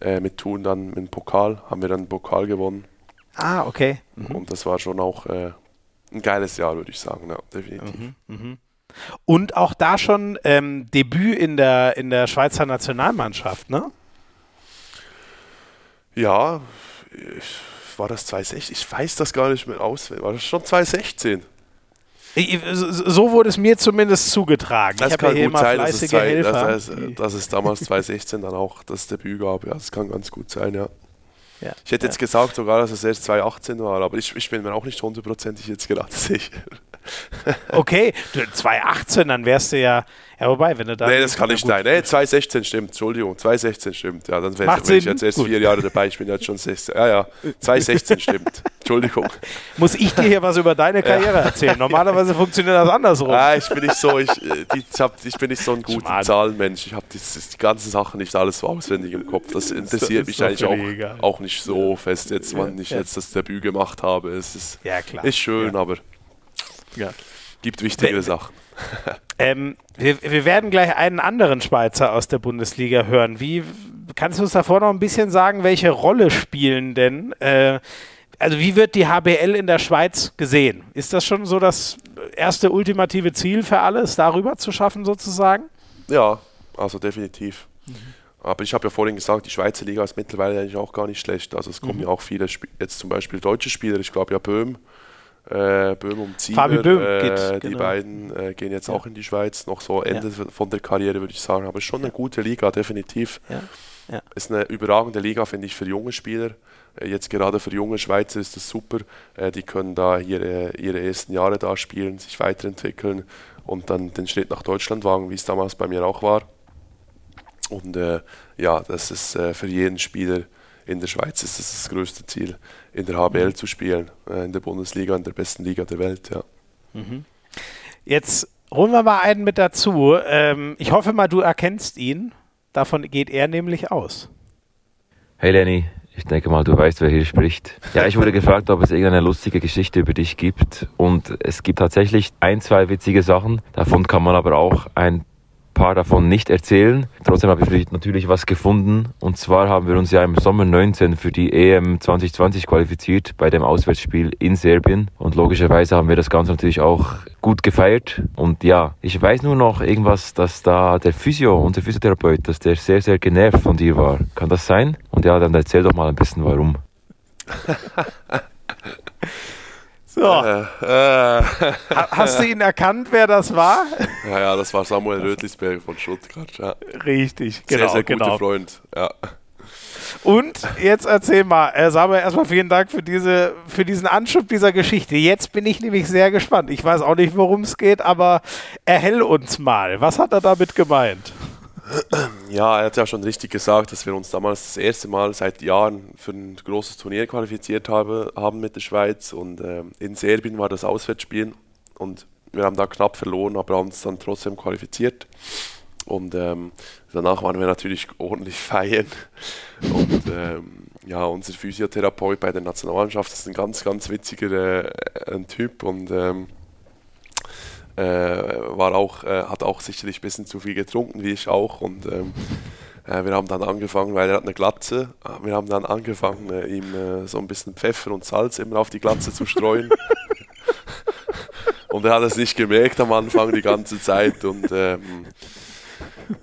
äh, mit Thun dann mit dem Pokal, haben wir dann einen Pokal gewonnen. Ah, okay. Mhm. Und das war schon auch äh, ein geiles Jahr, würde ich sagen, ja, definitiv. Mhm, mh. Und auch da schon ähm, Debüt in der, in der Schweizer Nationalmannschaft, ne? Ja, ich, war das 2016? Ich weiß das gar nicht mehr auswendig. War das schon 2016? So wurde es mir zumindest zugetragen. Das ich kann ja gut sein, dass es, zwei, dass, es, dass es, damals 2016 dann auch das Debüt gab. Ja, das kann ganz gut sein, ja. Ja ich hätte ja. jetzt gesagt sogar, dass es erst 2018 war, aber ich, ich bin mir auch nicht hundertprozentig jetzt gerade sicher. okay, 2018, dann wärst du ja ja, wobei, wenn du da. Nee, das kann nicht sein. Nee, 2016 stimmt, Entschuldigung, 2016 stimmt. Ja, dann wäre ich jetzt erst Gut. vier Jahre dabei, ich bin jetzt schon 16. Ja, ja, 2016 stimmt. Entschuldigung. Muss ich dir hier was über deine Karriere ja. erzählen? Normalerweise funktioniert das andersrum. Ja, ich bin nicht so, ich, äh, die, ich bin nicht so ein guter Zahlenmensch. Ich habe die, die ganzen Sachen nicht alles so auswendig im Kopf. Das interessiert mich eigentlich auch, auch nicht so fest, jetzt, wann ich jetzt das Debüt gemacht habe. Es ist, ja, klar. ist schön, aber ja. gibt wichtigere Sachen. Ähm, wir, wir, werden gleich einen anderen Schweizer aus der Bundesliga hören. Wie kannst du uns davor noch ein bisschen sagen, welche Rolle spielen denn? Äh, also wie wird die HBL in der Schweiz gesehen? Ist das schon so das erste ultimative Ziel für alles, darüber zu schaffen sozusagen? Ja, also definitiv. Mhm. Aber ich habe ja vorhin gesagt, die Schweizer Liga ist mittlerweile eigentlich auch gar nicht schlecht. Also es kommen mhm. ja auch viele, Sp jetzt zum Beispiel deutsche Spieler, ich glaube ja Böhm, äh, Böhm und Ziemer, Fabi Böhm äh, geht, die genau. beiden äh, gehen jetzt ja. auch in die Schweiz, noch so Ende ja. von der Karriere würde ich sagen, aber schon eine gute Liga, definitiv. Ist eine überragende Liga, finde ich, für junge Spieler. Äh, jetzt gerade für junge Schweizer ist das super. Äh, die können da ihre, ihre ersten Jahre da spielen, sich weiterentwickeln und dann den Schritt nach Deutschland wagen, wie es damals bei mir auch war. Und äh, ja, das ist für jeden Spieler in der Schweiz ist das das größte Ziel, in der HBL mhm. zu spielen, äh, in der Bundesliga, in der besten Liga der Welt. Ja. Mhm. Jetzt holen wir mal einen mit dazu. Ähm, ich hoffe mal, du erkennst ihn. Davon geht er nämlich aus. Hey Lenny, ich denke mal, du weißt, wer hier spricht. Ja, ich wurde gefragt, ob es irgendeine lustige Geschichte über dich gibt. Und es gibt tatsächlich ein, zwei witzige Sachen. Davon kann man aber auch ein paar davon nicht erzählen. Trotzdem habe ich natürlich was gefunden. Und zwar haben wir uns ja im Sommer 19 für die EM 2020 qualifiziert bei dem Auswärtsspiel in Serbien. Und logischerweise haben wir das Ganze natürlich auch gut gefeiert. Und ja, ich weiß nur noch irgendwas, dass da der Physio, unser Physiotherapeut, dass der sehr, sehr genervt von dir war. Kann das sein? Und ja, dann erzähl doch mal ein bisschen warum. So. Äh, äh. Hast du ihn erkannt, wer das war? Ja, ja, das war Samuel Rötlisberg von Stuttgart. Ja. Richtig, genau. Sehr, sehr guter genau. Freund, ja. Und jetzt erzähl mal, äh, Samuel, erstmal vielen Dank für, diese, für diesen Anschub dieser Geschichte. Jetzt bin ich nämlich sehr gespannt. Ich weiß auch nicht, worum es geht, aber erhell uns mal. Was hat er damit gemeint? Ja, er hat ja schon richtig gesagt, dass wir uns damals das erste Mal seit Jahren für ein großes Turnier qualifiziert habe, haben mit der Schweiz. Und äh, in Serbien war das Auswärtsspiel und wir haben da knapp verloren, aber haben uns dann trotzdem qualifiziert. Und ähm, danach waren wir natürlich ordentlich feiern. Und ähm, ja, unser Physiotherapeut bei der Nationalmannschaft ist ein ganz, ganz witziger äh, ein Typ und ähm, äh, war auch, äh, hat auch sicherlich ein bisschen zu viel getrunken, wie ich auch. Und ähm, äh, wir haben dann angefangen, weil er hat eine Glatze, wir haben dann angefangen, äh, ihm äh, so ein bisschen Pfeffer und Salz immer auf die Glatze zu streuen. und er hat es nicht gemerkt am Anfang die ganze Zeit. Und ähm,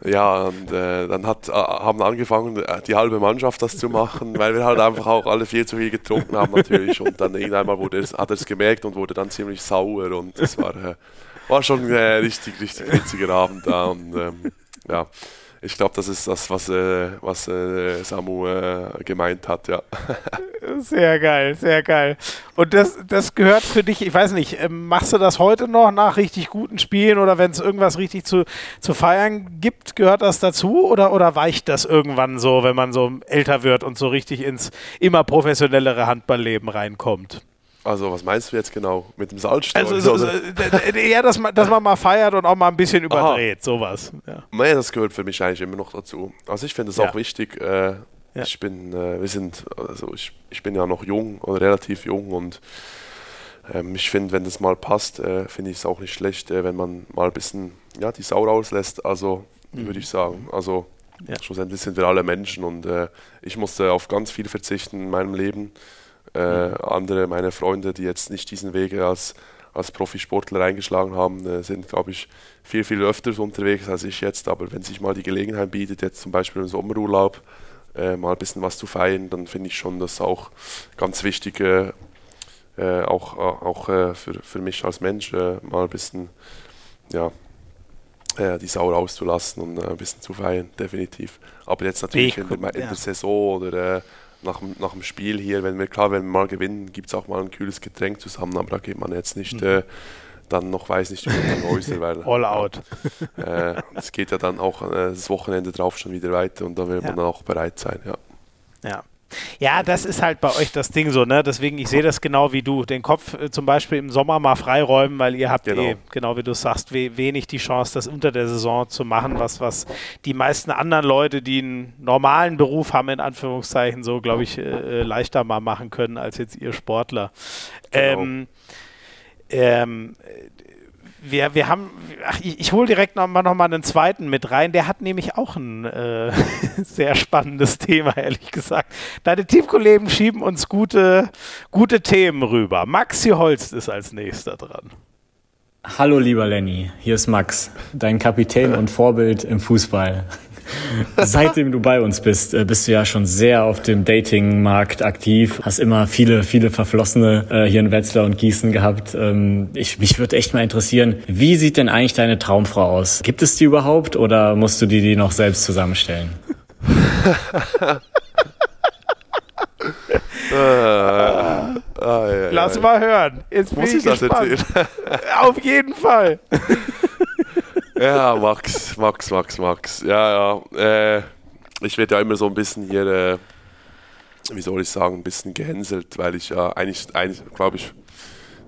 ja, und äh, dann hat, äh, haben angefangen, die halbe Mannschaft das zu machen, weil wir halt einfach auch alle viel zu viel getrunken haben natürlich. Und dann irgendwann wurde es, hat er es gemerkt und wurde dann ziemlich sauer und das war, äh, war schon äh, richtig, richtig witziger Abend da. Und ähm, ja, ich glaube, das ist das, was, äh, was äh, Samu äh, gemeint hat, ja. Sehr geil, sehr geil. Und das, das gehört für dich, ich weiß nicht, ähm, machst du das heute noch nach richtig guten Spielen oder wenn es irgendwas richtig zu, zu feiern gibt, gehört das dazu oder, oder weicht das irgendwann so, wenn man so älter wird und so richtig ins immer professionellere Handballleben reinkommt? Also, was meinst du jetzt genau? Mit dem Salzstreuer? Also, so, so, ja, dass man, dass man mal feiert und auch mal ein bisschen überdreht, Aha. sowas. Ja. Nee, das gehört für mich eigentlich immer noch dazu. Also, ich finde es ja. auch wichtig. Äh, ja. Ich bin, äh, wir sind, also ich, ich bin ja noch jung oder relativ jung und ähm, ich finde, wenn das mal passt, äh, finde ich es auch nicht schlecht, äh, wenn man mal ein bisschen ja, die Sau rauslässt. Also mhm. würde ich sagen. Also ja. schlussendlich sind wir alle Menschen und äh, ich musste auf ganz viel verzichten in meinem Leben. Äh, mhm. Andere, meine Freunde, die jetzt nicht diesen Weg als, als Profisportler eingeschlagen haben, äh, sind, glaube ich, viel, viel öfters unterwegs als ich jetzt. Aber wenn sich mal die Gelegenheit bietet, jetzt zum Beispiel im Sommerurlaub, äh, mal ein bisschen was zu feiern, dann finde ich schon, dass auch ganz wichtig äh, auch, auch äh, für, für mich als Mensch äh, mal ein bisschen ja, die Sau rauszulassen und ein bisschen zu feiern, definitiv. Aber jetzt natürlich in der, in der, Saison oder nach, nach dem Spiel hier, wenn wir klar, wenn wir mal gewinnen, gibt es auch mal ein kühles Getränk zusammen, aber da geht man jetzt nicht mhm. äh, dann noch, weiß nicht, über den Häuser, weil All out. Es äh, geht ja dann auch äh, das Wochenende drauf schon wieder weiter und da wird ja. man dann auch bereit sein, ja. Ja, ja, das ist halt bei euch das Ding so, ne? Deswegen, ich sehe das genau wie du. Den Kopf äh, zum Beispiel im Sommer mal freiräumen, weil ihr habt genau, eh, genau wie du sagst, we wenig die Chance, das unter der Saison zu machen, was, was die meisten anderen Leute, die einen normalen Beruf haben, in Anführungszeichen, so, glaube ich, äh, äh, leichter mal machen können als jetzt ihr Sportler. Genau. Ähm, ähm, wir, wir haben, ach, ich, ich hole direkt nochmal noch mal einen zweiten mit rein. Der hat nämlich auch ein äh, sehr spannendes Thema, ehrlich gesagt. Deine Teamkollegen schieben uns gute, gute Themen rüber. Maxi Holst ist als nächster dran. Hallo lieber Lenny, hier ist Max, dein Kapitän und Vorbild im Fußball. Seitdem du bei uns bist, äh, bist du ja schon sehr auf dem Datingmarkt aktiv, hast immer viele, viele Verflossene äh, hier in Wetzlar und Gießen gehabt. Ähm, ich, mich würde echt mal interessieren, wie sieht denn eigentlich deine Traumfrau aus? Gibt es die überhaupt oder musst du die, die noch selbst zusammenstellen? ah, ah, ja, Lass ja. mal hören. Jetzt Muss ich, ich das erzählen? Auf jeden Fall. Ja, Max, Max, Max, Max. Ja, ja. Äh, ich werde ja immer so ein bisschen hier, äh, wie soll ich sagen, ein bisschen gehänselt, weil ich ja eigentlich, eigentlich glaube ich,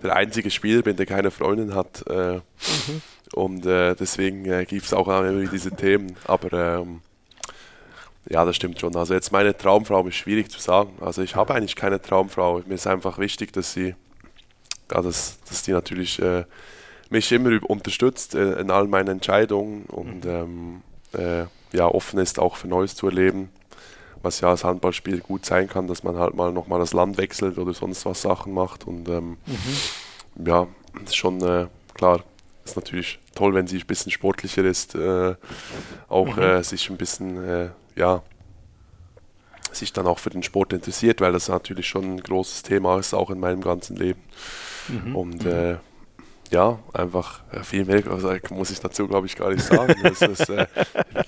der einzige Spieler bin, der keine Freundin hat. Äh, mhm. Und äh, deswegen äh, gibt es auch immer diese Themen. Aber ähm, ja, das stimmt schon. Also jetzt meine Traumfrau ist schwierig zu sagen. Also ich habe eigentlich keine Traumfrau. Mir ist einfach wichtig, dass sie, ja, dass, dass die natürlich äh, mich immer unterstützt äh, in all meinen Entscheidungen und mhm. ähm, äh, ja, offen ist auch für Neues zu erleben, was ja als Handballspiel gut sein kann, dass man halt mal nochmal das Land wechselt oder sonst was Sachen macht und ähm, mhm. ja, ist schon äh, klar, ist natürlich toll, wenn sie ein bisschen sportlicher ist, äh, auch mhm. Äh, sich ein bisschen, äh, ja, sich dann auch für den Sport interessiert, weil das natürlich schon ein großes Thema ist, auch in meinem ganzen Leben. Mhm. Und mhm. äh, ja, einfach viel mehr also, muss ich dazu, glaube ich, gar nicht sagen. ist, äh,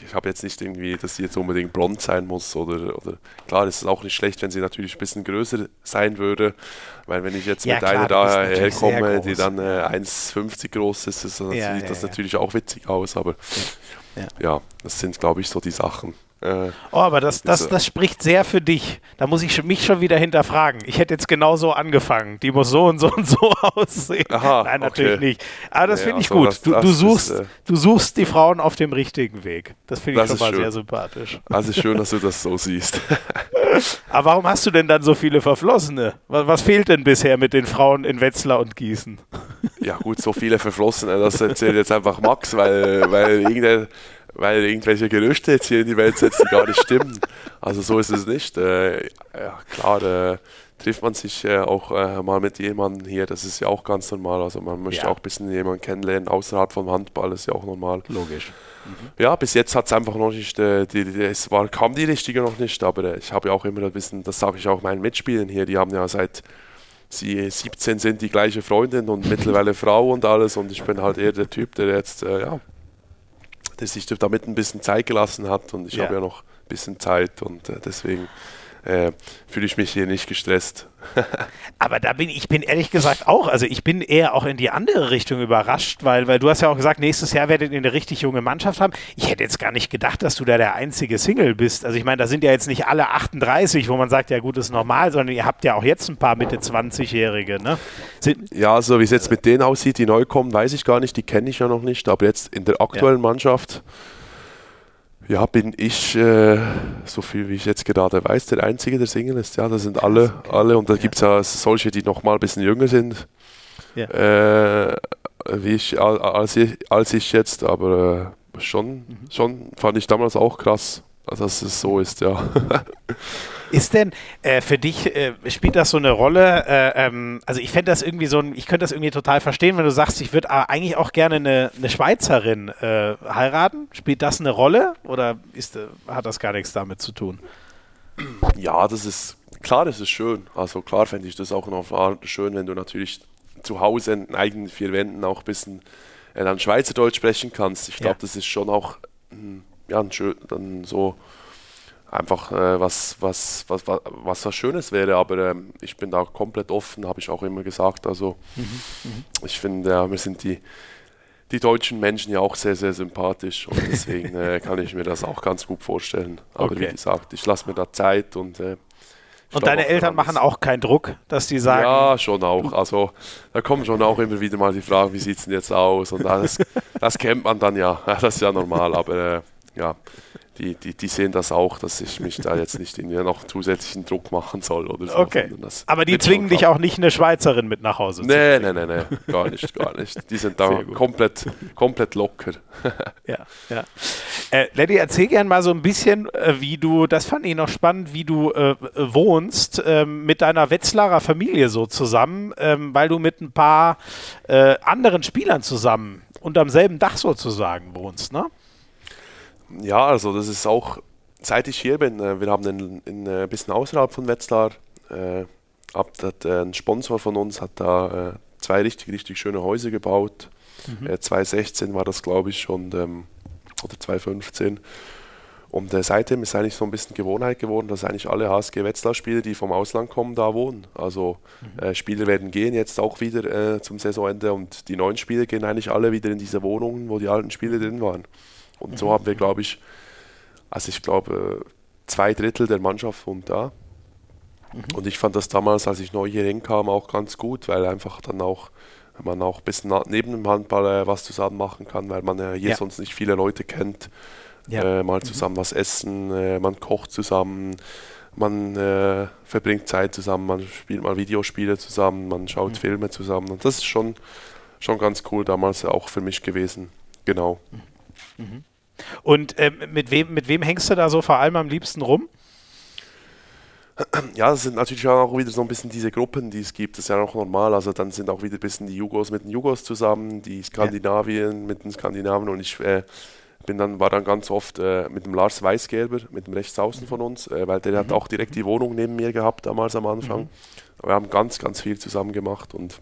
ich habe jetzt nicht irgendwie, dass sie jetzt unbedingt blond sein muss oder, oder klar, es ist auch nicht schlecht, wenn sie natürlich ein bisschen größer sein würde, weil wenn ich jetzt ja, mit klar, einer da herkomme, die dann äh, 1,50 groß ist, ist das, ja, sieht ja, das natürlich auch witzig aus, aber ja, das sind, glaube ich, so die Sachen. Äh, oh, aber das, das, das spricht sehr für dich. Da muss ich mich schon wieder hinterfragen. Ich hätte jetzt genau so angefangen. Die muss so und so und so aussehen. Aha, Nein, natürlich okay. nicht. Aber das ja, finde ich gut. Das, du, du, suchst, ist, äh, du suchst die Frauen auf dem richtigen Weg. Das finde ich schon mal schön. sehr sympathisch. Also schön, dass du das so siehst. aber warum hast du denn dann so viele Verflossene? Was, was fehlt denn bisher mit den Frauen in Wetzlar und Gießen? ja gut, so viele Verflossene, das erzählt jetzt einfach Max, weil, weil irgendeine weil irgendwelche Gerüchte jetzt hier in die Welt setzen, die gar nicht stimmen. Also so ist es nicht. Äh, ja, klar, äh, trifft man sich äh, auch äh, mal mit jemandem hier, das ist ja auch ganz normal. Also man möchte ja. auch ein bisschen jemanden kennenlernen außerhalb vom Handball, das ist ja auch normal. Logisch. Mhm. Ja, bis jetzt hat es einfach noch nicht, äh, die, die, es war, kam die richtige noch nicht, aber äh, ich habe ja auch immer ein bisschen, das sage ich auch meinen Mitspielern hier, die haben ja seit sie 17 sind die gleiche Freundin und mittlerweile Frau und alles und ich bin halt eher der Typ, der jetzt, ja, der sich damit ein bisschen Zeit gelassen hat und ich ja. habe ja noch ein bisschen Zeit und äh, deswegen äh, fühle ich mich hier nicht gestresst. Aber da bin ich bin ehrlich gesagt auch, also ich bin eher auch in die andere Richtung überrascht, weil, weil du hast ja auch gesagt, nächstes Jahr werdet ihr eine richtig junge Mannschaft haben. Ich hätte jetzt gar nicht gedacht, dass du da der einzige Single bist. Also ich meine, da sind ja jetzt nicht alle 38, wo man sagt, ja gut, ist normal, sondern ihr habt ja auch jetzt ein paar Mitte 20-Jährige, ne? ja, so wie es jetzt mit denen aussieht, die neu kommen, weiß ich gar nicht, die kenne ich ja noch nicht, aber jetzt in der aktuellen ja. Mannschaft ja, bin ich, äh, so viel wie ich jetzt gerade weiß, der Einzige, der Single ist. Ja, das sind alle, okay. alle. Und da ja. gibt es ja solche, die noch mal ein bisschen jünger sind. ja. äh, wie ich, als ich, als ich jetzt, aber äh, schon, mhm. schon fand ich damals auch krass, dass es so ist, ja. Ist denn äh, für dich, äh, spielt das so eine Rolle? Äh, ähm, also ich fände das irgendwie so ein, ich könnte das irgendwie total verstehen, wenn du sagst, ich würde eigentlich auch gerne eine, eine Schweizerin äh, heiraten. Spielt das eine Rolle oder ist, äh, hat das gar nichts damit zu tun? Ja, das ist, klar, das ist schön. Also klar fände ich das auch noch schön, wenn du natürlich zu Hause in eigenen vier Wänden auch ein bisschen äh, dann Schweizerdeutsch sprechen kannst. Ich glaube, ja. das ist schon auch hm, ja, schön, dann so einfach äh, was, was, was, was, was was Schönes wäre, aber ähm, ich bin da komplett offen, habe ich auch immer gesagt. Also mhm, mhm. ich finde, ja, wir sind die, die deutschen Menschen ja auch sehr, sehr sympathisch und deswegen äh, kann ich mir das auch ganz gut vorstellen. Aber okay. wie gesagt, ich lasse mir da Zeit und äh, und deine Eltern machen auch keinen Druck, dass die sagen. Ja, schon auch. Also da kommen schon auch immer wieder mal die Fragen, wie sieht es denn jetzt aus? Und das, das kennt man dann ja. Das ist ja normal, aber äh, ja, die, die, die sehen das auch, dass ich mich da jetzt nicht in noch zusätzlichen Druck machen soll oder so. Okay. Aber die zwingen dich auch nicht eine Schweizerin mit nach Hause zu Nee, nee, nee, nee, gar nicht, gar nicht. Die sind da komplett, komplett locker. ja, ja. Äh, Letty, erzähl gerne mal so ein bisschen, äh, wie du, das fand ich noch spannend, wie du äh, wohnst äh, mit deiner Wetzlarer Familie so zusammen, ähm, weil du mit ein paar äh, anderen Spielern zusammen unterm selben Dach sozusagen wohnst, ne? Ja, also das ist auch, seit ich hier bin, äh, wir haben ein, ein bisschen außerhalb von Wetzlar, äh, ab, hat, äh, ein Sponsor von uns hat da äh, zwei richtig, richtig schöne Häuser gebaut. Mhm. Äh, 2016 war das, glaube ich, schon, ähm, oder 2015. Und äh, seitdem ist eigentlich so ein bisschen Gewohnheit geworden, dass eigentlich alle HSG Wetzlar-Spieler, die vom Ausland kommen, da wohnen. Also mhm. äh, Spieler werden gehen jetzt auch wieder äh, zum Saisonende und die neuen Spieler gehen eigentlich alle wieder in diese Wohnungen, wo die alten Spieler drin waren. Und so haben wir, glaube ich, also ich glaube, zwei Drittel der Mannschaft wohnt da. Mhm. Und ich fand das damals, als ich neu hier hinkam, auch ganz gut, weil einfach dann auch man auch ein bisschen neben dem Handball äh, was zusammen machen kann, weil man äh, hier ja. sonst nicht viele Leute kennt. Ja. Äh, mal mhm. zusammen mhm. was essen, äh, man kocht zusammen, man äh, verbringt Zeit zusammen, man spielt mal Videospiele zusammen, man schaut mhm. Filme zusammen. Und das ist schon, schon ganz cool damals auch für mich gewesen. Genau. Mhm. Und äh, mit, wem, mit wem hängst du da so vor allem am liebsten rum? Ja, das sind natürlich auch wieder so ein bisschen diese Gruppen, die es gibt. Das ist ja auch normal. Also dann sind auch wieder ein bisschen die Jugos mit den Jugos zusammen, die Skandinavien ja. mit den Skandinaven und ich äh, bin dann, war dann ganz oft äh, mit dem Lars Weißgerber, mit dem Rechtsaußen von uns, äh, weil der mhm. hat auch direkt die Wohnung neben mir gehabt damals am Anfang. Mhm. Wir haben ganz, ganz viel zusammen gemacht und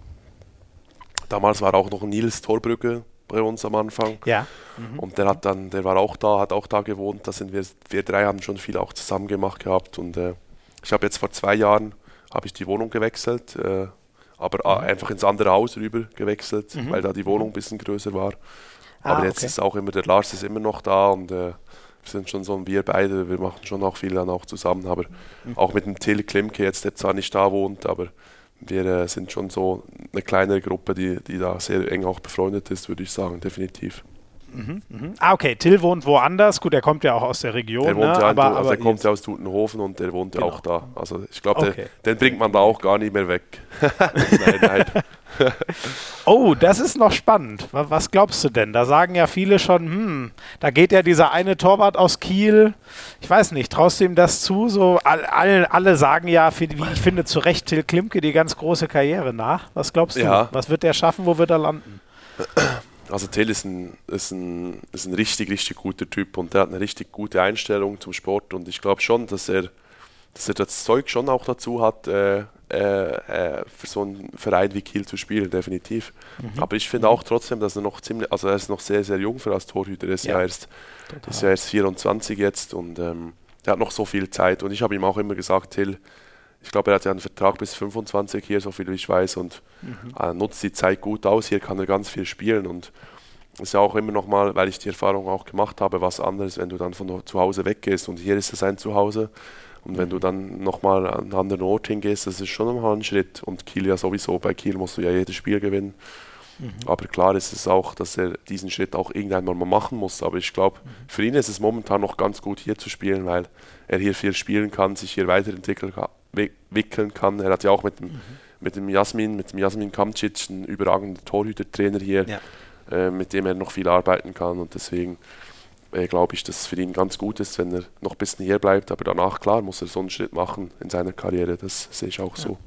damals war auch noch Nils Torbrücke bei uns am Anfang. Ja. Mhm. Und der hat dann, der war auch da, hat auch da gewohnt. Da sind wir, wir drei haben schon viel auch zusammen gemacht gehabt. Und äh, ich habe jetzt vor zwei Jahren habe ich die Wohnung gewechselt, äh, aber äh, mhm. einfach ins andere Haus rüber gewechselt, mhm. weil da die Wohnung ein bisschen größer war. Ah, aber jetzt okay. ist auch immer, der Lars ist immer noch da und äh, wir sind schon so, wir beide, wir machen schon auch viel dann auch zusammen, aber mhm. auch mit dem Till Klimke jetzt, der zwar nicht da wohnt, aber wir äh, sind schon so eine kleinere Gruppe, die, die da sehr eng auch befreundet ist, würde ich sagen, definitiv. Mhm, mh. Ah, okay. Till wohnt woanders. Gut, er kommt ja auch aus der Region. Der, wohnt ne? ja aber, aber, also er kommt ja aus Tutenhofen und der wohnt ja genau. auch da. Also ich glaube, okay. den, den, bringt man da auch gar nicht mehr weg. nein, nein. oh, das ist noch spannend. Was glaubst du denn? Da sagen ja viele schon, hm, da geht ja dieser eine Torwart aus Kiel. Ich weiß nicht, traust du ihm das zu? So, alle, alle sagen ja, wie ich finde, zu Recht Till Klimke die ganz große Karriere nach. Was glaubst du? Ja. Was wird der schaffen? Wo wird er landen? Also Till ist ein, ist, ein, ist ein richtig, richtig guter Typ und der hat eine richtig gute Einstellung zum Sport und ich glaube schon, dass er, dass er das Zeug schon auch dazu hat, äh, äh, äh, für so einen Verein wie Kiel zu spielen, definitiv. Mhm. Aber ich finde auch trotzdem, dass er noch ziemlich, also er ist noch sehr, sehr jung für als Torhüter, er ist ja, ja erst, ist ja erst 24 jetzt und ähm, er hat noch so viel Zeit und ich habe ihm auch immer gesagt, Till, ich glaube, er hat ja einen Vertrag bis 25 hier, so viel wie ich weiß, und mhm. nutzt die Zeit gut aus. Hier kann er ganz viel spielen und ist ja auch immer noch mal, weil ich die Erfahrung auch gemacht habe, was anderes, wenn du dann von zu Hause weggehst und hier ist es sein Zuhause und wenn du dann nochmal an einen anderen Ort hingehst, das ist schon nochmal ein Schritt. Und Kiel ja sowieso, bei Kiel musst du ja jedes Spiel gewinnen. Mhm. Aber klar ist es auch, dass er diesen Schritt auch irgendwann mal machen muss. Aber ich glaube, mhm. für ihn ist es momentan noch ganz gut hier zu spielen, weil er hier viel spielen kann, sich hier weiterentwickeln kann. Er hat ja auch mit dem, mhm. mit dem Jasmin, mit dem Jasmin Kamcic, ein überragender Torhütertrainer hier, ja. äh, mit dem er noch viel arbeiten kann und deswegen äh, glaube ich, dass es für ihn ganz gut ist, wenn er noch ein bisschen hier bleibt, aber danach, klar, muss er so einen Schritt machen in seiner Karriere, das sehe ich auch ja. so.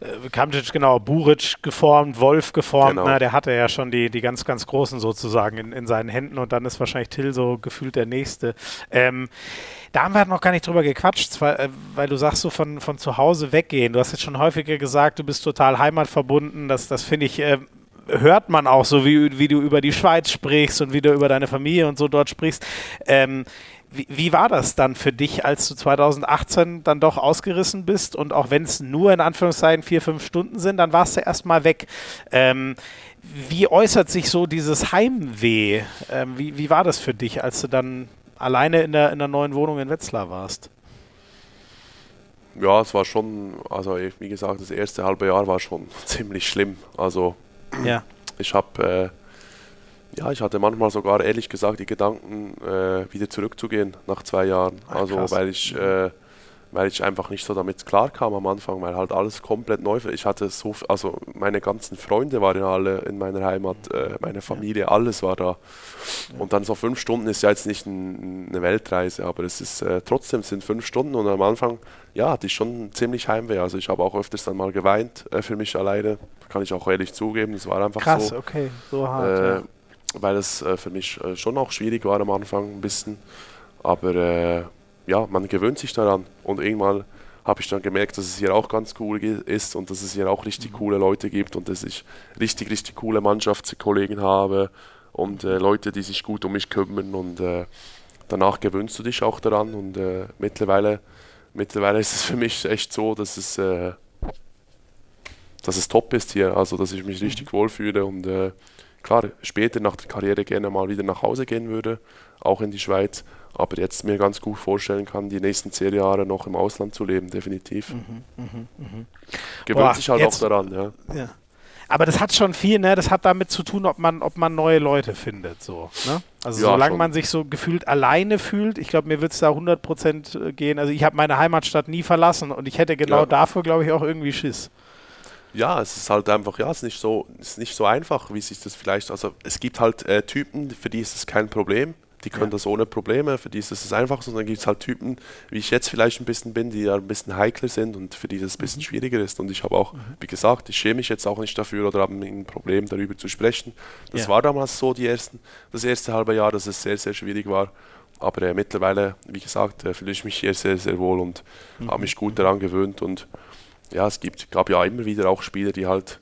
Äh, Kamcic, genau, Buric geformt, Wolf geformt, genau. na, der hatte ja schon die, die ganz, ganz Großen sozusagen in, in seinen Händen und dann ist wahrscheinlich Till so gefühlt der Nächste. Ähm, da haben wir halt noch gar nicht drüber gequatscht, zwar, äh, weil du sagst, so von, von zu Hause weggehen. Du hast jetzt schon häufiger gesagt, du bist total heimatverbunden. Das, das finde ich, äh, hört man auch so, wie, wie du über die Schweiz sprichst und wie du über deine Familie und so dort sprichst. Ähm, wie, wie, war das dann für dich, als du 2018 dann doch ausgerissen bist und auch wenn es nur in Anführungszeichen vier, fünf Stunden sind, dann warst du erstmal weg. Ähm, wie äußert sich so dieses Heimweh? Ähm, wie, wie war das für dich, als du dann alleine in der, in der neuen Wohnung in Wetzlar warst? Ja, es war schon, also wie gesagt, das erste halbe Jahr war schon ziemlich schlimm. Also ja. ich habe, äh, ja, ich hatte manchmal sogar ehrlich gesagt die Gedanken, äh, wieder zurückzugehen nach zwei Jahren. Ach, also krass. weil ich äh, weil ich einfach nicht so damit klarkam am Anfang, weil halt alles komplett neu war. Ich hatte so, also meine ganzen Freunde waren ja alle in meiner Heimat, äh, meine Familie, alles war da. Und dann so fünf Stunden ist ja jetzt nicht ein, eine Weltreise, aber es ist äh, trotzdem sind fünf Stunden und am Anfang, ja, hatte ich schon ziemlich Heimweh. Also ich habe auch öfters dann mal geweint äh, für mich alleine, kann ich auch ehrlich zugeben. Das war einfach Krass, so. Krass, okay, so hart. Äh, ja. Weil es äh, für mich äh, schon auch schwierig war am Anfang ein bisschen. Aber ja, man gewöhnt sich daran und irgendwann habe ich dann gemerkt, dass es hier auch ganz cool ist und dass es hier auch richtig mhm. coole Leute gibt und dass ich richtig, richtig coole Mannschaftskollegen habe und äh, Leute, die sich gut um mich kümmern und äh, danach gewöhnst du dich auch daran und äh, mittlerweile, mittlerweile ist es für mich echt so, dass es, äh, dass es top ist hier, also dass ich mich richtig mhm. wohlfühle und äh, klar, später nach der Karriere gerne mal wieder nach Hause gehen würde, auch in die Schweiz, aber jetzt mir ganz gut vorstellen kann, die nächsten zehn Jahre noch im Ausland zu leben, definitiv. Mhm, mh, mh. Gewöhnt Boah, sich halt jetzt, auch daran, ja. ja. Aber das hat schon viel, ne? Das hat damit zu tun, ob man, ob man neue Leute findet, so. Ne? Also ja, solange schon. man sich so gefühlt alleine fühlt, ich glaube, mir wird es da 100% äh, gehen. Also ich habe meine Heimatstadt nie verlassen und ich hätte genau ja. dafür, glaube ich, auch irgendwie Schiss. Ja, es ist halt einfach, ja, es ist nicht so, es ist nicht so einfach, wie sich das vielleicht, also es gibt halt äh, Typen, für die ist es kein Problem, die können ja. das ohne Probleme, für die ist es einfach so. Und dann gibt es halt Typen, wie ich jetzt vielleicht ein bisschen bin, die ja ein bisschen heikler sind und für die das ein bisschen mhm. schwieriger ist. Und ich habe auch, mhm. wie gesagt, ich schäme mich jetzt auch nicht dafür oder habe ein Problem darüber zu sprechen. Das ja. war damals so, die ersten, das erste halbe Jahr, dass es sehr, sehr schwierig war. Aber äh, mittlerweile, wie gesagt, äh, fühle ich mich hier sehr, sehr wohl und mhm. habe mich gut daran gewöhnt. Und ja, es gibt, gab ja immer wieder auch Spieler, die halt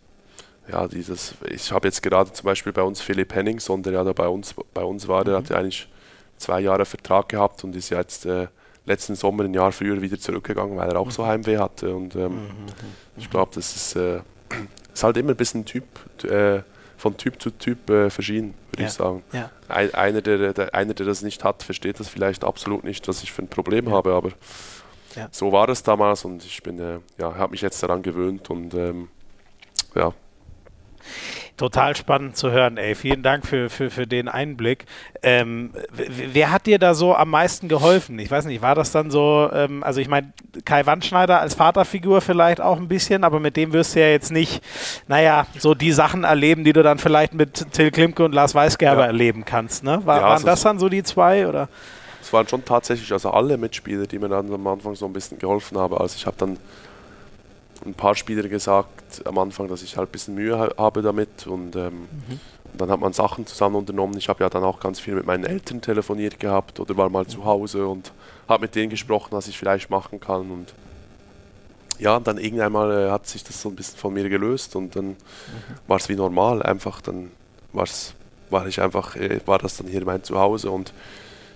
ja, dieses, ich habe jetzt gerade zum Beispiel bei uns Philipp Henningsson, der ja da bei uns, bei uns war, der mhm. hat ja eigentlich zwei Jahre Vertrag gehabt und ist jetzt äh, letzten Sommer ein Jahr früher wieder zurückgegangen, weil er auch mhm. so Heimweh hatte. Und ähm, mhm. ich glaube, das ist, äh, ist halt immer ein bisschen Typ, äh, von Typ zu Typ äh, verschieden, würde ja. ich sagen. Ja. Ein, einer, der, der, einer, der das nicht hat, versteht das vielleicht absolut nicht, was ich für ein Problem ja. habe, aber so war es damals und ich bin, äh, ja, habe mich jetzt daran gewöhnt und ähm, ja, Total spannend zu hören, ey. Vielen Dank für, für, für den Einblick. Ähm, wer hat dir da so am meisten geholfen? Ich weiß nicht, war das dann so, ähm, also ich meine, Kai Wandschneider als Vaterfigur vielleicht auch ein bisschen, aber mit dem wirst du ja jetzt nicht, naja, so die Sachen erleben, die du dann vielleicht mit Till Klimke und Lars Weisgerber ja. erleben kannst, ne? War, ja, waren also das dann so die zwei, oder? Es waren schon tatsächlich also alle Mitspieler, die mir dann am Anfang so ein bisschen geholfen haben. Also ich habe dann ein paar Spieler gesagt am Anfang, dass ich halt ein bisschen Mühe habe damit und, ähm, mhm. und dann hat man Sachen zusammen unternommen. Ich habe ja dann auch ganz viel mit meinen Eltern telefoniert gehabt oder war mal mhm. zu Hause und habe mit denen gesprochen, was ich vielleicht machen kann und ja, dann irgendwann mal äh, hat sich das so ein bisschen von mir gelöst und dann mhm. war es wie normal, einfach dann war's, war ich einfach, äh, war das dann hier mein Zuhause und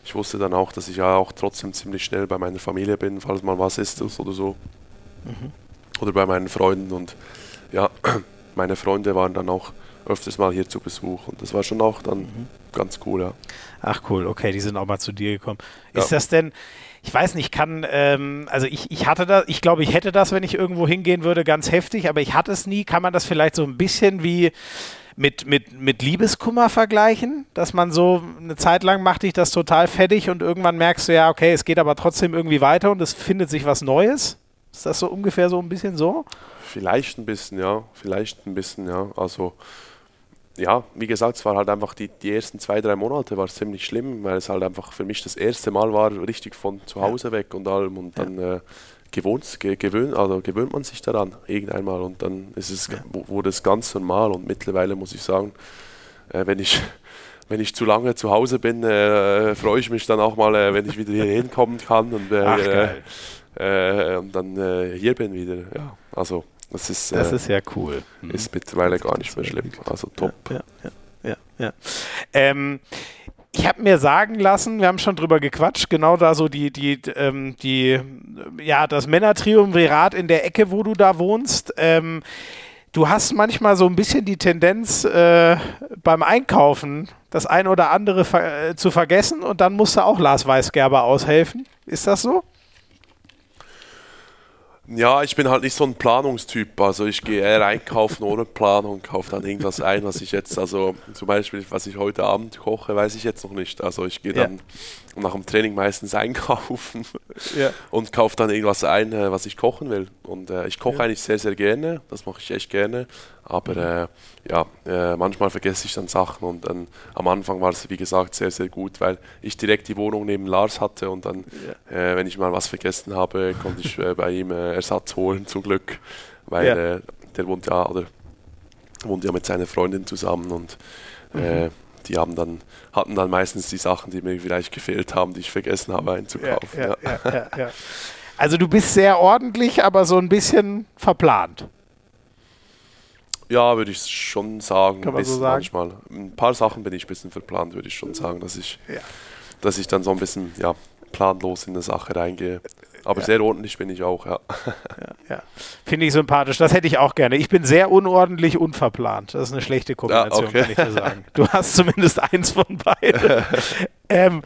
ich wusste dann auch, dass ich ja auch trotzdem ziemlich schnell bei meiner Familie bin, falls mal was ist oder so. Mhm oder bei meinen Freunden. Und ja, meine Freunde waren dann auch öfters mal hier zu Besuch und das war schon auch dann mhm. ganz cool, ja. Ach cool, okay, die sind auch mal zu dir gekommen. Ist ja. das denn, ich weiß nicht, kann, ähm, also ich, ich hatte das, ich glaube, ich hätte das, wenn ich irgendwo hingehen würde, ganz heftig, aber ich hatte es nie. Kann man das vielleicht so ein bisschen wie mit, mit, mit Liebeskummer vergleichen, dass man so eine Zeit lang macht dich das total fettig und irgendwann merkst du ja, okay, es geht aber trotzdem irgendwie weiter und es findet sich was Neues? Ist das so ungefähr so ein bisschen so? Vielleicht ein bisschen, ja. Vielleicht ein bisschen, ja. Also, ja, wie gesagt, es war halt einfach die, die ersten zwei, drei Monate war es ziemlich schlimm, weil es halt einfach für mich das erste Mal war, richtig von zu Hause ja. weg und allem. Und dann ja. äh, gewohnt, ge, gewöhnt, also gewöhnt man sich daran irgendwann mal und dann ist es, ja. wurde es ganz normal und mittlerweile muss ich sagen, äh, wenn ich wenn ich zu lange zu Hause bin, äh, freue ich mich dann auch mal, äh, wenn ich wieder hier hinkommen kann und, äh, Ach, äh, und dann äh, hier bin wieder. Ja, also das ist, das ist ja cool. Ist mittlerweile gar nicht mehr schlimm. Also top. Ja, ja, ja. ja, ja. Ähm, ich habe mir sagen lassen, wir haben schon drüber gequatscht, genau da so die, die, ähm, die, ja, das Männertriumvirat in der Ecke, wo du da wohnst. Ähm, du hast manchmal so ein bisschen die Tendenz äh, beim Einkaufen das ein oder andere ver äh, zu vergessen und dann musst du auch Lars Weißgerber aushelfen. Ist das so? Ja, ich bin halt nicht so ein Planungstyp. Also ich gehe eher einkaufen ohne Planung, kaufe dann irgendwas ein, was ich jetzt, also zum Beispiel, was ich heute Abend koche, weiß ich jetzt noch nicht. Also ich gehe dann ja. Nach dem Training meistens einkaufen ja. und kaufe dann irgendwas ein, äh, was ich kochen will. Und äh, ich koche ja. eigentlich sehr, sehr gerne. Das mache ich echt gerne. Aber äh, ja, äh, manchmal vergesse ich dann Sachen und dann am Anfang war es, wie gesagt, sehr, sehr gut, weil ich direkt die Wohnung neben Lars hatte und dann, ja. äh, wenn ich mal was vergessen habe, konnte ich äh, bei ihm Ersatz holen, zum Glück, weil der wohnt ja, oder wohnt ja mit seiner Freundin zusammen und mhm. Die haben dann, hatten dann meistens die Sachen, die mir vielleicht gefehlt haben, die ich vergessen habe einzukaufen. Ja, also du bist sehr ordentlich, aber so ein bisschen verplant. Ja, würde ich schon sagen. Kann man so sagen? Manchmal. Ein paar Sachen bin ich ein bisschen verplant, würde ich schon sagen, dass ich, ja. dass ich dann so ein bisschen ja, planlos in eine Sache reingehe. Aber ja. sehr ordentlich bin ich auch, ja. ja, ja. Finde ich sympathisch. Das hätte ich auch gerne. Ich bin sehr unordentlich, unverplant. Das ist eine schlechte Kombination, okay. kann ich dir sagen. Du hast zumindest eins von beiden. ähm,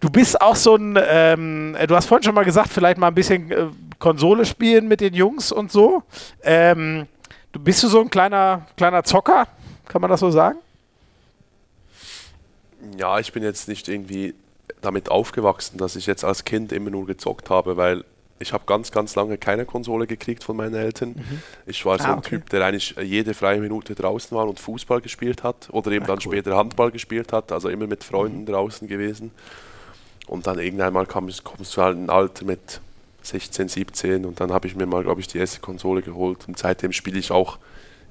du bist auch so ein, ähm, du hast vorhin schon mal gesagt, vielleicht mal ein bisschen äh, Konsole spielen mit den Jungs und so. Ähm, Du bist du so ein kleiner, kleiner Zocker? Kann man das so sagen? Ja, ich bin jetzt nicht irgendwie damit aufgewachsen, dass ich jetzt als Kind immer nur gezockt habe, weil ich habe ganz, ganz lange keine Konsole gekriegt von meinen Eltern. Mhm. Ich war so ah, ein okay. Typ, der eigentlich jede freie Minute draußen war und Fußball gespielt hat oder eben ah, dann cool. später Handball gespielt hat, also immer mit Freunden mhm. draußen gewesen. Und dann irgendwann mal kam, kommst du halt ein Alter mit 16, 17 und dann habe ich mir mal, glaube ich, die erste Konsole geholt und seitdem spiele ich auch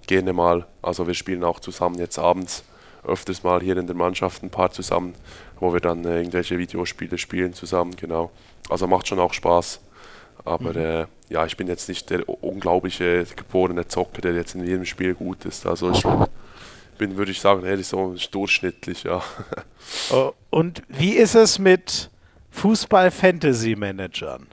gerne mal. Also wir spielen auch zusammen jetzt abends öfters mal hier in der Mannschaft ein paar zusammen, wo wir dann äh, irgendwelche Videospiele spielen zusammen, genau. Also macht schon auch Spaß. Aber mhm. äh, ja, ich bin jetzt nicht der unglaubliche geborene Zocker, der jetzt in jedem Spiel gut ist. Also ich bin, würde ich sagen, ehrlich so durchschnittlich, ja. Oh, und wie ist es mit Fußball-Fantasy-Managern?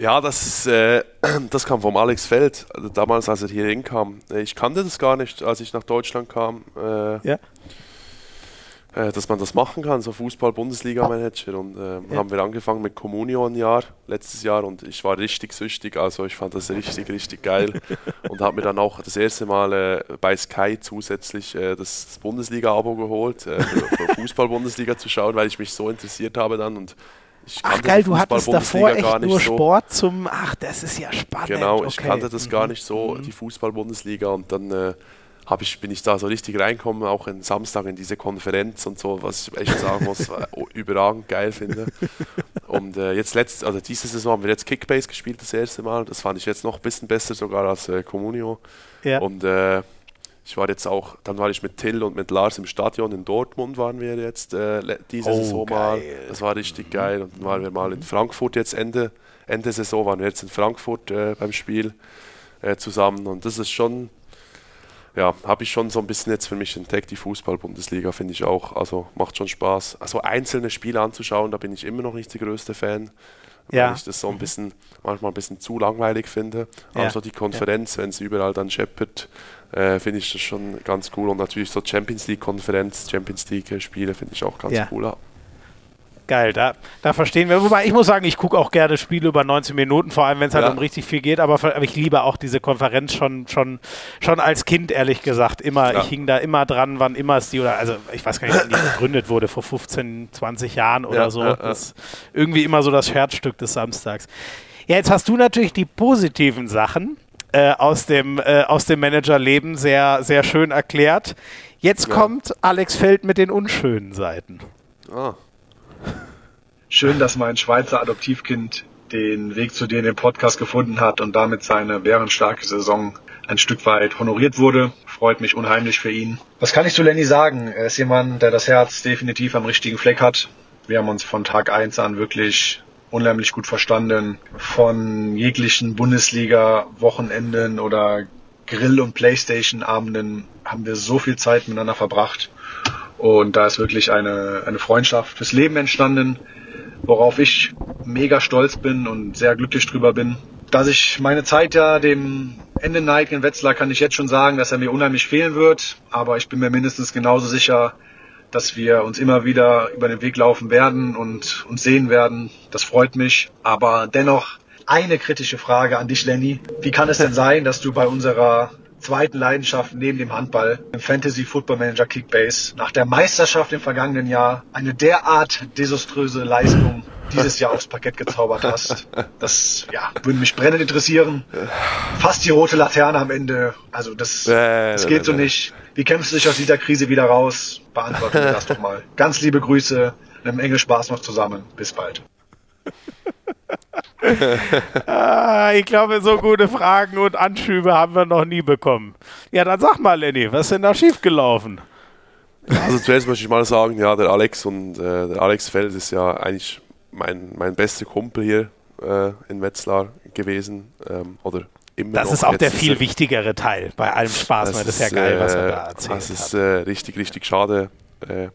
Ja, das, äh, das kam vom Alex Feld, damals, als er hier hinkam. Ich kannte das gar nicht, als ich nach Deutschland kam. Äh, ja. Äh, dass man das machen kann, so Fußball-Bundesliga-Manager. Und äh, ja. haben wir angefangen mit Communio ein Jahr, letztes Jahr, und ich war richtig süchtig. Also ich fand das richtig, richtig geil. und habe mir dann auch das erste Mal äh, bei Sky zusätzlich äh, das, das Bundesliga-Abo geholt, äh, für Fußball-Bundesliga zu schauen, weil ich mich so interessiert habe dann. Und ach geil, du hattest davor echt nur so. Sport zum, ach, das ist ja spannend. Genau, ich okay. kannte das mhm. gar nicht so, mhm. die Fußball-Bundesliga und dann äh, ich, bin ich da so richtig reinkommen, auch am Samstag in diese Konferenz und so, was ich echt sagen muss, überragend geil finde. Und äh, jetzt letzt, also diese Saison haben wir jetzt Kickbase gespielt das erste Mal, das fand ich jetzt noch ein bisschen besser sogar als äh, Comunio. Ja. Und äh, ich war jetzt auch, dann war ich mit Till und mit Lars im Stadion in Dortmund waren wir jetzt äh, diese oh, Saison geil. mal. Das war richtig mhm. geil. Und dann waren wir mal in Frankfurt jetzt Ende, Ende Saison waren wir jetzt in Frankfurt äh, beim Spiel äh, zusammen. Und das ist schon, ja, habe ich schon so ein bisschen jetzt für mich entdeckt, die Fußball-Bundesliga finde ich auch, also macht schon Spaß. Also einzelne Spiele anzuschauen, da bin ich immer noch nicht der größte Fan ja. weil ich das so ein bisschen, manchmal ein bisschen zu langweilig finde. Ja. Also die Konferenz, ja. wenn sie überall dann scheppert, äh, finde ich das schon ganz cool. Und natürlich so Champions League-Konferenz, Champions League-Spiele finde ich auch ganz ja. cool. Geil, da, da verstehen wir. Wobei ich muss sagen, ich gucke auch gerne Spiele über 19 Minuten, vor allem wenn es halt ja. um richtig viel geht, aber, aber, ich liebe auch diese Konferenz schon, schon, schon als Kind, ehrlich gesagt. Immer, ja. ich hing da immer dran, wann immer es die, oder also ich weiß gar nicht, wann die gegründet wurde, vor 15, 20 Jahren oder ja, so. Das ist irgendwie immer so das Herzstück des Samstags. Ja, jetzt hast du natürlich die positiven Sachen äh, aus dem, äh, aus dem Managerleben sehr, sehr schön erklärt. Jetzt ja. kommt Alex Feld mit den unschönen Seiten. Ah. Schön, dass mein Schweizer Adoptivkind den Weg zu dir in den Podcast gefunden hat und damit seine bärenstarke Saison ein Stück weit honoriert wurde. Freut mich unheimlich für ihn. Was kann ich zu Lenny sagen? Er ist jemand, der das Herz definitiv am richtigen Fleck hat. Wir haben uns von Tag 1 an wirklich unheimlich gut verstanden. Von jeglichen Bundesliga-Wochenenden oder Grill- und Playstation-Abenden haben wir so viel Zeit miteinander verbracht. Und da ist wirklich eine, eine Freundschaft fürs Leben entstanden, worauf ich mega stolz bin und sehr glücklich drüber bin. Dass ich meine Zeit ja dem Ende neige in Wetzlar, kann ich jetzt schon sagen, dass er mir unheimlich fehlen wird. Aber ich bin mir mindestens genauso sicher, dass wir uns immer wieder über den Weg laufen werden und uns sehen werden. Das freut mich. Aber dennoch eine kritische Frage an dich, Lenny. Wie kann es denn sein, dass du bei unserer zweiten Leidenschaft neben dem Handball, im Fantasy Football Manager Kickbase, nach der Meisterschaft im vergangenen Jahr eine derart desaströse Leistung dieses Jahr aufs Parkett gezaubert hast. Das ja, würde mich brennend interessieren. Fast die rote Laterne am Ende. Also das, das geht so nicht. Wie kämpfst du dich aus dieser Krise wieder raus? Beantworte mir das doch mal. Ganz liebe Grüße. Eine Menge Spaß noch zusammen. Bis bald. ah, ich glaube, so gute Fragen und Anschübe haben wir noch nie bekommen. Ja, dann sag mal, Lenny, was ist denn da schiefgelaufen? Also zuerst möchte ich mal sagen, ja, der Alex und äh, der Alex Feld ist ja eigentlich mein, mein bester Kumpel hier äh, in Wetzlar gewesen. Ähm, oder Das ist auch der viel ist, wichtigere Teil bei allem Spaß, weil das ist ja geil, was er da äh, erzählt Das ist äh, richtig, richtig schade. Äh,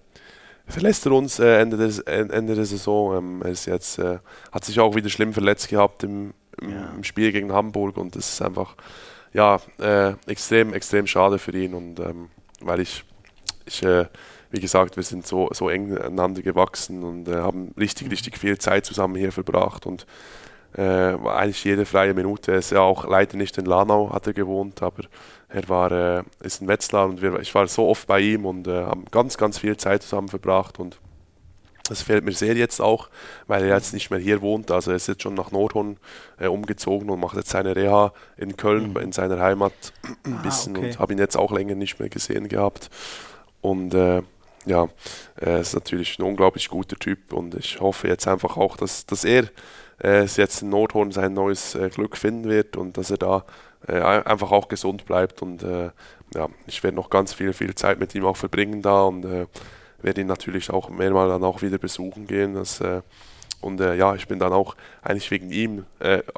verlässt er uns äh, Ende, des, Ende der Saison. Ähm, er ist jetzt, äh, hat sich auch wieder schlimm verletzt gehabt im, im, ja. im Spiel gegen Hamburg und das ist einfach ja, äh, extrem, extrem schade für ihn und ähm, weil ich, ich äh, wie gesagt, wir sind so, so eng aneinander gewachsen und äh, haben richtig, richtig viel Zeit zusammen hier verbracht und äh, eigentlich jede freie Minute. Er ist ja auch leider nicht in Lanau, hat er gewohnt, aber er war, äh, ist in Wetzlar und wir, ich war so oft bei ihm und äh, haben ganz, ganz viel Zeit zusammen verbracht und das fehlt mir sehr jetzt auch, weil er jetzt nicht mehr hier wohnt. Also er ist jetzt schon nach Nordhorn äh, umgezogen und macht jetzt seine Reha in Köln, mhm. in seiner Heimat ein ah, bisschen okay. und habe ihn jetzt auch länger nicht mehr gesehen gehabt. Und äh, ja, er ist natürlich ein unglaublich guter Typ und ich hoffe jetzt einfach auch, dass, dass er äh, jetzt in Nordhorn sein neues äh, Glück finden wird und dass er da äh, einfach auch gesund bleibt und äh, ja, ich werde noch ganz viel, viel Zeit mit ihm auch verbringen da und äh, werde ihn natürlich auch mehrmals dann auch wieder besuchen gehen. Das, äh, und ja, ich bin dann auch eigentlich wegen ihm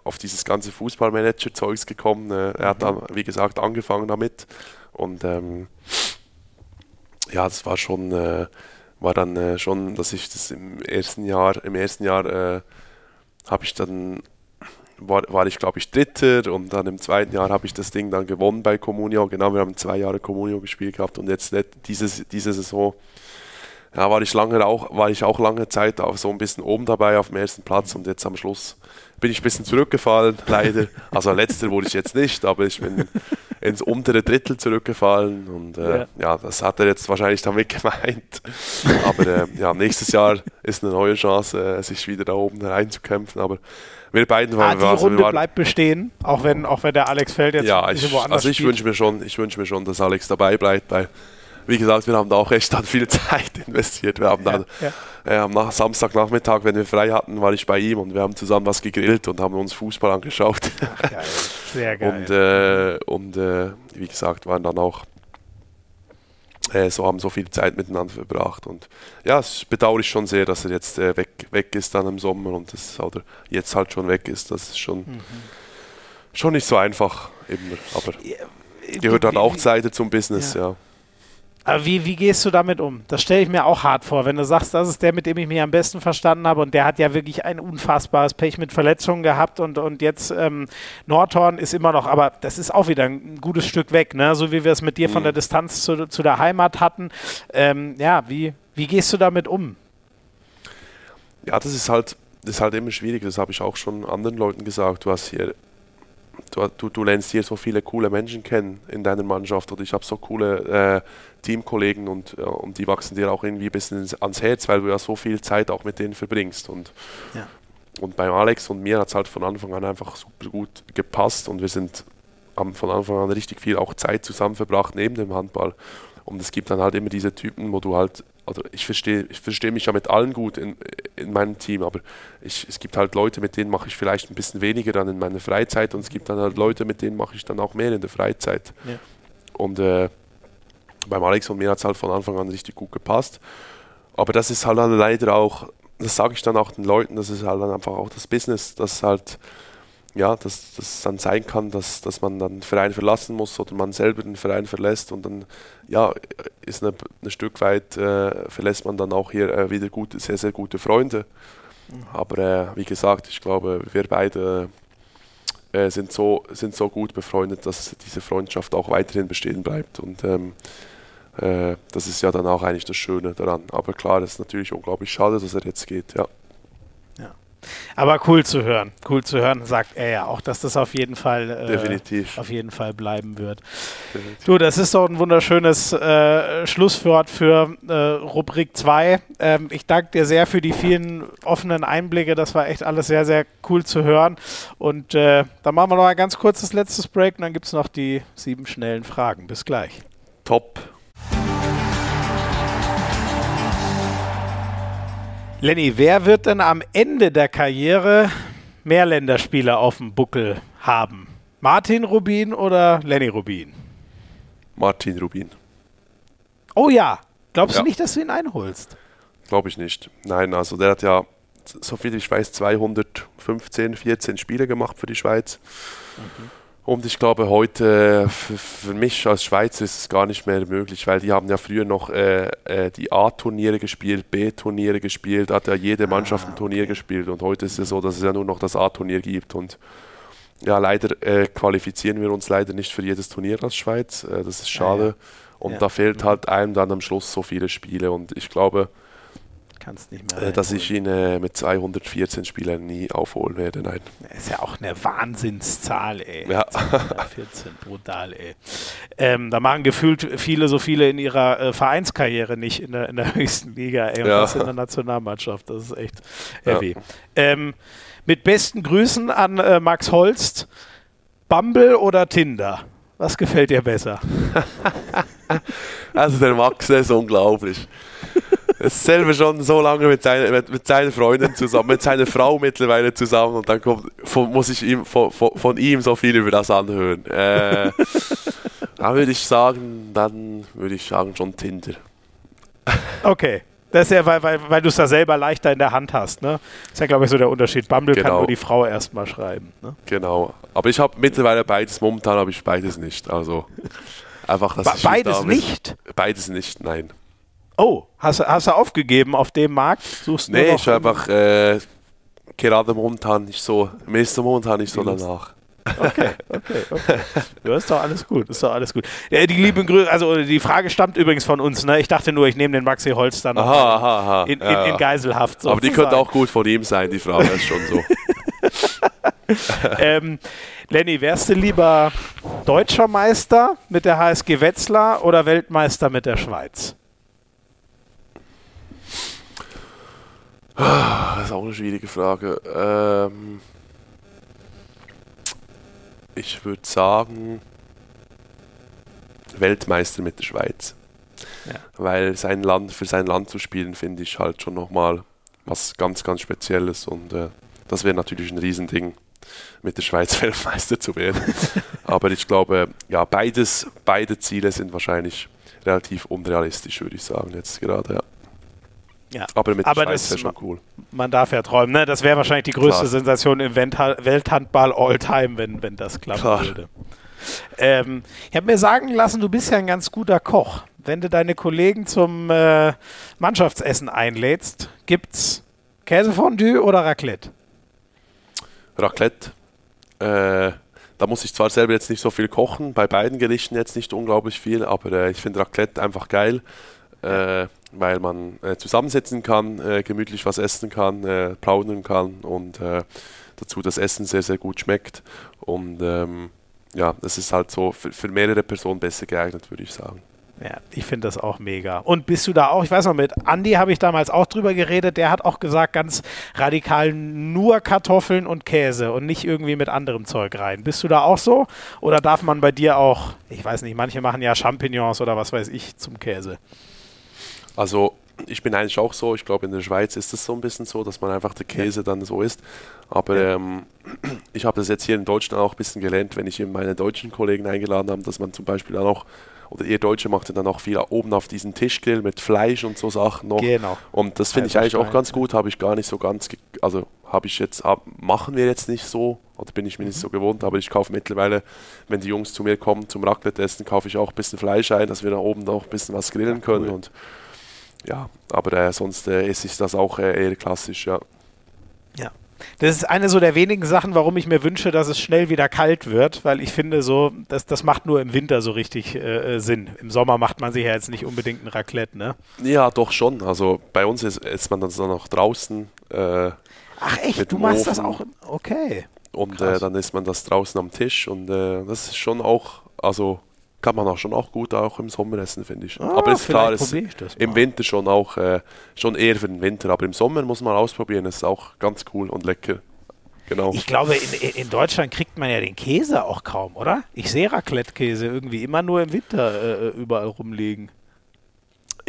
auf dieses ganze Fußballmanager-Zeugs gekommen. er hat dann, wie gesagt, angefangen damit und ähm, ja, das war schon, äh, war dann äh, schon, dass ich das im ersten Jahr, im ersten Jahr äh, habe ich dann, war, war ich glaube ich Dritter und dann im zweiten Jahr habe ich das Ding dann gewonnen bei Comunio. Genau, wir haben zwei Jahre Comunio gespielt gehabt und jetzt dieses, diese Saison ja, war ich lange auch, war ich auch lange Zeit auch so ein bisschen oben dabei auf dem ersten Platz und jetzt am Schluss bin ich ein bisschen zurückgefallen, leider. Also letzter wurde ich jetzt nicht, aber ich bin ins untere Drittel zurückgefallen und äh, ja. ja. das hat er jetzt wahrscheinlich damit gemeint. Aber äh, ja, nächstes Jahr ist eine neue Chance, äh, sich wieder da oben reinzukämpfen. Aber wir beiden waren. Ah, die Runde waren, bleibt bestehen, auch wenn, auch wenn der Alex Feld jetzt ja, ich, woanders Also ich wünsche mir schon, ich wünsche mir schon, dass Alex dabei bleibt, weil wie gesagt, wir haben da auch echt dann viel Zeit investiert. Wir haben dann ja, Äh, am Samstagnachmittag, wenn wir frei hatten, war ich bei ihm und wir haben zusammen was gegrillt und haben uns Fußball angeschaut. Ach, geil. Sehr geil. und äh, und äh, wie gesagt, waren dann auch so haben so viel Zeit miteinander verbracht und ja, es bedauere ich schon sehr, dass er jetzt äh, weg, weg ist dann im Sommer und das oder jetzt halt schon weg ist. Das ist schon mhm. schon nicht so einfach immer, aber gehört dann auch Zeit zum Business, ja. ja. Aber wie, wie gehst du damit um? Das stelle ich mir auch hart vor, wenn du sagst, das ist der, mit dem ich mich am besten verstanden habe und der hat ja wirklich ein unfassbares Pech mit Verletzungen gehabt und, und jetzt ähm, Nordhorn ist immer noch, aber das ist auch wieder ein gutes Stück weg, ne? so wie wir es mit dir von der mhm. Distanz zu, zu der Heimat hatten. Ähm, ja, wie, wie gehst du damit um? Ja, das ist halt, das ist halt immer schwierig, das habe ich auch schon anderen Leuten gesagt. Du hast hier du, du, du lernst hier so viele coole Menschen kennen in deiner Mannschaft oder ich habe so coole äh, Teamkollegen und, ja, und die wachsen dir auch irgendwie ein bisschen ans Herz, weil du ja so viel Zeit auch mit denen verbringst. Und ja, und bei Alex und mir hat es halt von Anfang an einfach super gut gepasst und wir sind haben von Anfang an richtig viel auch Zeit zusammen verbracht neben dem Handball. Und es gibt dann halt immer diese Typen, wo du halt, also ich verstehe ich versteh mich ja mit allen gut in, in meinem Team, aber ich, es gibt halt Leute, mit denen mache ich vielleicht ein bisschen weniger dann in meiner Freizeit und es gibt dann halt Leute, mit denen mache ich dann auch mehr in der Freizeit. Ja. Und äh, beim Alex und mir hat es halt von Anfang an richtig gut gepasst. Aber das ist halt dann leider auch, das sage ich dann auch den Leuten, das ist halt dann einfach auch das Business, das halt ja, dass das dann sein kann, dass, dass man dann den Verein verlassen muss oder man selber den Verein verlässt und dann ja, ist eine, ein Stück weit äh, verlässt man dann auch hier äh, wieder gute, sehr, sehr gute Freunde. Mhm. Aber äh, wie gesagt, ich glaube, wir beide äh, sind, so, sind so gut befreundet, dass diese Freundschaft auch weiterhin bestehen bleibt. Und ähm, äh, das ist ja dann auch eigentlich das Schöne daran. Aber klar, es ist natürlich unglaublich schade, dass er jetzt geht, ja. Aber cool zu hören. Cool zu hören, sagt er ja auch, dass das auf jeden Fall, äh, Definitiv. Auf jeden Fall bleiben wird. Definitiv. Du, das ist doch ein wunderschönes äh, Schlusswort für äh, Rubrik 2. Ähm, ich danke dir sehr für die vielen offenen Einblicke. Das war echt alles sehr, sehr cool zu hören. Und äh, dann machen wir noch ein ganz kurzes letztes Break und dann gibt es noch die sieben schnellen Fragen. Bis gleich. Top. Lenny, wer wird denn am Ende der Karriere mehr Länderspiele auf dem Buckel haben? Martin Rubin oder Lenny Rubin? Martin Rubin. Oh ja. Glaubst ja. du nicht, dass du ihn einholst? Glaube ich nicht. Nein, also der hat ja, so viel ich weiß, 215, 14 Spiele gemacht für die Schweiz. Mhm. Und ich glaube, heute für, für, mich als Schweizer ist es gar nicht mehr möglich, weil die haben ja früher noch äh, äh, die A-Turniere gespielt, B-Turniere gespielt, hat ja jede Mannschaft ein Turnier gespielt. Und heute ist es so, dass es ja nur noch das A-Turnier gibt. Und ja, leider äh, qualifizieren wir uns leider nicht für jedes Turnier als Schweiz. Äh, das ist schade. Ja, ja. Und ja. da fehlt halt einem dann am Schluss so viele Spiele. Und ich glaube, kannst nicht mehr. Äh, dass ich ihn äh, mit 214 Spielern nie aufholen werde, nein. Das ist ja auch eine Wahnsinnszahl, ey. Ja. 214, brutal, ey. Ähm, da machen gefühlt viele so viele in ihrer äh, Vereinskarriere nicht in der, in der höchsten Liga, ey. Und ja. das in der Nationalmannschaft. Das ist echt heavy. Ja. Ähm, mit besten Grüßen an äh, Max Holst. Bumble oder Tinder? Was gefällt dir besser? also der Max, ist unglaublich selber schon so lange mit, seiner, mit, mit seinen Freunden zusammen, mit seiner Frau mittlerweile zusammen und dann kommt, von, muss ich ihm, von, von, ihm so viel über das anhören. Äh, da würde ich sagen, dann würde ich sagen schon Tinder. Okay. Das ist ja, weil, weil, weil du es da selber leichter in der Hand hast, ne? Das ist ja, glaube ich, so der Unterschied. Bumble genau. kann nur die Frau erstmal schreiben. Ne? Genau. Aber ich habe mittlerweile beides, momentan habe ich beides nicht. Also einfach, dass Be ich Beides nicht? Beides nicht, nein. Oh, hast, hast du aufgegeben auf dem Markt? Suchst nee, ich einfach äh, gerade momentan nicht so, mir ist momentan nicht so danach. Okay, okay, okay. Ja, ist doch alles gut, ist doch alles gut. Ja, die lieben Grüße, also die Frage stammt übrigens von uns, ne? Ich dachte nur, ich nehme den Maxi Holz dann aha, aha, aha. In, in, in, Geiselhaft. Aber die könnte auch gut von ihm sein, die Frage ist schon so. ähm, Lenny, wärst du lieber deutscher Meister mit der HSG Wetzlar oder Weltmeister mit der Schweiz? Das ist auch eine schwierige Frage. Ähm ich würde sagen, Weltmeister mit der Schweiz. Ja. Weil sein Land, für sein Land zu spielen, finde ich halt schon nochmal was ganz, ganz Spezielles. Und äh, das wäre natürlich ein Riesending, mit der Schweiz Weltmeister zu werden. Aber ich glaube, ja, beides, beide Ziele sind wahrscheinlich relativ unrealistisch, würde ich sagen, jetzt gerade, ja. Ja. Aber mit Aber Schweiz wäre schon cool. Man darf ja träumen, ne? Das wäre wahrscheinlich die größte Klar. Sensation im Welthandball all time, wenn, wenn das klappen Klar. würde. Ähm, ich habe mir sagen lassen, du bist ja ein ganz guter Koch. Wenn du deine Kollegen zum äh, Mannschaftsessen einlädst, gibt's Käsefondue oder Raclette? Raclette. Äh, da muss ich zwar selber jetzt nicht so viel kochen, bei beiden Gerichten jetzt nicht unglaublich viel, aber äh, ich finde Raclette einfach geil. Äh, weil man äh, zusammensitzen kann, äh, gemütlich was essen kann, äh, plaudern kann und äh, dazu das Essen sehr, sehr gut schmeckt. Und ähm, ja, das ist halt so für, für, mehrere Personen besser geeignet, würde ich sagen. Ja, ich finde das auch mega. Und bist du da auch, ich weiß noch, mit Andy habe ich damals auch drüber geredet, der hat auch gesagt, ganz radikal nur Kartoffeln und Käse und nicht irgendwie mit anderem Zeug rein. Bist du da auch so? Oder darf man bei dir auch, ich weiß nicht, manche machen ja Champignons oder was weiß ich zum Käse? Also ich bin eigentlich auch so, ich glaube in der Schweiz ist es so ein bisschen so, dass man einfach der Käse ja. dann so isst. Aber ja. ähm, ich habe das jetzt hier in Deutschland auch ein bisschen gelernt, wenn ich meine deutschen Kollegen eingeladen habe, dass man zum Beispiel dann auch oder ihr Deutsche macht ja dann auch viel oben auf diesen Tischgrill mit Fleisch und so Sachen noch. Genau. Und das finde ich eigentlich auch ganz gut, habe ich gar nicht so ganz, also habe ich jetzt, hab, machen wir jetzt nicht so, oder bin ich mir mhm. nicht so gewohnt, aber ich kaufe mittlerweile, wenn die Jungs zu mir kommen zum Raclette essen, kaufe ich auch ein bisschen Fleisch ein, dass wir da oben noch ein bisschen was grillen können cool. und ja, aber äh, sonst äh, esse ich das auch äh, eher klassisch, ja. Das ist eine so der wenigen Sachen, warum ich mir wünsche, dass es schnell wieder kalt wird, weil ich finde so, das, das macht nur im Winter so richtig äh, Sinn. Im Sommer macht man sich ja jetzt nicht unbedingt ein Raclette, ne? Ja, doch schon. Also bei uns ist, ist man dann so noch draußen. Äh, Ach echt, du machst Ofen. das auch? Okay. Und äh, dann ist man das draußen am Tisch und das ist schon auch, also kann man auch schon auch gut auch im Sommer essen, finde ich. Ah, aber ist klar, ist im Winter schon auch äh, schon eher für den Winter, aber im Sommer muss man ausprobieren, ist auch ganz cool und lecker. Genau. Ich glaube, in, in Deutschland kriegt man ja den Käse auch kaum, oder? Ich sehe Raclette-Käse irgendwie immer nur im Winter äh, überall rumliegen.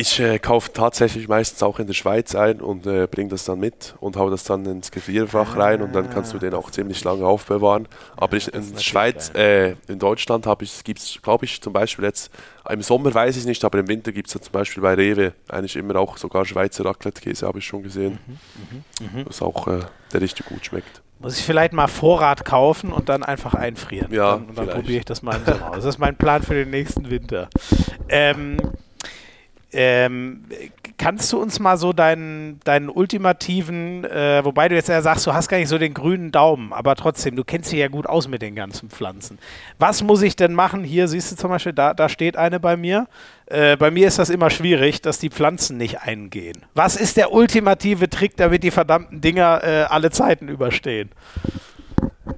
Ich äh, kaufe tatsächlich meistens auch in der Schweiz ein und äh, bringe das dann mit und haue das dann ins Gefrierfach rein und dann kannst du den auch ziemlich lange aufbewahren. Aber ich, in der Schweiz, äh, in Deutschland habe ich, gibt es, glaube ich, zum Beispiel jetzt, im Sommer weiß ich nicht, aber im Winter gibt es ja zum Beispiel bei Rewe eigentlich immer auch sogar Schweizer Raclette-Käse, habe ich schon gesehen. Mhm, mh, mh. Was auch äh, der richtig gut schmeckt. Muss ich vielleicht mal Vorrat kaufen und dann einfach einfrieren. Ja, und dann, dann probiere ich das mal im Sommer. Das ist mein Plan für den nächsten Winter. Ähm, ähm, kannst du uns mal so deinen, deinen ultimativen, äh, wobei du jetzt ja sagst, du hast gar nicht so den grünen Daumen, aber trotzdem, du kennst dich ja gut aus mit den ganzen Pflanzen. Was muss ich denn machen? Hier siehst du zum Beispiel, da, da steht eine bei mir. Äh, bei mir ist das immer schwierig, dass die Pflanzen nicht eingehen. Was ist der ultimative Trick, damit die verdammten Dinger äh, alle Zeiten überstehen?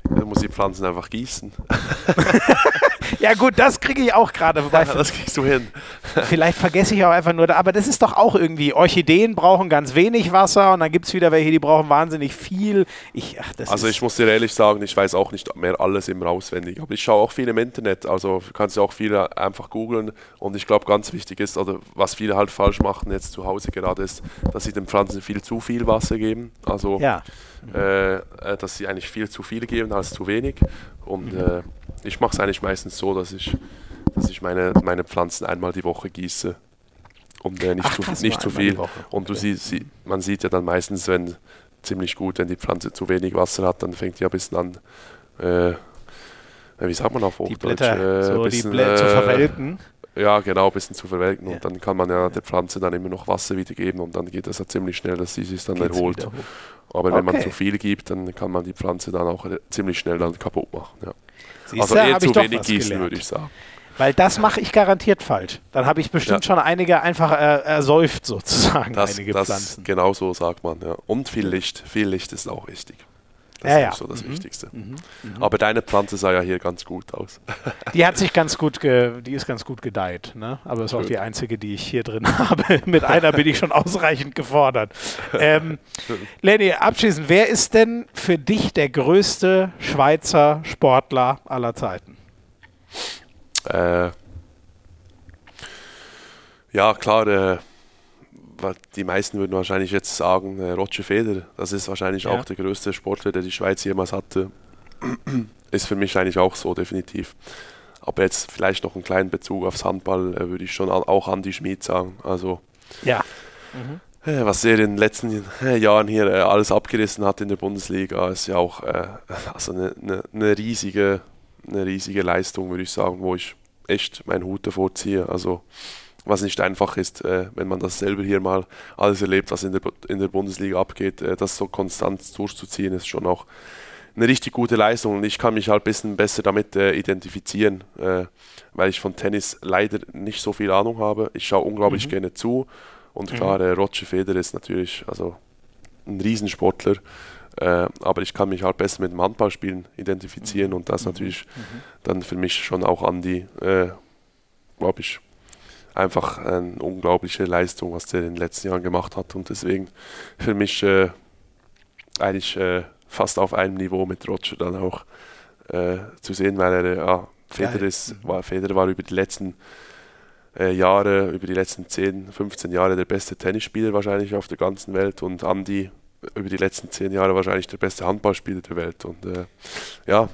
Dann muss die Pflanzen einfach gießen. ja gut, das kriege ich auch gerade. Ja, das kriegst du hin. vielleicht vergesse ich auch einfach nur, aber das ist doch auch irgendwie, Orchideen brauchen ganz wenig Wasser und dann gibt es wieder welche, die brauchen wahnsinnig viel. Ich, ach, also ich muss dir ehrlich sagen, ich weiß auch nicht mehr alles immer auswendig, aber ich schaue auch viel im Internet, also kannst du auch viele einfach googeln und ich glaube ganz wichtig ist, also was viele halt falsch machen jetzt zu Hause gerade ist, dass sie den Pflanzen viel zu viel Wasser geben, also ja. Äh, äh dass sie eigentlich viel zu viel geben als zu wenig und mhm. äh, ich mache es eigentlich meistens so, dass ich, dass ich meine, meine Pflanzen einmal die Woche gieße. Und äh, nicht, Ach, zu, nicht zu viel. Und du okay. sie, man sieht ja dann meistens, wenn ziemlich gut, wenn die Pflanze zu wenig Wasser hat, dann fängt die ein bisschen an, äh, wie sagt man auf Hochdeutsch? Die Blätter, äh, so bisschen, die Blätter zu verwelken. Ja, genau, ein bisschen zu verwelken ja. und dann kann man ja der Pflanze dann immer noch Wasser wiedergeben und dann geht das ja ziemlich schnell, dass sie sich dann Geht's erholt. Aber okay. wenn man zu viel gibt, dann kann man die Pflanze dann auch ziemlich schnell dann kaputt machen. Ja. Siehste, also eher zu wenig gießen, würde ich sagen. Weil das mache ich garantiert falsch. Dann habe ich bestimmt ja. schon einige einfach äh, ersäuft sozusagen, das, einige das Pflanzen. Genau so sagt man, ja. Und viel Licht. Viel Licht ist auch wichtig. Das ja, ist ja. so das mhm. Wichtigste. Mhm. Mhm. Aber deine Pflanze sah ja hier ganz gut aus. Die hat sich ganz gut, die ist ganz gut gedeiht, ne? Aber ist auch die einzige, die ich hier drin habe. Mit einer bin ich schon ausreichend gefordert. Ähm, Lenny, abschließend, wer ist denn für dich der größte Schweizer Sportler aller Zeiten? Äh, ja, klar, der die meisten würden wahrscheinlich jetzt sagen, äh, Roger Federer, das ist wahrscheinlich ja. auch der größte Sportler, der die Schweiz jemals hatte. ist für mich eigentlich auch so, definitiv. Aber jetzt vielleicht noch einen kleinen Bezug aufs Handball äh, würde ich schon an, auch Andy Schmid sagen. Also, ja. Mhm. Äh, was er in den letzten äh, Jahren hier äh, alles abgerissen hat in der Bundesliga, ist ja auch äh, also eine, eine, eine, riesige, eine riesige Leistung, würde ich sagen, wo ich echt meinen Hut davor ziehe. Also, was nicht einfach ist, äh, wenn man das selber hier mal alles erlebt, was in der, in der Bundesliga abgeht, äh, das so konstant durchzuziehen, ist schon auch eine richtig gute Leistung und ich kann mich halt ein bisschen besser damit äh, identifizieren, äh, weil ich von Tennis leider nicht so viel Ahnung habe. Ich schaue unglaublich mhm. gerne zu und mhm. klar, mhm. Roger Federer ist natürlich also ein Riesensportler, äh, aber ich kann mich halt besser mit dem Handballspielen identifizieren mhm. und das mhm. natürlich dann für mich schon auch an die, glaube ich, einfach eine unglaubliche Leistung, was der in den letzten Jahren gemacht hat. Und deswegen für mich äh, eigentlich äh, fast auf einem Niveau mit Roger dann auch äh, zu sehen, weil er, ja, Federer, ist, war, Federer war über die letzten äh, Jahre, über die letzten 10, 15 Jahre der beste Tennisspieler wahrscheinlich auf der ganzen Welt und Andy über die letzten 10 Jahre wahrscheinlich der beste Handballspieler der Welt. Und äh, ja,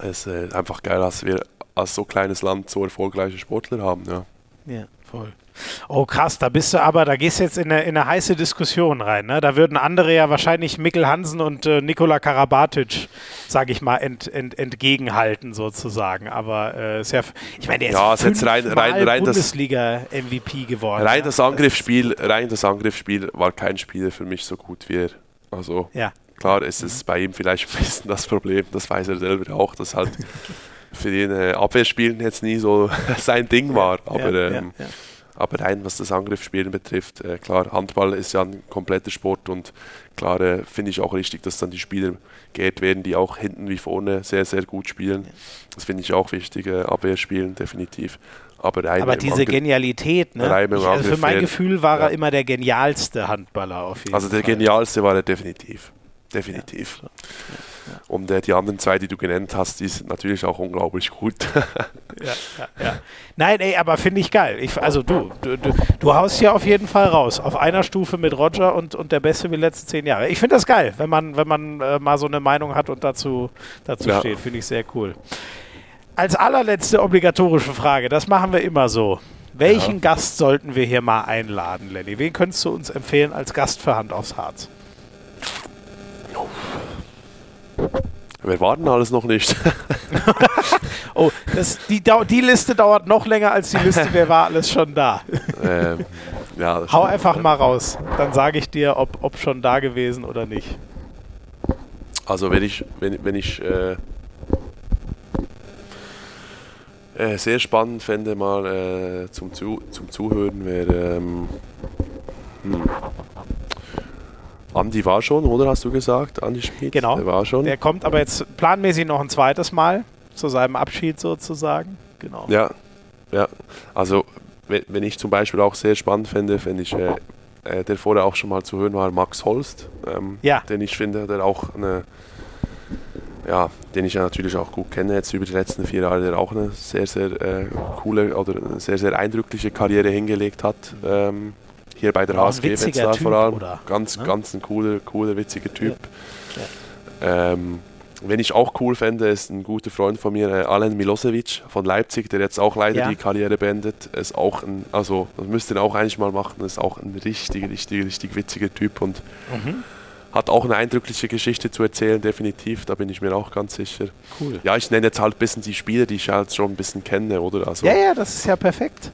es ist äh, einfach geil, dass wir als so kleines Land so erfolgreiche Sportler haben. Ja, ja voll. Oh krass, da bist du aber, da gehst du jetzt in eine, in eine heiße Diskussion rein. Ne? Da würden andere ja wahrscheinlich Mikkel Hansen und äh, Nikola Karabatic, sage ich mal, ent, ent, entgegenhalten sozusagen. Aber äh, ist ja, ich meine, der ja, ist, jetzt rein, rein, rein Bundesliga-MVP geworden. Rein ja? das Angriffsspiel, rein das Angriffsspiel war kein Spieler für mich so gut wie er. Also ja. klar, ist es bei ihm vielleicht ein bisschen das Problem, das weiß er selber auch, dass halt für ihn äh, Abwehrspielen jetzt nie so sein Ding war. Aber ja, ähm, ja, aber rein, was das Angriffsspielen betrifft, äh, klar, Handball ist ja ein kompletter Sport und klar äh, finde ich auch richtig, dass dann die Spieler geehrt werden, die auch hinten wie vorne sehr, sehr gut spielen. Ja. Das finde ich auch wichtig, äh, Abwehrspielen definitiv. Aber, aber diese Angr Genialität, ne? Ich, also für mein Gefühl war ja. er immer der genialste Handballer auf jeden Also der Fall. genialste war er definitiv. Definitiv. Ja. Und äh, die anderen zwei, die du genannt hast, die sind natürlich auch unglaublich gut. ja, ja, ja. Nein, ey, aber finde ich geil. Ich, also du, du, du, du haust hier auf jeden Fall raus. Auf einer Stufe mit Roger und, und der Beste wie die letzten zehn Jahre. Ich finde das geil, wenn man, wenn man äh, mal so eine Meinung hat und dazu, dazu ja. steht. Finde ich sehr cool. Als allerletzte obligatorische Frage, das machen wir immer so. Welchen ja. Gast sollten wir hier mal einladen, Lenny? Wen könntest du uns empfehlen als Gast für Hand aufs Harz? Wir warten alles noch nicht. oh, das, die, die Liste dauert noch länger als die Liste, wer war alles schon da. Ähm, ja, Hau stimmt. einfach mal raus. Dann sage ich dir, ob, ob schon da gewesen oder nicht. Also wenn ich, wenn, wenn ich äh, äh, sehr spannend fände mal äh, zum, Zu zum Zuhören wäre ähm, hm. Andi war schon, oder hast du gesagt? Andi Schmid? Genau. Der war schon. Der kommt aber jetzt planmäßig noch ein zweites Mal zu seinem Abschied sozusagen. Genau. Ja, ja. Also, wenn, ich zum Beispiel auch sehr spannend fände, fände ich, äh, äh, der vorher auch schon mal zu hören war, Max Holst. Ähm, ja. Den ich finde, der auch eine, ja, den ich ja natürlich auch gut kenne jetzt über die letzten vier Jahre, der auch eine sehr, sehr äh, coole oder eine sehr, sehr eindrückliche Karriere hingelegt hat. Ähm, hier bei der HSG Wetzlar vor allem. Oder, ganz, ne? ganz ein cooler, cooler, witziger Typ. Ja. Ja. Ähm, wenn ich auch cool fände, ist ein guter Freund von mir, äh, Alen Milosevic von Leipzig, der jetzt auch leider ja. die Karriere beendet. Ist auch ein, also das müsste er auch eigentlich mal machen, ist auch ein richtig, richtig, richtig witziger Typ und mhm. hat auch eine eindrückliche Geschichte zu erzählen, definitiv, da bin ich mir auch ganz sicher. Cool. Ja, ich nenne jetzt halt ein bisschen die Spieler, die ich halt schon ein bisschen kenne, oder? Also, ja, ja, das ist ja perfekt.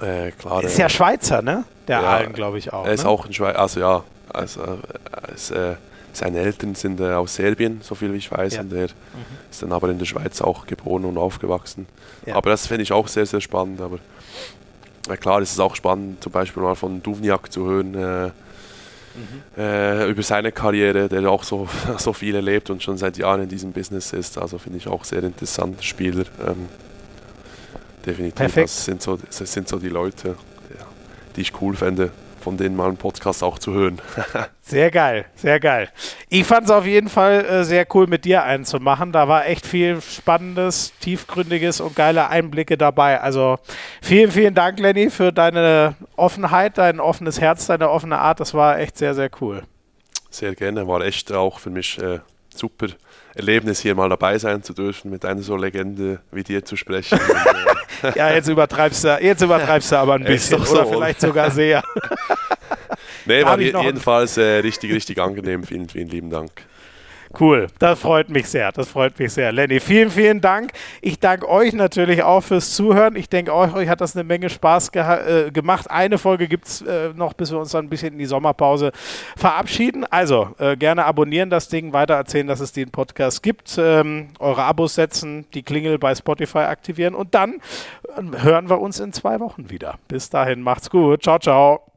Äh, klar, ist ja Schweizer, ne? Der ja, Allen, glaube ich auch. Er ist ne? auch ein Schweizer, also ja, also, ist, äh, seine Eltern sind äh, aus Serbien, so viel wie ich weiß, ja. und er mhm. ist dann aber in der Schweiz auch geboren und aufgewachsen. Ja. Aber das finde ich auch sehr, sehr spannend. Aber ja, klar, es ist auch spannend, zum Beispiel mal von Duvniak zu hören. Äh, mhm. äh, über seine Karriere, der auch so, so viel erlebt und schon seit Jahren in diesem Business ist. Also finde ich auch sehr interessanter Spieler. Ähm, definitiv. Perfekt. Das sind so, das sind so die Leute, die ich cool fände, von denen mal einen Podcast auch zu hören. sehr geil, sehr geil. Ich fand es auf jeden Fall äh, sehr cool, mit dir einen zu machen. Da war echt viel Spannendes, Tiefgründiges und geile Einblicke dabei. Also vielen, vielen Dank, Lenny, für deine Offenheit, dein offenes Herz, deine offene Art. Das war echt sehr, sehr cool. Sehr gerne, war echt auch für mich äh, super Erlebnis, hier mal dabei sein zu dürfen, mit einer so Legende wie dir zu sprechen. Äh ja, jetzt übertreibst du, jetzt übertreibst du aber ein bisschen so, oder vielleicht sogar sehr. nee, war jedenfalls äh, richtig, richtig angenehm. Vielen, vielen lieben Dank. Cool, das freut mich sehr. Das freut mich sehr. Lenny, vielen, vielen Dank. Ich danke euch natürlich auch fürs Zuhören. Ich denke, euch, euch hat das eine Menge Spaß äh, gemacht. Eine Folge gibt es äh, noch, bis wir uns dann ein bisschen in die Sommerpause verabschieden. Also äh, gerne abonnieren das Ding, weiter erzählen, dass es den Podcast gibt, ähm, eure Abos setzen, die Klingel bei Spotify aktivieren und dann hören wir uns in zwei Wochen wieder. Bis dahin, macht's gut. Ciao, ciao.